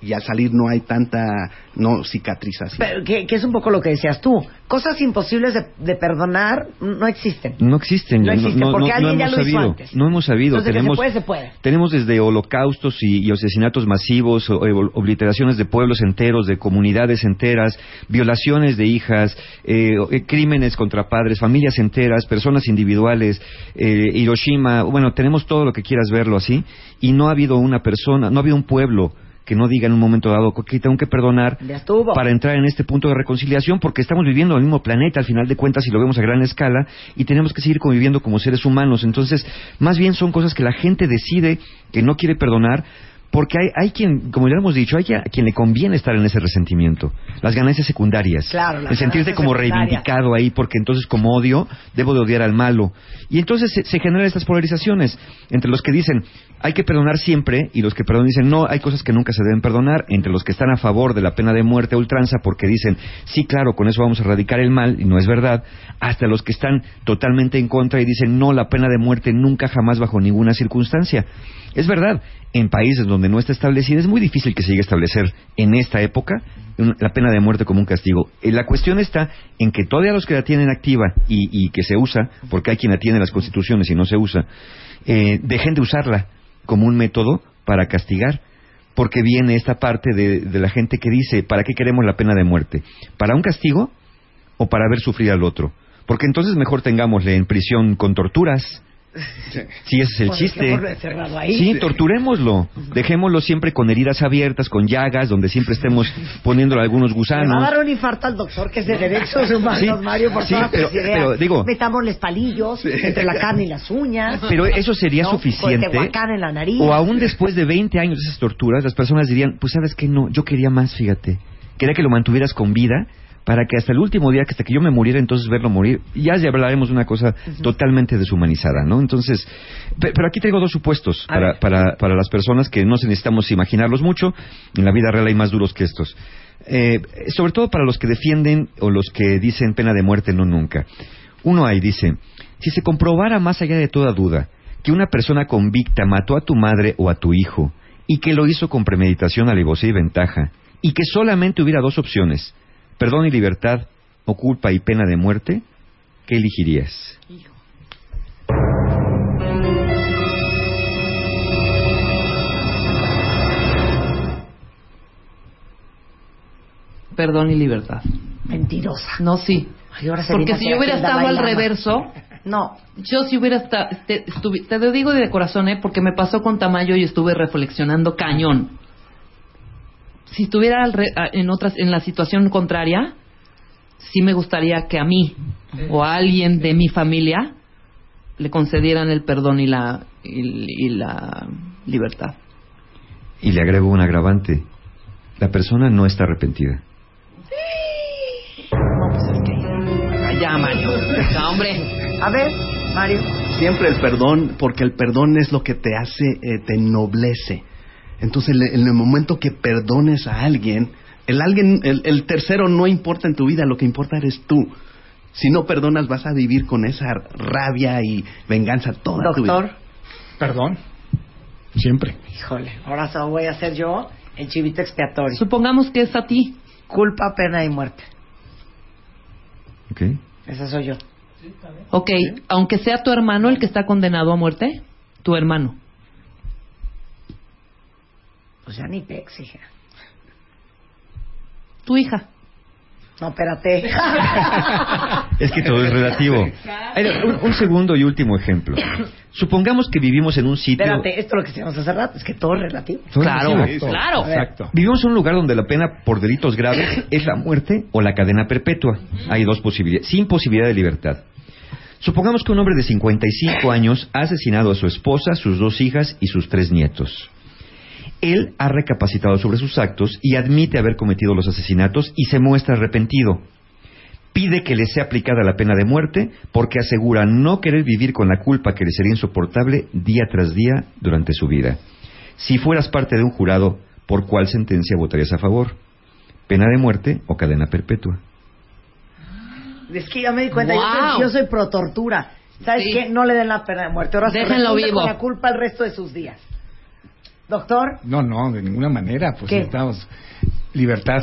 y al salir no hay tanta no cicatrización. Pero que, que es un poco lo que decías tú. Cosas imposibles de, de perdonar no existen. No existen. No existen, porque alguien ya hemos lo hizo sabido. antes. No hemos sabido. Entonces, que tenemos, se puede, se puede. tenemos desde holocaustos y, y asesinatos masivos, o- o- obliteraciones de pueblos enteros, de comunidades enteras, violaciones de hijas, eh, eh, crímenes contra padres, familias enteras, personas individuales, eh, Hiroshima. Bueno, tenemos todo lo que quieras verlo así. Y no ha habido una persona, no ha habido un pueblo que no diga en un momento dado que tengo que perdonar para entrar en este punto de reconciliación porque estamos viviendo en el mismo planeta al final de cuentas y lo vemos a gran escala y tenemos que seguir conviviendo como seres humanos. Entonces, más bien son cosas que la gente decide que no quiere perdonar porque hay, hay quien, como ya hemos dicho, hay a quien le conviene estar en ese resentimiento. Las ganancias secundarias. Claro, el sentirse ganancias como reivindicado ahí porque entonces como odio, debo de odiar al malo. Y entonces se, se generan estas polarizaciones entre los que dicen hay que perdonar siempre y los que perdonan dicen no, hay cosas que nunca se deben perdonar, entre los que están a favor de la pena de muerte a ultranza porque dicen sí, claro, con eso vamos a erradicar el mal y no es verdad, hasta los que están totalmente en contra y dicen no, la pena de muerte nunca jamás bajo ninguna circunstancia. Es verdad, en países donde no está establecida es muy difícil que se llegue a establecer en esta época la pena de muerte como un castigo. Eh, La cuestión está en que todavía los que la tienen activa y, y que se usa, porque hay quien la tiene en las constituciones y no se usa, eh, dejen de usarla como un método para castigar. Porque viene esta parte de, de la gente que dice, ¿para qué queremos la pena de muerte? ¿Para un castigo o para ver sufrir al otro? Porque entonces mejor tengámosle en prisión con torturas. Si ese es el chiste. ahí. Sí, torturémoslo. Dejémoslo siempre con heridas abiertas, con llagas, donde siempre estemos poniéndole algunos va a gusanos. dar un infarto al doctor que es de derechos humanos, Sí, Mario, por sí, todas pero- pero digo- Metámosles palillos entre la carne y las uñas. Pero eso sería ¿no? suficiente. Con Tehuacán en la nariz. O aún después de 20 años de esas torturas, las personas dirían, pues sabes que no, yo quería más, fíjate. Quería que lo mantuvieras con vida para que hasta el último día, que hasta que yo me muriera, entonces verlo morir. Ya ya hablaremos de una cosa totalmente deshumanizada, ¿no? Entonces, pe- pero aquí traigo dos supuestos para, para, para las personas que no necesitamos imaginarlos mucho. En la vida real hay más duros que estos. Eh, sobre todo para los que defienden o los que dicen pena de muerte no nunca. Uno ahí dice, si se comprobara más allá de toda duda que una persona convicta mató a tu madre o a tu hijo y que lo hizo con premeditación, alevosía y ventaja, y que solamente hubiera dos opciones, perdón y libertad o culpa y pena de muerte, ¿qué elegirías? Perdón y libertad. Mentirosa. No, sí. Ay, ahora se Porque si yo hubiera estado al reverso, No. yo si hubiera estado, te, te lo digo de corazón, ¿eh? porque me pasó con Tamayo y estuve reflexionando cañón. Si estuviera al re- a- en otras, en la situación contraria, sí me gustaría que a mí o a alguien de mi familia le concedieran el perdón y la y, y la libertad. Y le agrego un agravante. La persona no está arrepentida. Ya, Mario. No, hombre. A ver, Mario. Siempre el perdón, porque el perdón es lo que te hace, eh, te ennoblece. Entonces, le- en el momento que perdones a alguien, el alguien, el, el tercero no importa en tu vida, lo que importa eres tú. Si no perdonas, vas a vivir con esa rabia y venganza toda tu vida. Doctor, Perdón. Siempre. híjole, ahora solo voy a hacer yo el chivito expiatorio. Supongamos que es a ti. Culpa, pena y muerte. ¿Ok? Esa soy yo. Ok, aunque sea tu hermano el que está condenado a muerte, tu hermano. Pues ya ni pex, hija. Tu hija. No, espérate. <laughs> Es que todo es relativo. Un, un segundo y último ejemplo. Supongamos que vivimos en un sitio... Espérate, esto es lo que decíamos hace rato, es que todo es relativo. Todo es Claro, relativo. claro. Exacto. Vivimos en un lugar donde la pena por delitos graves <coughs> es la muerte o la cadena perpetua. Hay dos posibilidades, sin posibilidad de libertad. Supongamos que un hombre de 55 años ha asesinado a su esposa, sus dos hijas y sus tres nietos. Él ha recapacitado sobre sus actos y admite haber cometido los asesinatos y se muestra arrepentido. Pide que le sea aplicada la pena de muerte porque asegura no querer vivir con la culpa que le sería insoportable día tras día durante su vida. Si fueras parte de un jurado, ¿por cuál sentencia votarías a favor? ¿Pena de muerte o cadena perpetua? Es que ya me di cuenta, yo, soy, Wow. yo soy pro tortura. ¿Sabes Sí. qué? No le den la pena de muerte. Ahora se Déjenlo vivo. con la culpa el resto de sus días. Doctor, No, no, de ninguna manera. Pues ¿Qué? necesitamos libertad.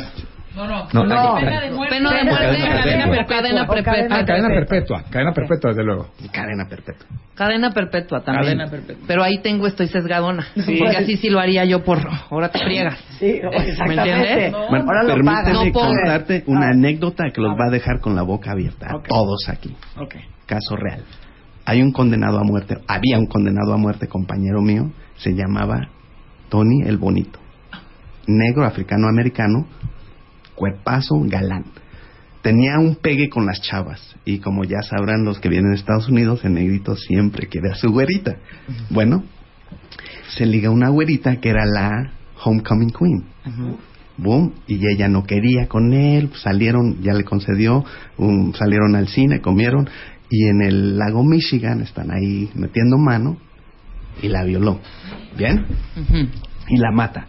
No, no. No, No. Pena de muerte. Pena de muerte, Cadena perpetua. perpetua. Cadena perpetua. Ah, cadena perpetua. perpetua. Cadena perpetua, desde luego. Cadena perpetua. Cadena perpetua también. Cadena perpetua. Pero ahí tengo, estoy sesgadona. Porque así sí lo haría yo por... Ahora te friegas. sí, exactamente. entiendes? Bueno, Ahora lo permíteme. No contarte una Ah. anécdota que los va a dejar con la boca abierta. a. Todos aquí. Ok. Caso real. Hay un condenado a muerte, había un condenado a muerte, compañero mío, se llamaba Tony el Bonito. Negro, africano, americano, cuerpazo, galán. Tenía un pegue con las chavas y como ya sabrán los que vienen de Estados Unidos, el negrito siempre quiere a su güerita. Bueno, se liga una güerita que era la Homecoming Queen. Boom, y ella no quería con él, salieron, ya le concedió, salieron al cine, comieron, y en el lago Michigan están ahí metiendo mano y la violó. ¿Bien? Y la mata.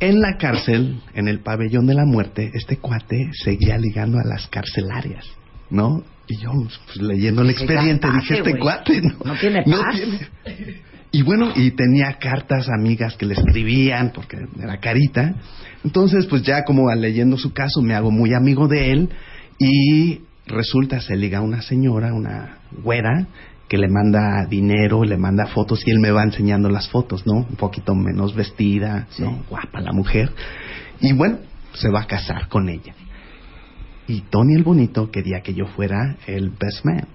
En la cárcel, en el pabellón de la muerte, este cuate seguía ligando a las carcelarias, ¿no? Y yo, pues, leyendo el Qué expediente, dije, este cuate no, No tiene paz. tiene- Y bueno, y tenía cartas amigas que le escribían, porque era carita. Entonces, pues ya como leyendo su caso, me hago muy amigo de él y resulta se liga a una señora, una güera, que le manda dinero, le manda fotos y él me va enseñando las fotos, ¿no? Un poquito menos vestida, ¿no? Guapa la mujer. Y bueno, se va a casar con ella. Y Tony el Bonito quería que yo fuera el best man,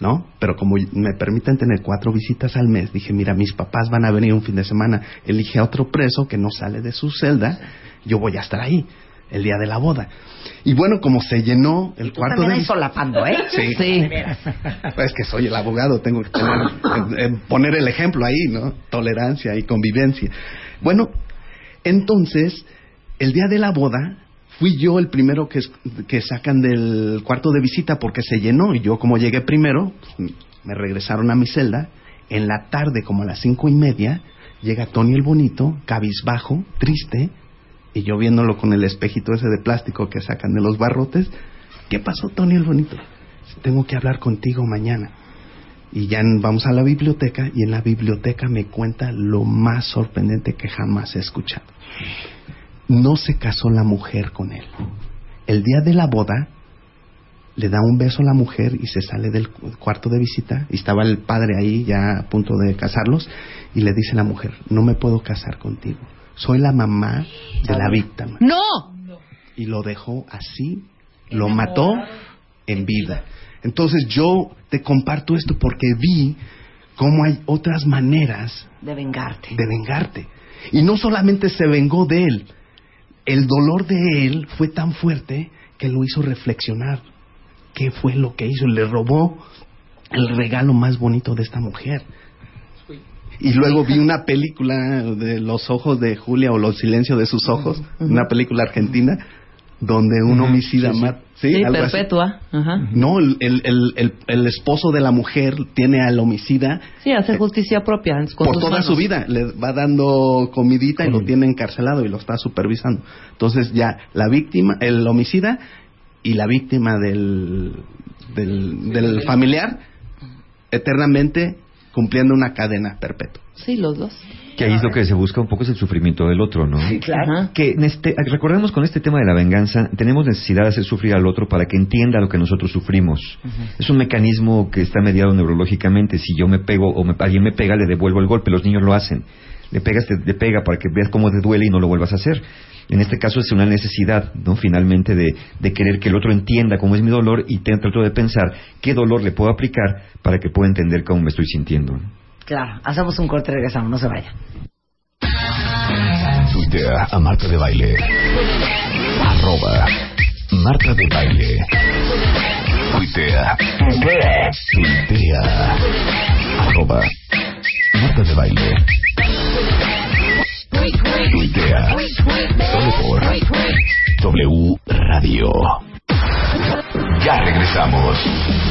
¿no? Pero como me permiten tener cuatro visitas al mes, dije, mira, mis papás van a venir un fin de semana, elige a otro preso que no sale de su celda, yo voy a estar ahí el día de la boda. Y bueno, como se llenó el Tú cuarto de solapando, ¿eh? Sí. Sí. Pues que soy el abogado, tengo que tener, eh, eh, poner el ejemplo ahí, ¿no? Tolerancia y convivencia. Bueno, entonces, el día de la boda, fui yo el primero que, que sacan del cuarto de visita porque se llenó y yo como llegué primero, me regresaron a mi celda. En la tarde, como a las cinco y media, llega Tony el Bonito, cabizbajo, triste, y yo viéndolo con el espejito ese de plástico que sacan de los barrotes. ¿Qué pasó, Tony el Bonito? Tengo que hablar contigo mañana. Y ya vamos a la biblioteca y en la biblioteca me cuenta lo más sorprendente que jamás he escuchado. No se casó la mujer con él. El día de la boda le da un beso a la mujer y se sale del cu- cuarto de visita y estaba el padre ahí ya a punto de casarlos y le dice la mujer, no me puedo casar contigo. Soy la mamá de la víctima. ¡No! Y lo dejó así, lo mató en vida. Entonces yo te comparto esto porque vi cómo hay otras maneras De vengarte. de vengarte. Y no solamente se vengó de él, el dolor de él fue tan fuerte que lo hizo reflexionar. ¿Qué fue lo que hizo? Le robó el regalo más bonito de esta mujer. Y luego vi una película de Los ojos de Julia o Los silencios de sus ojos, una película argentina, donde un homicida mata. Sí, Sí, algo así. perpetua. Ajá. No, el, el, el, el- el esposo de la mujer tiene al homicida Sí, hace justicia propia. con por sus toda manos. su vida. Le va dando comidita y lo tiene encarcelado y lo está supervisando. Entonces ya la víctima, el homicida, y la víctima del, del, del familiar eternamente cumpliendo una cadena perpetua. Sí, los dos. Que ahí es lo que se busca un poco es el sufrimiento del otro, ¿no? Sí, claro. Que este- recordemos con este tema de la venganza, tenemos necesidad de hacer sufrir al otro para que entienda lo que nosotros sufrimos. Es un mecanismo que está mediado neurológicamente. Si yo me pego o me- alguien me pega, le devuelvo el golpe. Los niños lo hacen. Le pegas, te, te pega para que veas cómo te duele y no lo vuelvas a hacer. En este caso es una necesidad, ¿no? Finalmente de, de querer que el otro entienda cómo es mi dolor y te trato de pensar qué dolor le puedo aplicar para que pueda entender cómo me estoy sintiendo. Claro, hacemos un corte y regresamos, no se vayan. Tuitea a Marta de Baile. Arroba Marta de Baile. Tuitea. Tuitea. Tuitea. Arroba Marta de Baile. Tuitea. Solo por W Radio. Ya regresamos.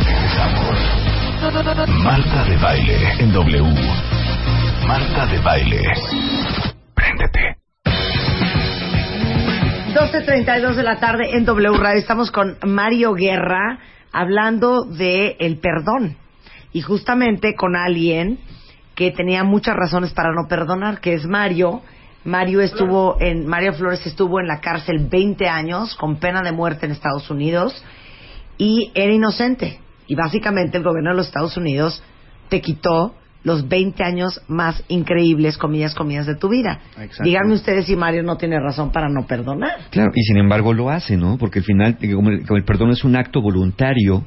Regresamos. Marta de Baile en W. Marta de Baile. Préndete. 12.32 de la tarde en W Radio. Estamos con Mario Guerra hablando de el perdón. Y justamente con alguien que tenía muchas razones para no perdonar, que es Mario. Mario estuvo en, Mario Flores estuvo en la cárcel 20 años con pena de muerte en Estados Unidos y era inocente. Y básicamente el gobierno de los Estados Unidos te quitó los 20 años más increíbles, comillas, comillas, de tu vida. Exacto. Díganme ustedes si Mario no tiene razón para no perdonar. Claro, y sin embargo lo hace, ¿no? Porque al final, como el, como el perdón es un acto voluntario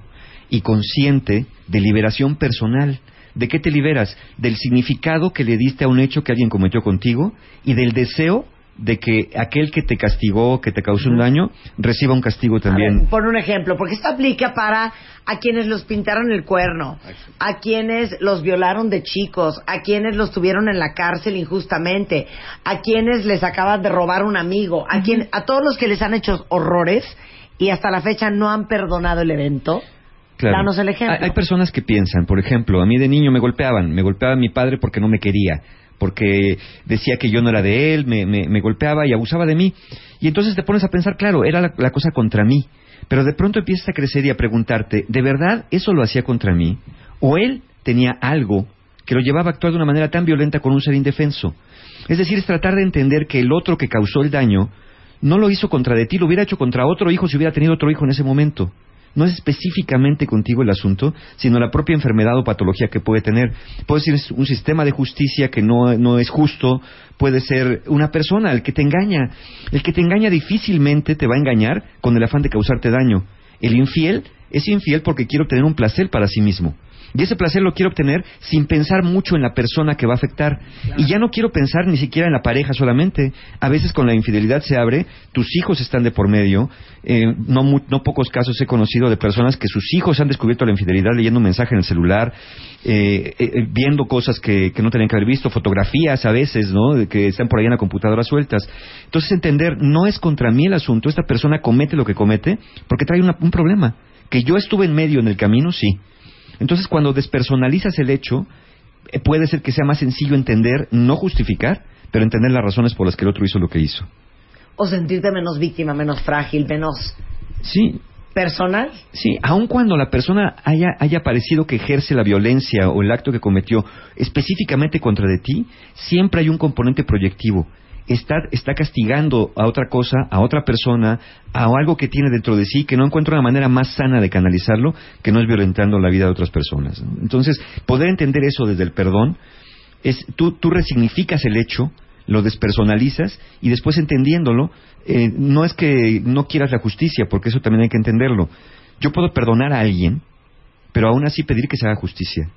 y consciente de liberación personal. ¿De qué te liberas? Del significado que le diste a un hecho que alguien cometió contigo y del deseo de que aquel que te castigó, que te causó un daño, reciba un castigo también. Pon un ejemplo, porque esto aplica para a quienes los pintaron el cuerno, a quienes los violaron de chicos, a quienes los tuvieron en la cárcel injustamente, a quienes les acaban de robar un amigo, a quien, a todos los que les han hecho horrores y hasta la fecha no han perdonado el evento. Claro. Danos el ejemplo. Hay, hay personas que piensan, por ejemplo, a mí de niño me golpeaban, me golpeaba mi padre porque no me quería, porque decía que yo no era de él, me, me- me golpeaba y abusaba de mí. Y entonces te pones a pensar, claro, era la, la cosa contra mí. Pero de pronto empiezas a crecer y a preguntarte, ¿de verdad eso lo hacía contra mí? ¿O él tenía algo que lo llevaba a actuar de una manera tan violenta con un ser indefenso? Es decir, es tratar de entender que el otro que causó el daño no lo hizo contra de ti, lo hubiera hecho contra otro hijo si hubiera tenido otro hijo en ese momento. No es específicamente contigo el asunto, sino la propia enfermedad o patología que puede tener. Puede ser un sistema de justicia que no, no es justo, puede ser una persona, el que te engaña. El que te engaña difícilmente te va a engañar con el afán de causarte daño. El infiel es infiel porque quiere obtener un placer para sí mismo. Y ese placer lo quiero obtener sin pensar mucho en la persona que va a afectar. Y ya no quiero pensar ni siquiera en la pareja solamente. A veces con la infidelidad se abre, tus hijos están de por medio. Eh, no, no pocos casos he conocido de personas que sus hijos han descubierto la infidelidad leyendo un mensaje en el celular, eh, eh, eh, viendo cosas que, que no tenían que haber visto, fotografías a veces, ¿no? Que están por ahí en la computadora sueltas. Entonces entender, no es contra mí el asunto, esta persona comete lo que comete porque trae una- un problema. Que yo estuve en medio en el camino, sí. Entonces, cuando despersonalizas el hecho, eh, puede ser que sea más sencillo entender, no justificar, pero entender las razones por las que el otro hizo lo que hizo. O sentirte menos víctima, menos frágil, menos Sí, personal. sí, aun cuando la persona haya, haya parecido que ejerce la violencia o el acto que cometió específicamente contra de ti, siempre hay un componente proyectivo. Está, está castigando a otra cosa, a otra persona, a algo que tiene dentro de sí, que no encuentra una manera más sana de canalizarlo, que no es violentando la vida de otras personas. Entonces, poder entender eso desde el perdón, es tú, tú resignificas el hecho, lo despersonalizas y después entendiéndolo, eh, no es que no quieras la justicia, porque eso también hay que entenderlo. Yo puedo perdonar a alguien, pero aún así pedir que se haga justicia.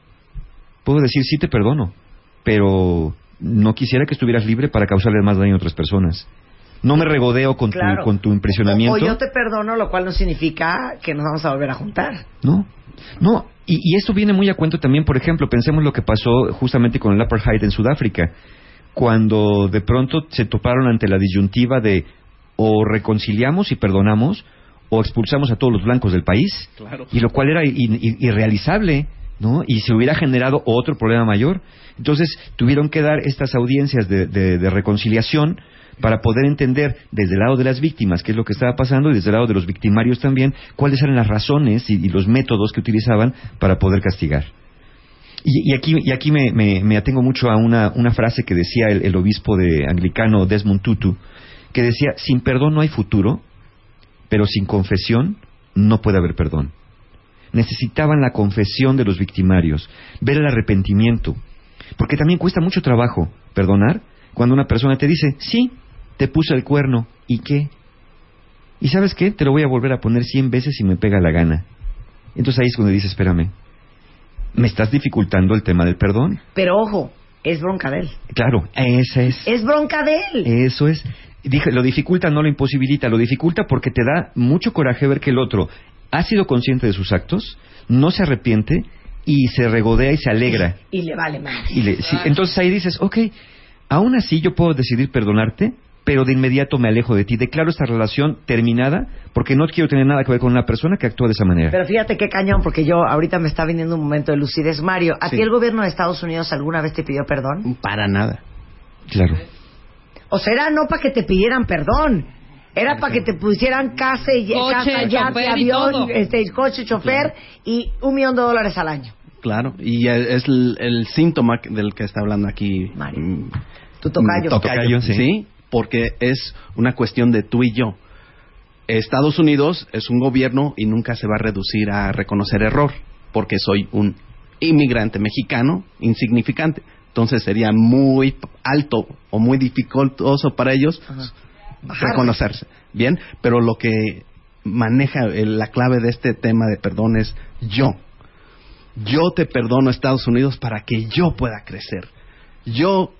Puedo decir, sí te perdono, pero no quisiera que estuvieras libre para causarle más daño a otras personas. No me regodeo con, Claro. tu, con tu O, impresionamiento. o yo te perdono, lo cual no significa que nos vamos a volver a juntar. No, no, y, y esto viene muy a cuento también, por ejemplo, pensemos lo que pasó justamente con el apartheid en Sudáfrica, cuando de pronto se toparon ante la disyuntiva de o reconciliamos y perdonamos o expulsamos a todos los blancos del país, Claro. y lo cual era irrealizable, ¿no? Y se hubiera generado otro problema mayor. Entonces tuvieron que dar estas audiencias de, reconciliación para poder entender desde el lado de las víctimas qué es lo que estaba pasando y desde el lado de los victimarios también cuáles eran las razones y, los métodos que utilizaban para poder castigar. Y, aquí, y aquí me, atengo mucho a una, frase que decía el, el obispo de anglicano Desmond Tutu, que decía, sin perdón no hay futuro, pero sin confesión no puede haber perdón. Necesitaban la confesión de los victimarios, ver el arrepentimiento, porque también cuesta mucho trabajo perdonar cuando una persona te dice, sí, te puse el cuerno, ¿y qué? ¿Y sabes qué? Te lo voy a volver a poner cien veces si me pega la gana. Entonces ahí es cuando dices, espérame, ¿me estás dificultando el tema del perdón? Pero ojo, es bronca de él. Claro, esa es. Es bronca de él. Eso es. Dije, lo dificulta, no lo imposibilita. Lo dificulta porque te da mucho coraje ver que el otro ha sido consciente de sus actos, no se arrepiente y se regodea y se alegra. Y le vale más. Y le- sí, entonces ahí dices, ok, aún así yo puedo decidir perdonarte, pero de inmediato me alejo de ti. Declaro esta relación terminada porque no quiero tener nada que ver con una persona que actúa de esa manera. Pero fíjate qué cañón, porque yo ahorita me está viniendo un momento de lucidez. Mario, ¿a Sí. ti el gobierno de Estados Unidos alguna vez te pidió perdón? Para nada. Claro. O sea, era no para que te pidieran perdón. Era para que te pusieran casa, y, Coche, casa yate, chofer y avión, todo. este, coche, chofer y un millón de dólares al año. Claro, y es el, el síntoma del que está hablando aquí. mm, Tu tocayo. mm, Tocayo, sí. sí, porque es una cuestión de tú y yo. Estados Unidos es un gobierno y nunca se va a reducir a reconocer error, porque soy un inmigrante mexicano insignificante. Entonces sería muy alto o muy dificultoso para ellos reconocerse. Bien, pero lo que maneja el- la clave de este tema de perdón es yo. Yo te perdono Estados Unidos para que yo pueda crecer. Yo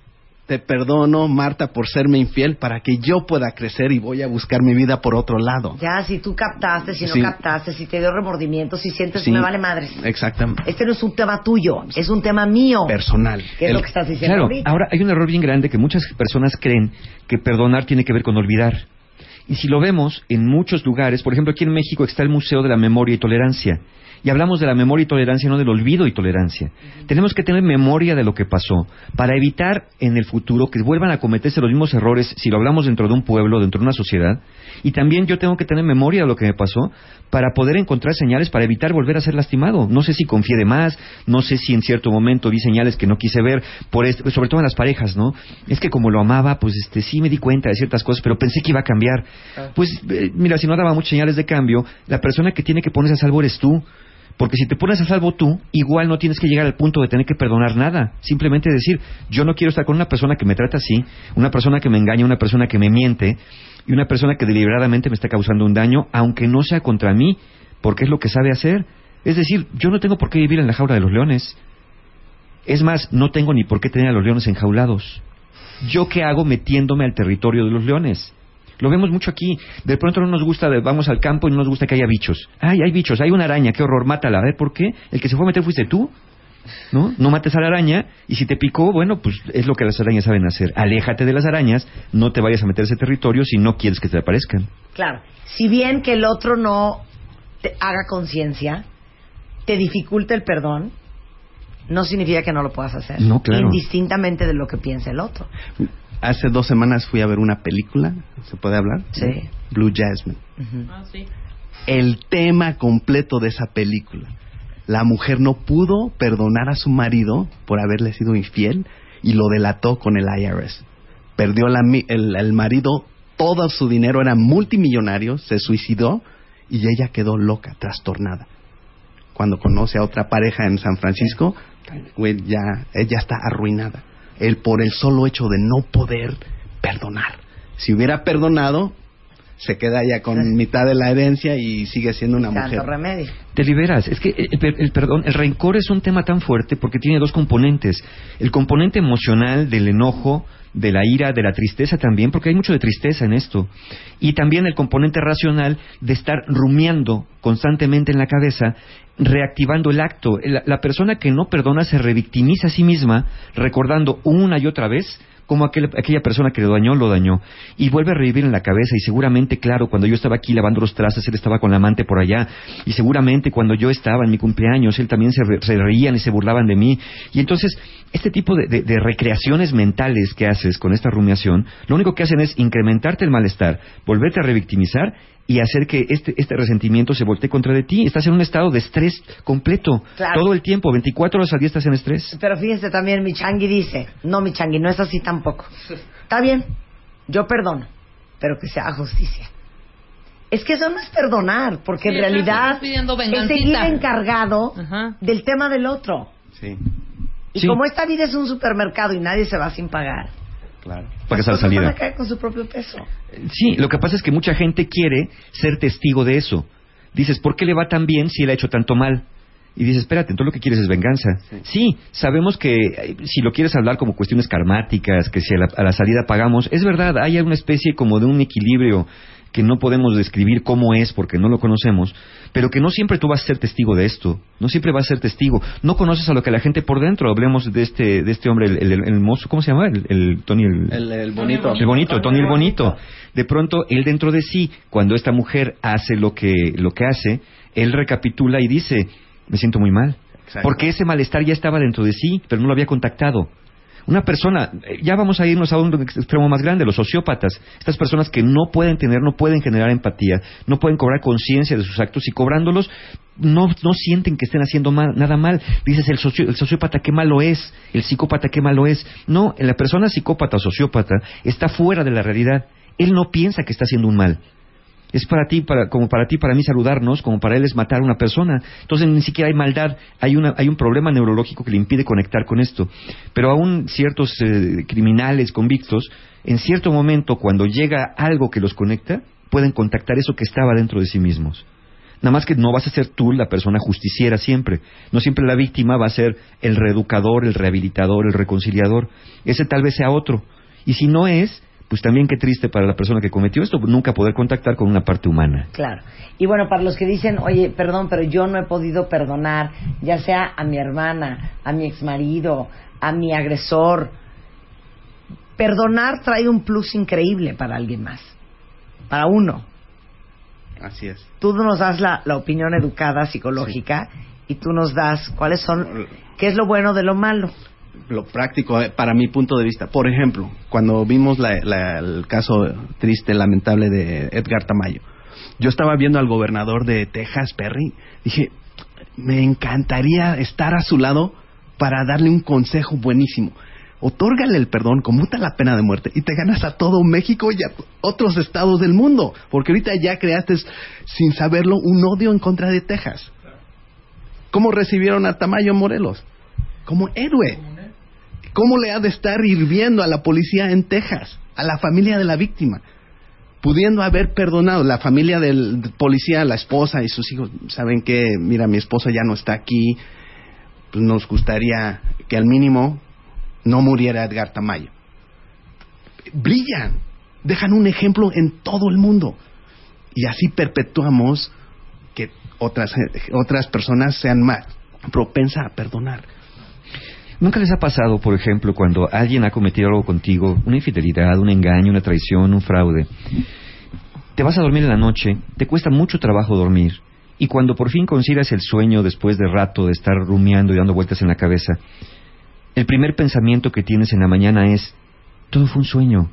te perdono Marta por serme infiel para que yo pueda crecer y voy a buscar mi vida por otro lado. Ya, si tú captaste, si no Sí. captaste, si te dio remordimiento, si sientes Sí. me vale madres. Exactamente. Este no es un tema tuyo, es un tema mío. Personal. ¿Qué es El- lo que estás diciendo Claro, ahorita? ahora hay un error bien grande que muchas personas creen que perdonar tiene que ver con olvidar. Y si lo vemos en muchos lugares, por ejemplo aquí en México está el Museo de la Memoria y Tolerancia. Y hablamos de la memoria y tolerancia, no del olvido y tolerancia. Tenemos que tener memoria de lo que pasó para evitar en el futuro que vuelvan a cometerse los mismos errores si lo hablamos dentro de un pueblo, dentro de una sociedad. Y también yo tengo que tener memoria de lo que me pasó para poder encontrar señales para evitar volver a ser lastimado. No sé si confié de más, no sé si en cierto momento vi señales que no quise ver, por este- sobre todo en las parejas, ¿no? Es que como lo amaba, pues este sí me di cuenta de ciertas cosas, pero pensé que iba a cambiar. Pues eh, mira, si no daba muchas señales de cambio, la persona que tiene que ponerse a salvo eres tú. Porque si te pones a salvo tú, igual no tienes que llegar al punto de tener que perdonar nada. Simplemente decir, yo no quiero estar con una persona que me trata así, una persona que me engaña, una persona que me miente y una persona que deliberadamente me está causando un daño, aunque no sea contra mí, porque es lo que sabe hacer. Es decir, yo no tengo por qué vivir en la jaula de los leones. Es más, no tengo ni por qué tener a los leones enjaulados. ¿Yo qué hago metiéndome al territorio de los leones? Lo vemos mucho aquí. De pronto no nos gusta, vamos al campo y no nos gusta que haya bichos. Ay, hay bichos, hay una araña, qué horror, mátala. A ver, ¿por qué? El que se fue a meter fuiste tú. ¿No? No mates a la araña y si te picó, bueno, pues es lo que las arañas saben hacer. Aléjate de las arañas, no te vayas a meter a ese territorio si no quieres que te aparezcan. Claro, si bien que el otro no te haga conciencia, te dificulta el perdón, no significa que no lo puedas hacer. No, claro. Indistintamente de lo que piense el otro. Hace dos semanas fui a ver una película, ¿se puede hablar? Sí. Blue Jasmine. Ah, sí. El tema completo de esa película. La mujer no pudo perdonar a su marido por haberle sido infiel y lo delató con el IRS. Perdió la mi- el, el marido, todo su dinero era multimillonario, se suicidó y ella quedó loca, trastornada. Cuando conoce a otra pareja en San Francisco, güey, ya, ella está arruinada. Él por el solo hecho de no poder perdonar. Si hubiera perdonado, se queda ya con mitad de la herencia y sigue siendo una Tanto mujer. remedio. Te liberas. Es que el, per- el perdón, el rencor es un tema tan fuerte porque tiene dos componentes. El componente emocional del enojo, de la ira, de la tristeza también, porque hay mucho de tristeza en esto. Y también el componente racional de estar rumiando constantemente en la cabeza, reactivando el acto. La, persona que no perdona se revictimiza a sí misma, recordando una y otra vez como aquel- aquella persona que lo dañó, lo dañó. Y vuelve a revivir en la cabeza y seguramente, claro, cuando yo estaba aquí lavando los trastes, él estaba con la amante por allá. Y seguramente cuando yo estaba en mi cumpleaños, él también se, re- se reían y se burlaban de mí. Y entonces, este tipo de, de- de recreaciones mentales que haces con esta rumiación, lo único que hacen es incrementarte el malestar, volverte a revictimizar y hacer que este, este resentimiento se voltee contra de ti. Estás en un estado de estrés completo. Claro. Todo el tiempo, 24 horas al día estás en estrés. Pero fíjense también, mi changui dice, no, mi changui, no es así tampoco. Está bien, yo perdono, pero que se haga justicia. Es que eso no es perdonar, porque en Sí, realidad pidiendo es seguir encargado del tema del otro. Sí, Y Sí. como esta vida es un supermercado y nadie se va sin pagar, claro. Para que sea la pues van salida. a caer con su propio peso. Sí, lo que pasa es que mucha gente quiere ser testigo de eso. Dices, ¿por qué le va tan bien si él ha hecho tanto mal? Y dices, espérate, entonces lo que quieres es venganza. Sí, sabemos que eh, si lo quieres hablar como cuestiones karmáticas, que si a la, a la salida pagamos, es verdad, hay una especie como de un equilibrio que no podemos describir cómo es porque no lo conocemos, pero que no siempre tú vas a ser testigo de esto, no siempre vas a ser testigo. No conoces a lo que la gente por dentro, hablemos de este, de este hombre, el, el, el mozo, ¿cómo se llama? El, el Tony, el, El, el bonito. el bonito, Tony el bonito. De pronto, él dentro de sí, cuando esta mujer hace lo que, lo que hace, él recapitula y dice, me siento muy mal. Exacto. Porque ese malestar ya estaba dentro de sí, pero no lo había contactado. Una persona, eh, ya vamos a irnos a un extremo más grande, los sociópatas, estas personas que no pueden tener, no pueden generar empatía, no pueden cobrar conciencia de sus actos y cobrándolos no, no sienten que estén haciendo mal- nada mal. Dices, el, socio- el sociópata qué malo es, el psicópata qué malo es. No, la persona psicópata o sociópata está fuera de la realidad. Él no piensa que está haciendo un mal. Es para ti, para, como para ti, para mí saludarnos, como para él es matar a una persona. Entonces ni siquiera hay maldad, hay, una, hay un problema neurológico que le impide conectar con esto. Pero aún ciertos eh, criminales convictos, en cierto momento, cuando llega algo que los conecta, pueden contactar eso que estaba dentro de sí mismos. Nada más que no vas a ser tú la persona justiciera siempre. No siempre la víctima va a ser el reeducador, el rehabilitador, el reconciliador. Ese tal vez sea otro. Y si no es, pues también qué triste para la persona que cometió esto, nunca poder contactar con una parte humana. Claro. Y bueno, para los que dicen, oye, perdón, pero yo no he podido perdonar, ya sea a mi hermana, a mi exmarido, a mi agresor, perdonar trae un plus increíble para alguien más, para uno. Así es. Tú nos das la, la opinión educada, psicológica, y tú nos das cuáles son, qué es lo bueno de lo malo. Lo práctico eh, para mi punto de vista. Por ejemplo, cuando vimos la- el caso triste, lamentable de Edgar Tamayo, yo estaba viendo al gobernador de Texas, Perry, dije, me encantaría estar a su lado para darle un consejo buenísimo. Otórgale el perdón, conmuta la pena de muerte y te ganas a todo México y a otros estados del mundo. Porque ahorita ya creaste, sin saberlo, un odio en contra de Texas. ¿Cómo recibieron a Tamayo Morelos? Como héroe. ¿Cómo le ha de estar hirviendo a la policía en Texas, a la familia de la víctima? Pudiendo haber perdonado, la familia del policía, la esposa y sus hijos, saben que, mira, mi esposa ya no está aquí, pues nos gustaría que al mínimo no muriera Edgar Tamayo. Brillan, dejan un ejemplo en todo el mundo. Y así perpetuamos que otras, otras personas sean más propensas a perdonar. ¿Nunca les ha pasado, por ejemplo, cuando alguien ha cometido algo contigo, una infidelidad, un engaño, una traición, un fraude? Te vas a dormir en la noche, te cuesta mucho trabajo dormir, y cuando por fin consigas el sueño después de rato de estar rumiando y dando vueltas en la cabeza, el primer pensamiento que tienes en la mañana es, todo fue un sueño.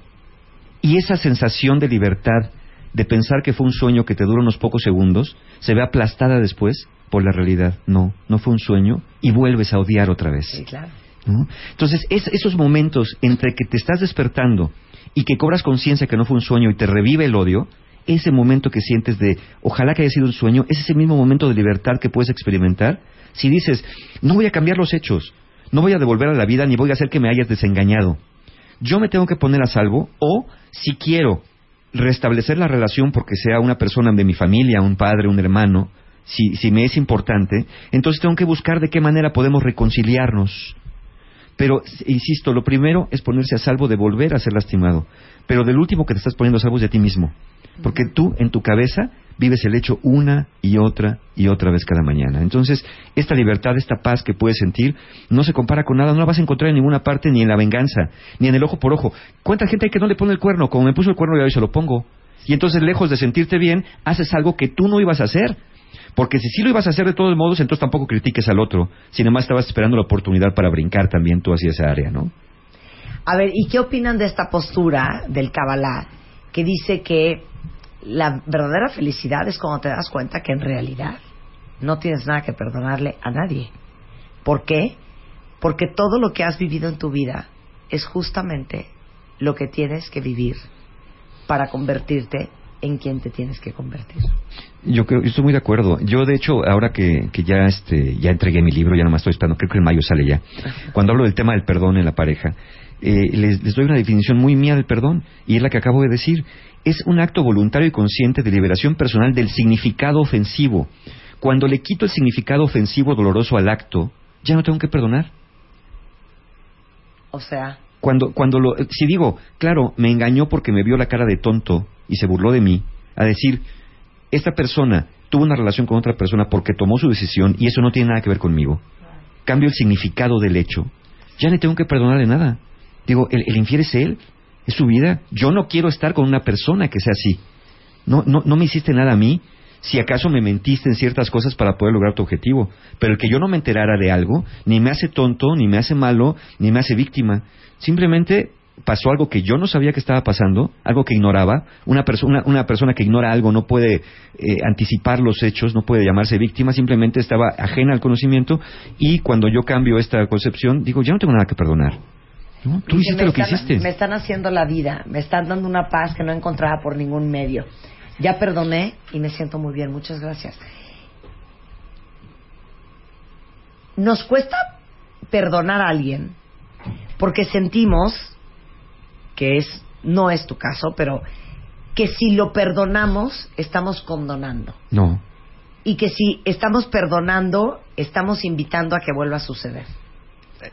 Y esa sensación de libertad, de pensar que fue un sueño que te dura unos pocos segundos, se ve aplastada después por la realidad. No, no fue un sueño y vuelves a odiar otra vez. Sí, claro. ¿no? Entonces, es- esos momentos entre que te estás despertando y que cobras conciencia que no fue un sueño y te revive el odio, ese momento que sientes de ojalá que haya sido un sueño, es ese mismo momento de libertad que puedes experimentar si dices, no voy a cambiar los hechos, no voy a devolver a la vida ni voy a hacer que me hayas desengañado. Yo me tengo que poner a salvo o si quiero restablecer la relación porque sea una persona de mi familia, un padre, un hermano, si, si me es importante, entonces tengo que buscar de qué manera podemos reconciliarnos. Pero, insisto, lo primero es ponerse a salvo de volver a ser lastimado. Pero del último que te estás poniendo a salvo es de ti mismo. Porque tú, en tu cabeza, vives el hecho una y otra y otra vez cada mañana. Entonces, esta libertad, esta paz que puedes sentir, no se compara con nada, no la vas a encontrar en ninguna parte, ni en la venganza, ni en el ojo por ojo. ¿Cuánta gente hay que no le pone el cuerno? Como me puso el cuerno, yo hoy se lo pongo. Y entonces, lejos de sentirte bien, haces algo que tú no ibas a hacer. Porque si sí lo ibas a hacer de todos modos, entonces tampoco critiques al otro. Si nomás estabas esperando la oportunidad para brincar también tú hacia esa área, ¿no? A ver, ¿y qué opinan de esta postura del Kabbalah que dice que la verdadera felicidad es cuando te das cuenta que en realidad no tienes nada que perdonarle a nadie? ¿Por qué? Porque todo lo que has vivido en tu vida es justamente lo que tienes que vivir para convertirte en quien te tienes que convertir. Yo creo, yo estoy muy de acuerdo. Yo, de hecho, ahora que, que ya este, ya entregué mi libro, ya nomás estoy esperando, creo que en mayo sale ya. Cuando hablo del tema del perdón en la pareja, eh, les, les doy una definición muy mía del perdón, y es la que acabo de decir. Es un acto voluntario y consciente de liberación personal del significado ofensivo. Cuando le quito el significado ofensivo doloroso al acto, ya no tengo que perdonar. O sea, Cuando, cuando lo, si digo, claro, me engañó porque me vio la cara de tonto y se burló de mí, a decir, esta persona tuvo una relación con otra persona porque tomó su decisión y eso no tiene nada que ver conmigo. Cambio el significado del hecho. Ya no tengo que perdonarle nada. Digo, el, el infiel es él, es su vida. Yo no quiero estar con una persona que sea así. No, no, no me hiciste nada a mí. Si acaso me mentiste en ciertas cosas para poder lograr tu objetivo. Pero el que yo no me enterara de algo, ni me hace tonto, ni me hace malo, ni me hace víctima. Simplemente pasó algo que yo no sabía que estaba pasando, algo que ignoraba. Una, persona una persona que ignora algo no puede eh, anticipar los hechos, no puede llamarse víctima, simplemente estaba ajena al conocimiento. Y cuando yo cambio esta concepción, digo, ya no tengo nada que perdonar. ¿No? Tú hiciste lo que están- hiciste. Me están haciendo la vida, me están dando una paz que no encontraba por ningún medio. Ya perdoné y me siento muy bien, muchas gracias. Nos cuesta perdonar a alguien porque sentimos que es no es tu caso, pero que si lo perdonamos estamos condonando No. y que si estamos perdonando estamos invitando a que vuelva a suceder.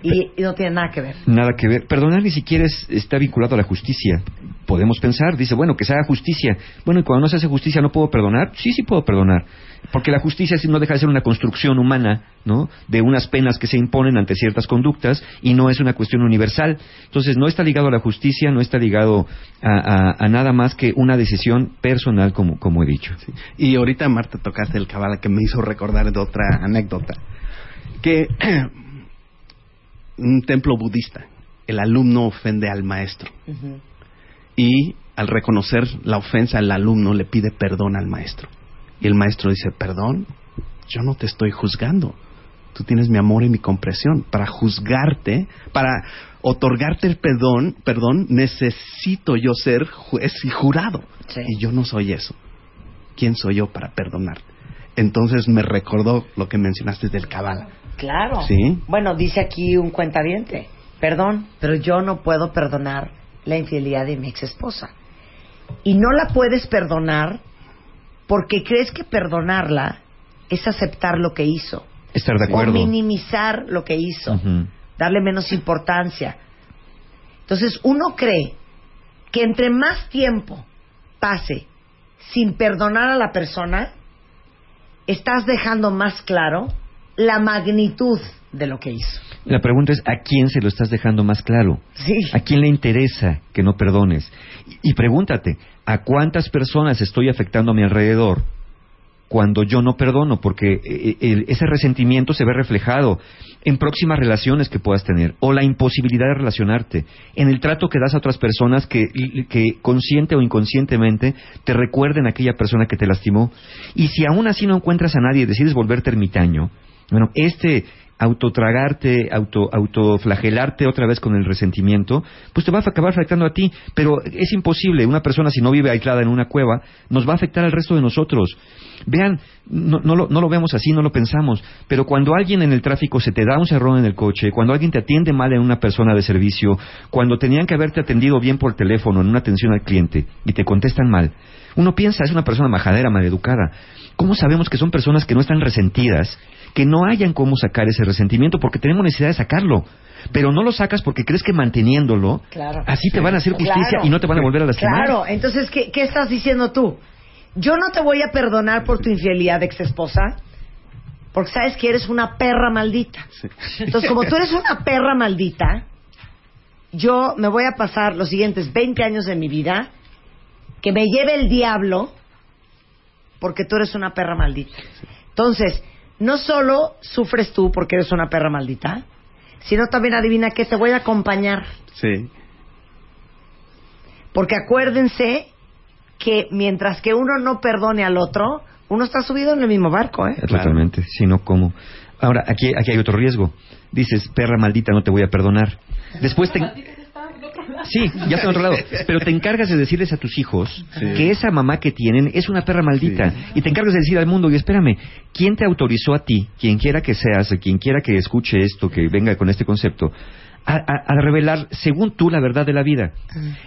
Y, y no tiene nada que ver. Nada que ver. Perdonar ni siquiera es- está vinculado a la justicia. Podemos pensar, dice, bueno, que se haga justicia. Bueno, y cuando no se hace justicia, ¿no puedo perdonar? Sí, sí puedo perdonar. Porque la justicia sí no deja de ser una construcción humana, ¿no? De unas penas que se imponen ante ciertas conductas y no es una cuestión universal. Entonces, no está ligado a la justicia, no está ligado a, a- a nada más que una decisión personal, como, como he dicho. Y ahorita, Marta, tocaste el cabala que me hizo recordar de otra anécdota. Que <clears throat> un templo budista, el alumno ofende al maestro. Y al reconocer la ofensa, el alumno le pide perdón al maestro. Y el maestro dice, perdón, yo no te estoy juzgando. Tú tienes mi amor y mi comprensión. Para juzgarte, para otorgarte el perdón, perdón, necesito yo ser juez y jurado. Y yo no soy eso. ¿Quién soy yo para perdonar? Entonces me recordó lo que mencionaste del cabala. Claro. Sí. Bueno, dice aquí un cuentaviente. Perdón, pero yo no puedo perdonar la infidelidad de mi ex esposa. Y no la puedes perdonar porque crees que perdonarla es aceptar lo que hizo. Estar de O acuerdo. minimizar lo que hizo. Darle menos importancia. Entonces uno cree que entre más tiempo pase sin perdonar a la persona, estás dejando más claro la magnitud de lo que hizo. La pregunta es, ¿a quién se lo estás dejando más claro? Sí. ¿A quién le interesa que no perdones? Y, y pregúntate, ¿a cuántas personas estoy afectando a mi alrededor cuando yo no perdono? Porque eh, el- ese resentimiento se ve reflejado en próximas relaciones que puedas tener, o la imposibilidad de relacionarte, en el trato que das a otras personas que, que consciente o inconscientemente te recuerden a aquella persona que te lastimó. Y si aún así no encuentras a nadie y decides volverte ermitaño, bueno, este autotragarte, auto, autoflagelarte otra vez con el resentimiento, pues te va a acabar afectando a ti. Pero es imposible, una persona si no vive aislada en una cueva, nos va a afectar al resto de nosotros. Vean, no, no, lo, no lo vemos así, no lo pensamos, pero cuando alguien en el tráfico se te da un cerrón en el coche, cuando alguien te atiende mal en una persona de servicio, cuando tenían que haberte atendido bien por teléfono en una atención al cliente y te contestan mal, uno piensa, es una persona majadera, maleducada. ¿Cómo sabemos que son personas que no están resentidas, que no hayan cómo sacar ese ese resentimiento porque tenemos necesidad de sacarlo. Pero no lo sacas porque crees que manteniéndolo, Claro. así te van a hacer justicia Claro. y no te van a volver a lastimar. Claro, entonces, ¿qué, qué estás diciendo tú? Yo no te voy a perdonar por tu infidelidad, ex esposa, porque sabes que eres una perra maldita. Entonces, como tú eres una perra maldita, yo me voy a pasar los siguientes 20 años de mi vida que me lleve el diablo porque tú eres una perra maldita. Entonces, no solo sufres tú porque eres una perra maldita, sino también adivina que te voy a acompañar. Sí. Porque acuérdense que mientras que uno no perdone al otro, uno está subido en el mismo barco, ¿eh? Totalmente, si no, ¿cómo? Ahora, aquí, aquí hay otro riesgo. Dices, perra maldita, no te voy a perdonar. Después te... Sí, ya está en otro lado. Pero te encargas de decirles a tus hijos Sí. que esa mamá que tienen es una perra maldita. Y te encargas de decir al mundo, y espérame, ¿quién te autorizó a ti, quien quiera que seas, quien quiera que escuche esto, que venga con este concepto, a, a- revelar, según tú, la verdad de la vida?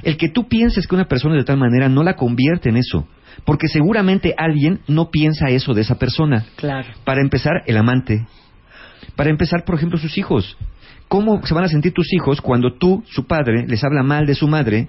El que tú pienses que una persona de tal manera no la convierte en eso. Porque seguramente alguien no piensa eso de esa persona. Claro. Para empezar, el amante. Para empezar, por ejemplo, sus hijos. ¿Cómo se van a sentir tus hijos cuando tú, su padre, les habla mal de su madre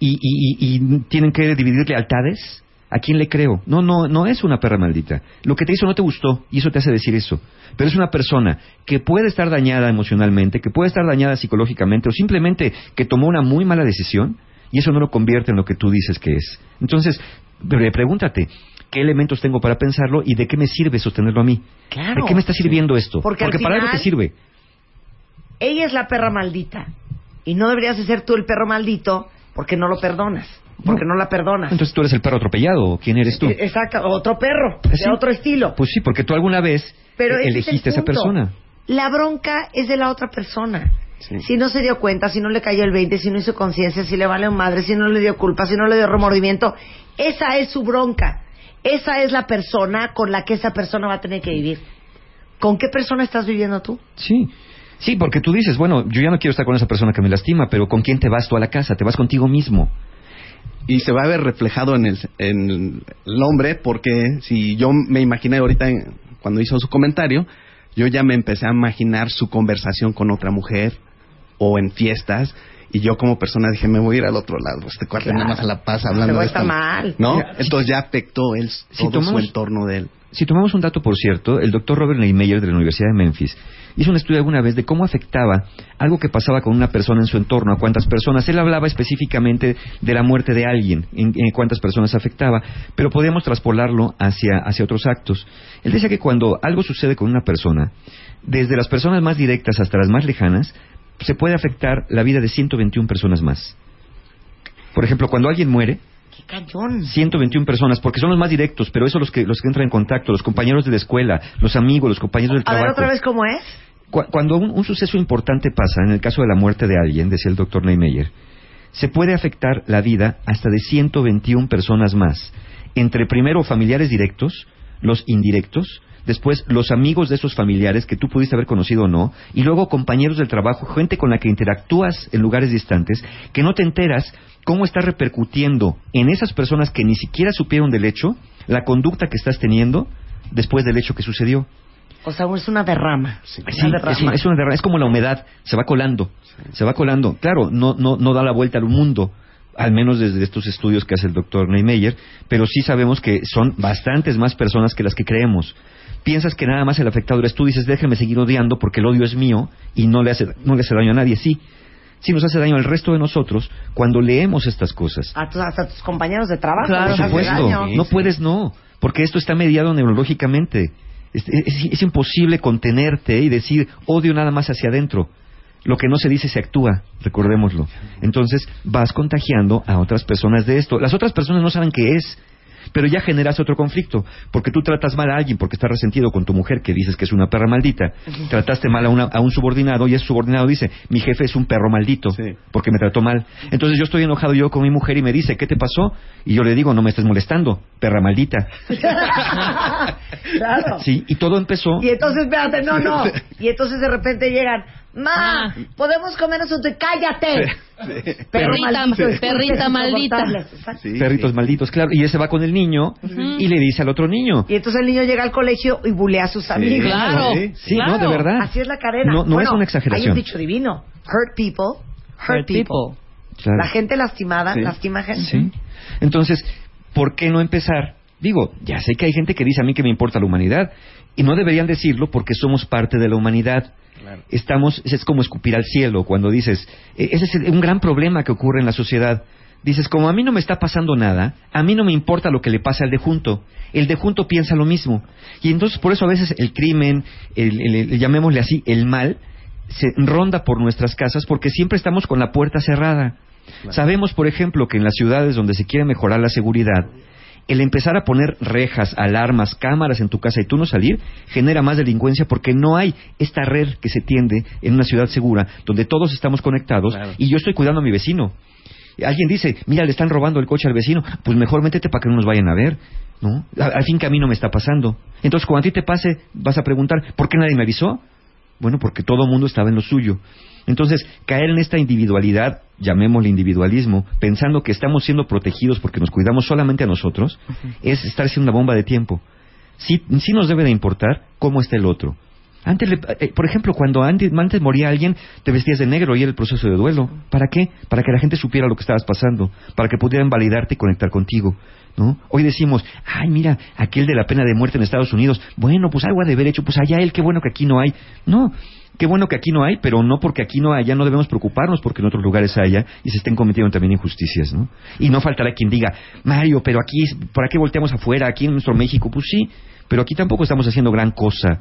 y, y- y- y tienen que dividir lealtades? ¿A quién le creo? No, no, no es una perra maldita. Lo que te hizo no te gustó y eso te hace decir eso. Pero es una persona que puede estar dañada emocionalmente, que puede estar dañada psicológicamente o simplemente que tomó una muy mala decisión y eso no lo convierte en lo que tú dices que es. Entonces, pre- pregúntate, ¿qué elementos tengo para pensarlo y de qué me sirve sostenerlo a mí? Claro. ¿De qué me está sirviendo esto? Porque para algo final- te sirve. Ella es la perra maldita. Y no deberías de ser tú el perro maldito porque no lo perdonas. Porque no, la perdonas. Entonces tú eres el perro atropellado, ¿o ¿quién eres tú? Eh, Exacto, otro perro, Sí. de otro estilo. Pues sí, porque tú alguna vez Pero ese es el elegiste a esa persona. La bronca es de la otra persona. Si no se dio cuenta, si no le cayó el 20, si no hizo conciencia, si le vale un madre, si no le dio culpa, si no le dio remordimiento, esa es su bronca. Esa es la persona con la que esa persona va a tener que vivir. ¿Con qué persona estás viviendo tú? Sí. Sí, porque tú dices, bueno, yo ya no quiero estar con esa persona que me lastima, pero ¿con quién te vas tú a la casa? Te vas contigo mismo. Y se va a ver reflejado en el, en el hombre, porque si yo me imaginé ahorita, en- cuando hizo su comentario, yo ya me empecé a imaginar su conversación con otra mujer o en fiestas. Y yo como persona dije, me voy a ir al otro lado. Este cuarto Claro. nada más a la paz hablando güey de esta- mal. ¿No? Entonces ya afectó él, Si todo tomamos- su entorno de él. Si tomamos un dato, por cierto, el doctor Robert Neymeyer de la Universidad de Memphis hizo un estudio alguna vez de cómo afectaba algo que pasaba con una persona en su entorno, a cuántas personas. Él hablaba específicamente de la muerte de alguien, en, en cuántas personas afectaba, pero podíamos traspolarlo hacia, hacia otros actos. Él decía que cuando algo sucede con una persona, desde las personas más directas hasta las más lejanas, se puede afectar la vida de 121 personas más. Por ejemplo, cuando alguien muere, ¡Qué cañón! 121 personas, porque son los más directos, pero eso los que los que entran en contacto, los compañeros de la escuela, los amigos, los compañeros del A ver trabajo. otra vez cómo es. Cu- Cuando un, un suceso importante pasa, en el caso de la muerte de alguien, decía el doctor Neymeyer, se puede afectar la vida hasta de 121 personas más, entre primero familiares directos, los indirectos, después los amigos de esos familiares que tú pudiste haber conocido o no, y luego compañeros del trabajo, gente con la que interactúas en lugares distantes, que no te enteras cómo está repercutiendo en esas personas que ni siquiera supieron del hecho la conducta que estás teniendo después del hecho que sucedió. O sea, es una derrama. Sí, Una es, derrama. una- es una derrama, es como la humedad, se va colando, se va colando. Claro, no, no, no da la vuelta al mundo, al menos desde estos estudios que hace el doctor Neymeyer, pero sí sabemos que son bastantes más personas que las que creemos. Piensas que nada más el afectado eres tú, dices, déjame seguir odiando porque el odio es mío y no le hace, no le hace daño a nadie. Sí, sí nos hace daño al resto de nosotros cuando leemos estas cosas. A tus, hasta tus compañeros de trabajo. Por les hace supuesto, daño. no puedes no, porque esto está mediado neurológicamente. Es, es- es imposible contenerte y decir odio nada más hacia adentro. Lo que no se dice se actúa, recordémoslo. Entonces vas contagiando a otras personas de esto. Las otras personas no saben qué es, pero ya generas otro conflicto, porque tú tratas mal a alguien porque estás resentido con tu mujer que dices que es una perra maldita. Trataste mal a, una- a un subordinado y ese subordinado dice, mi jefe es un perro maldito porque me trató mal. Entonces yo estoy enojado yo con mi mujer y me dice, ¿qué te pasó? Y yo le digo, no me estés molestando, perra maldita. <laughs> claro. Sí, y todo empezó Y entonces, espérate, no, no. <laughs> Y entonces de repente llegan, Ma, podemos comernos un... ¡Cállate! Perrita- sí. Exacto. Perritos malditos, claro. Y ese va con el niño y le dice al otro niño. Y entonces el niño llega al colegio y bulea a sus amigos. Claro, Sí, claro. no, de verdad. Así es la cadena. No- no Bueno, es una exageración. Hay un dicho divino. Hurt people, hurt, Hurt people. people. Claro. La gente lastimada Sí. lastima gente. Sí. Entonces, ¿por qué no empezar? Digo, ya sé que hay gente que dice a mí que me importa la humanidad y no deberían decirlo porque somos parte de la humanidad. Estamos, es como escupir al cielo cuando dices, e- ese es un gran problema que ocurre en la sociedad. Dices, como a mí no me está pasando nada, a mí no me importa lo que le pasa al de junto. El de junto piensa lo mismo. Y entonces por eso a veces el crimen, el, el- el- llamémosle así, el mal, se ronda por nuestras casas porque siempre estamos con la puerta cerrada. Sabemos, por ejemplo, que en las ciudades donde se quiere mejorar la seguridad, el empezar a poner rejas, alarmas, cámaras en tu casa y tú no salir, genera más delincuencia porque no hay esta red que se tiende en una ciudad segura, donde todos estamos conectados y yo estoy cuidando a mi vecino. Alguien dice, mira, le están robando el coche al vecino, pues mejor métete para que no nos vayan a ver, ¿no? Al al fin que a mí no me está pasando. Entonces, cuando a ti te pase, vas a preguntar, ¿por qué nadie me avisó? Bueno, porque todo el mundo estaba en lo suyo. Entonces, caer en esta individualidad, llamémosle individualismo, pensando que estamos siendo protegidos porque nos cuidamos solamente a nosotros, es estar siendo una bomba de tiempo. Sí, sí nos debe de importar cómo está el otro. Antes, le- eh, por ejemplo, cuando antes, antes moría alguien, te vestías de negro y era el proceso de duelo. ¿Para qué? Para que la gente supiera lo que estabas pasando, para que pudieran validarte y conectar contigo. ¿No? Hoy decimos, ay, mira, aquel de la pena de muerte en Estados Unidos, bueno, pues algo ha de haber hecho, pues allá él, qué bueno que aquí no hay. No, qué bueno que aquí no hay, pero no porque aquí no haya, no debemos preocuparnos porque en otros lugares haya y se estén cometiendo también injusticias, ¿no? Y no faltará quien diga, Mario, pero aquí, ¿para qué volteamos afuera? Aquí en nuestro México, pues sí, pero aquí tampoco estamos haciendo gran cosa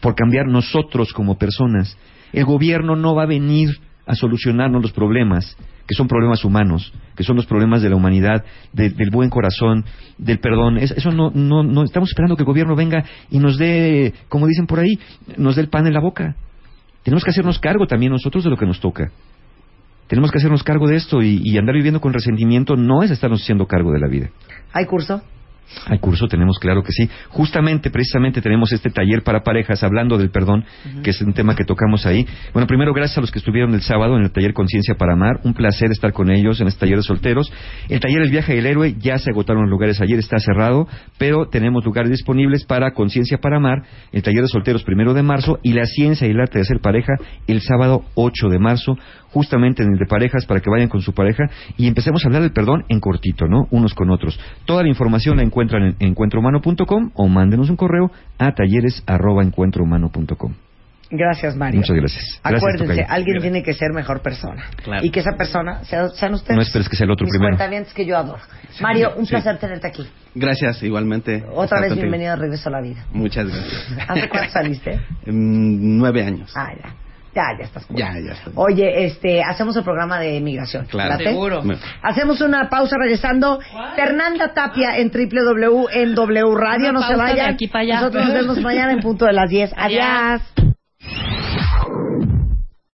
por cambiar nosotros como personas. El gobierno no va a venir a solucionarnos los problemas, que son problemas humanos, que son los problemas de la humanidad, de- del buen corazón, del perdón. Es- eso no, no, no estamos esperando que el gobierno venga y nos dé, como dicen por ahí, nos dé el pan en la boca. Tenemos que hacernos cargo también nosotros de lo que nos toca. Tenemos que hacernos cargo de esto y, y andar viviendo con resentimiento no es estarnos haciendo cargo de la vida. ¿Hay curso? Hay curso, tenemos claro que sí. Justamente, precisamente tenemos este taller para parejas hablando del perdón, que es un tema que tocamos ahí. Bueno, primero gracias a los que estuvieron el sábado en el taller Conciencia para Amar. Un placer estar con ellos en este taller de solteros. El taller El Viaje del Héroe ya se agotaron los lugares ayer, está cerrado, pero tenemos lugares disponibles para Conciencia para Amar, el taller de solteros primero de marzo y la ciencia y el arte de ser pareja el sábado 8 de marzo, justamente en el de parejas para que vayan con su pareja y empecemos a hablar del perdón en cortito, ¿no? Unos con otros. Toda la información la encuentran en encuentrohumano.com o mándenos un correo a talleres@encuentrohumano.com. Gracias, Mario. Muchas gracias. Gracias, Acuérdense, Tocayo. alguien tiene que ser mejor persona. Claro. Y que esa persona sea- sean ustedes. No esperes que sea el otro Mis primero. que yo adoro. Mario, un Sí. placer tenerte aquí. Gracias, igualmente. Otra vez contigo. bienvenido a Regreso a la Vida. Muchas gracias. ¿Hace cuánto saliste? <laughs> Mm, nueve años. Ah, ya. Ya, ya estás. Ya, ya estoy. Oye, este, hacemos el programa de migración. Claro. ¿Late? Seguro. Hacemos una pausa regresando. Fernanda Tapia en www en W Radio. Una no se vayan. aquí para allá. Nosotros nos vemos mañana en punto de las 10. Adiós.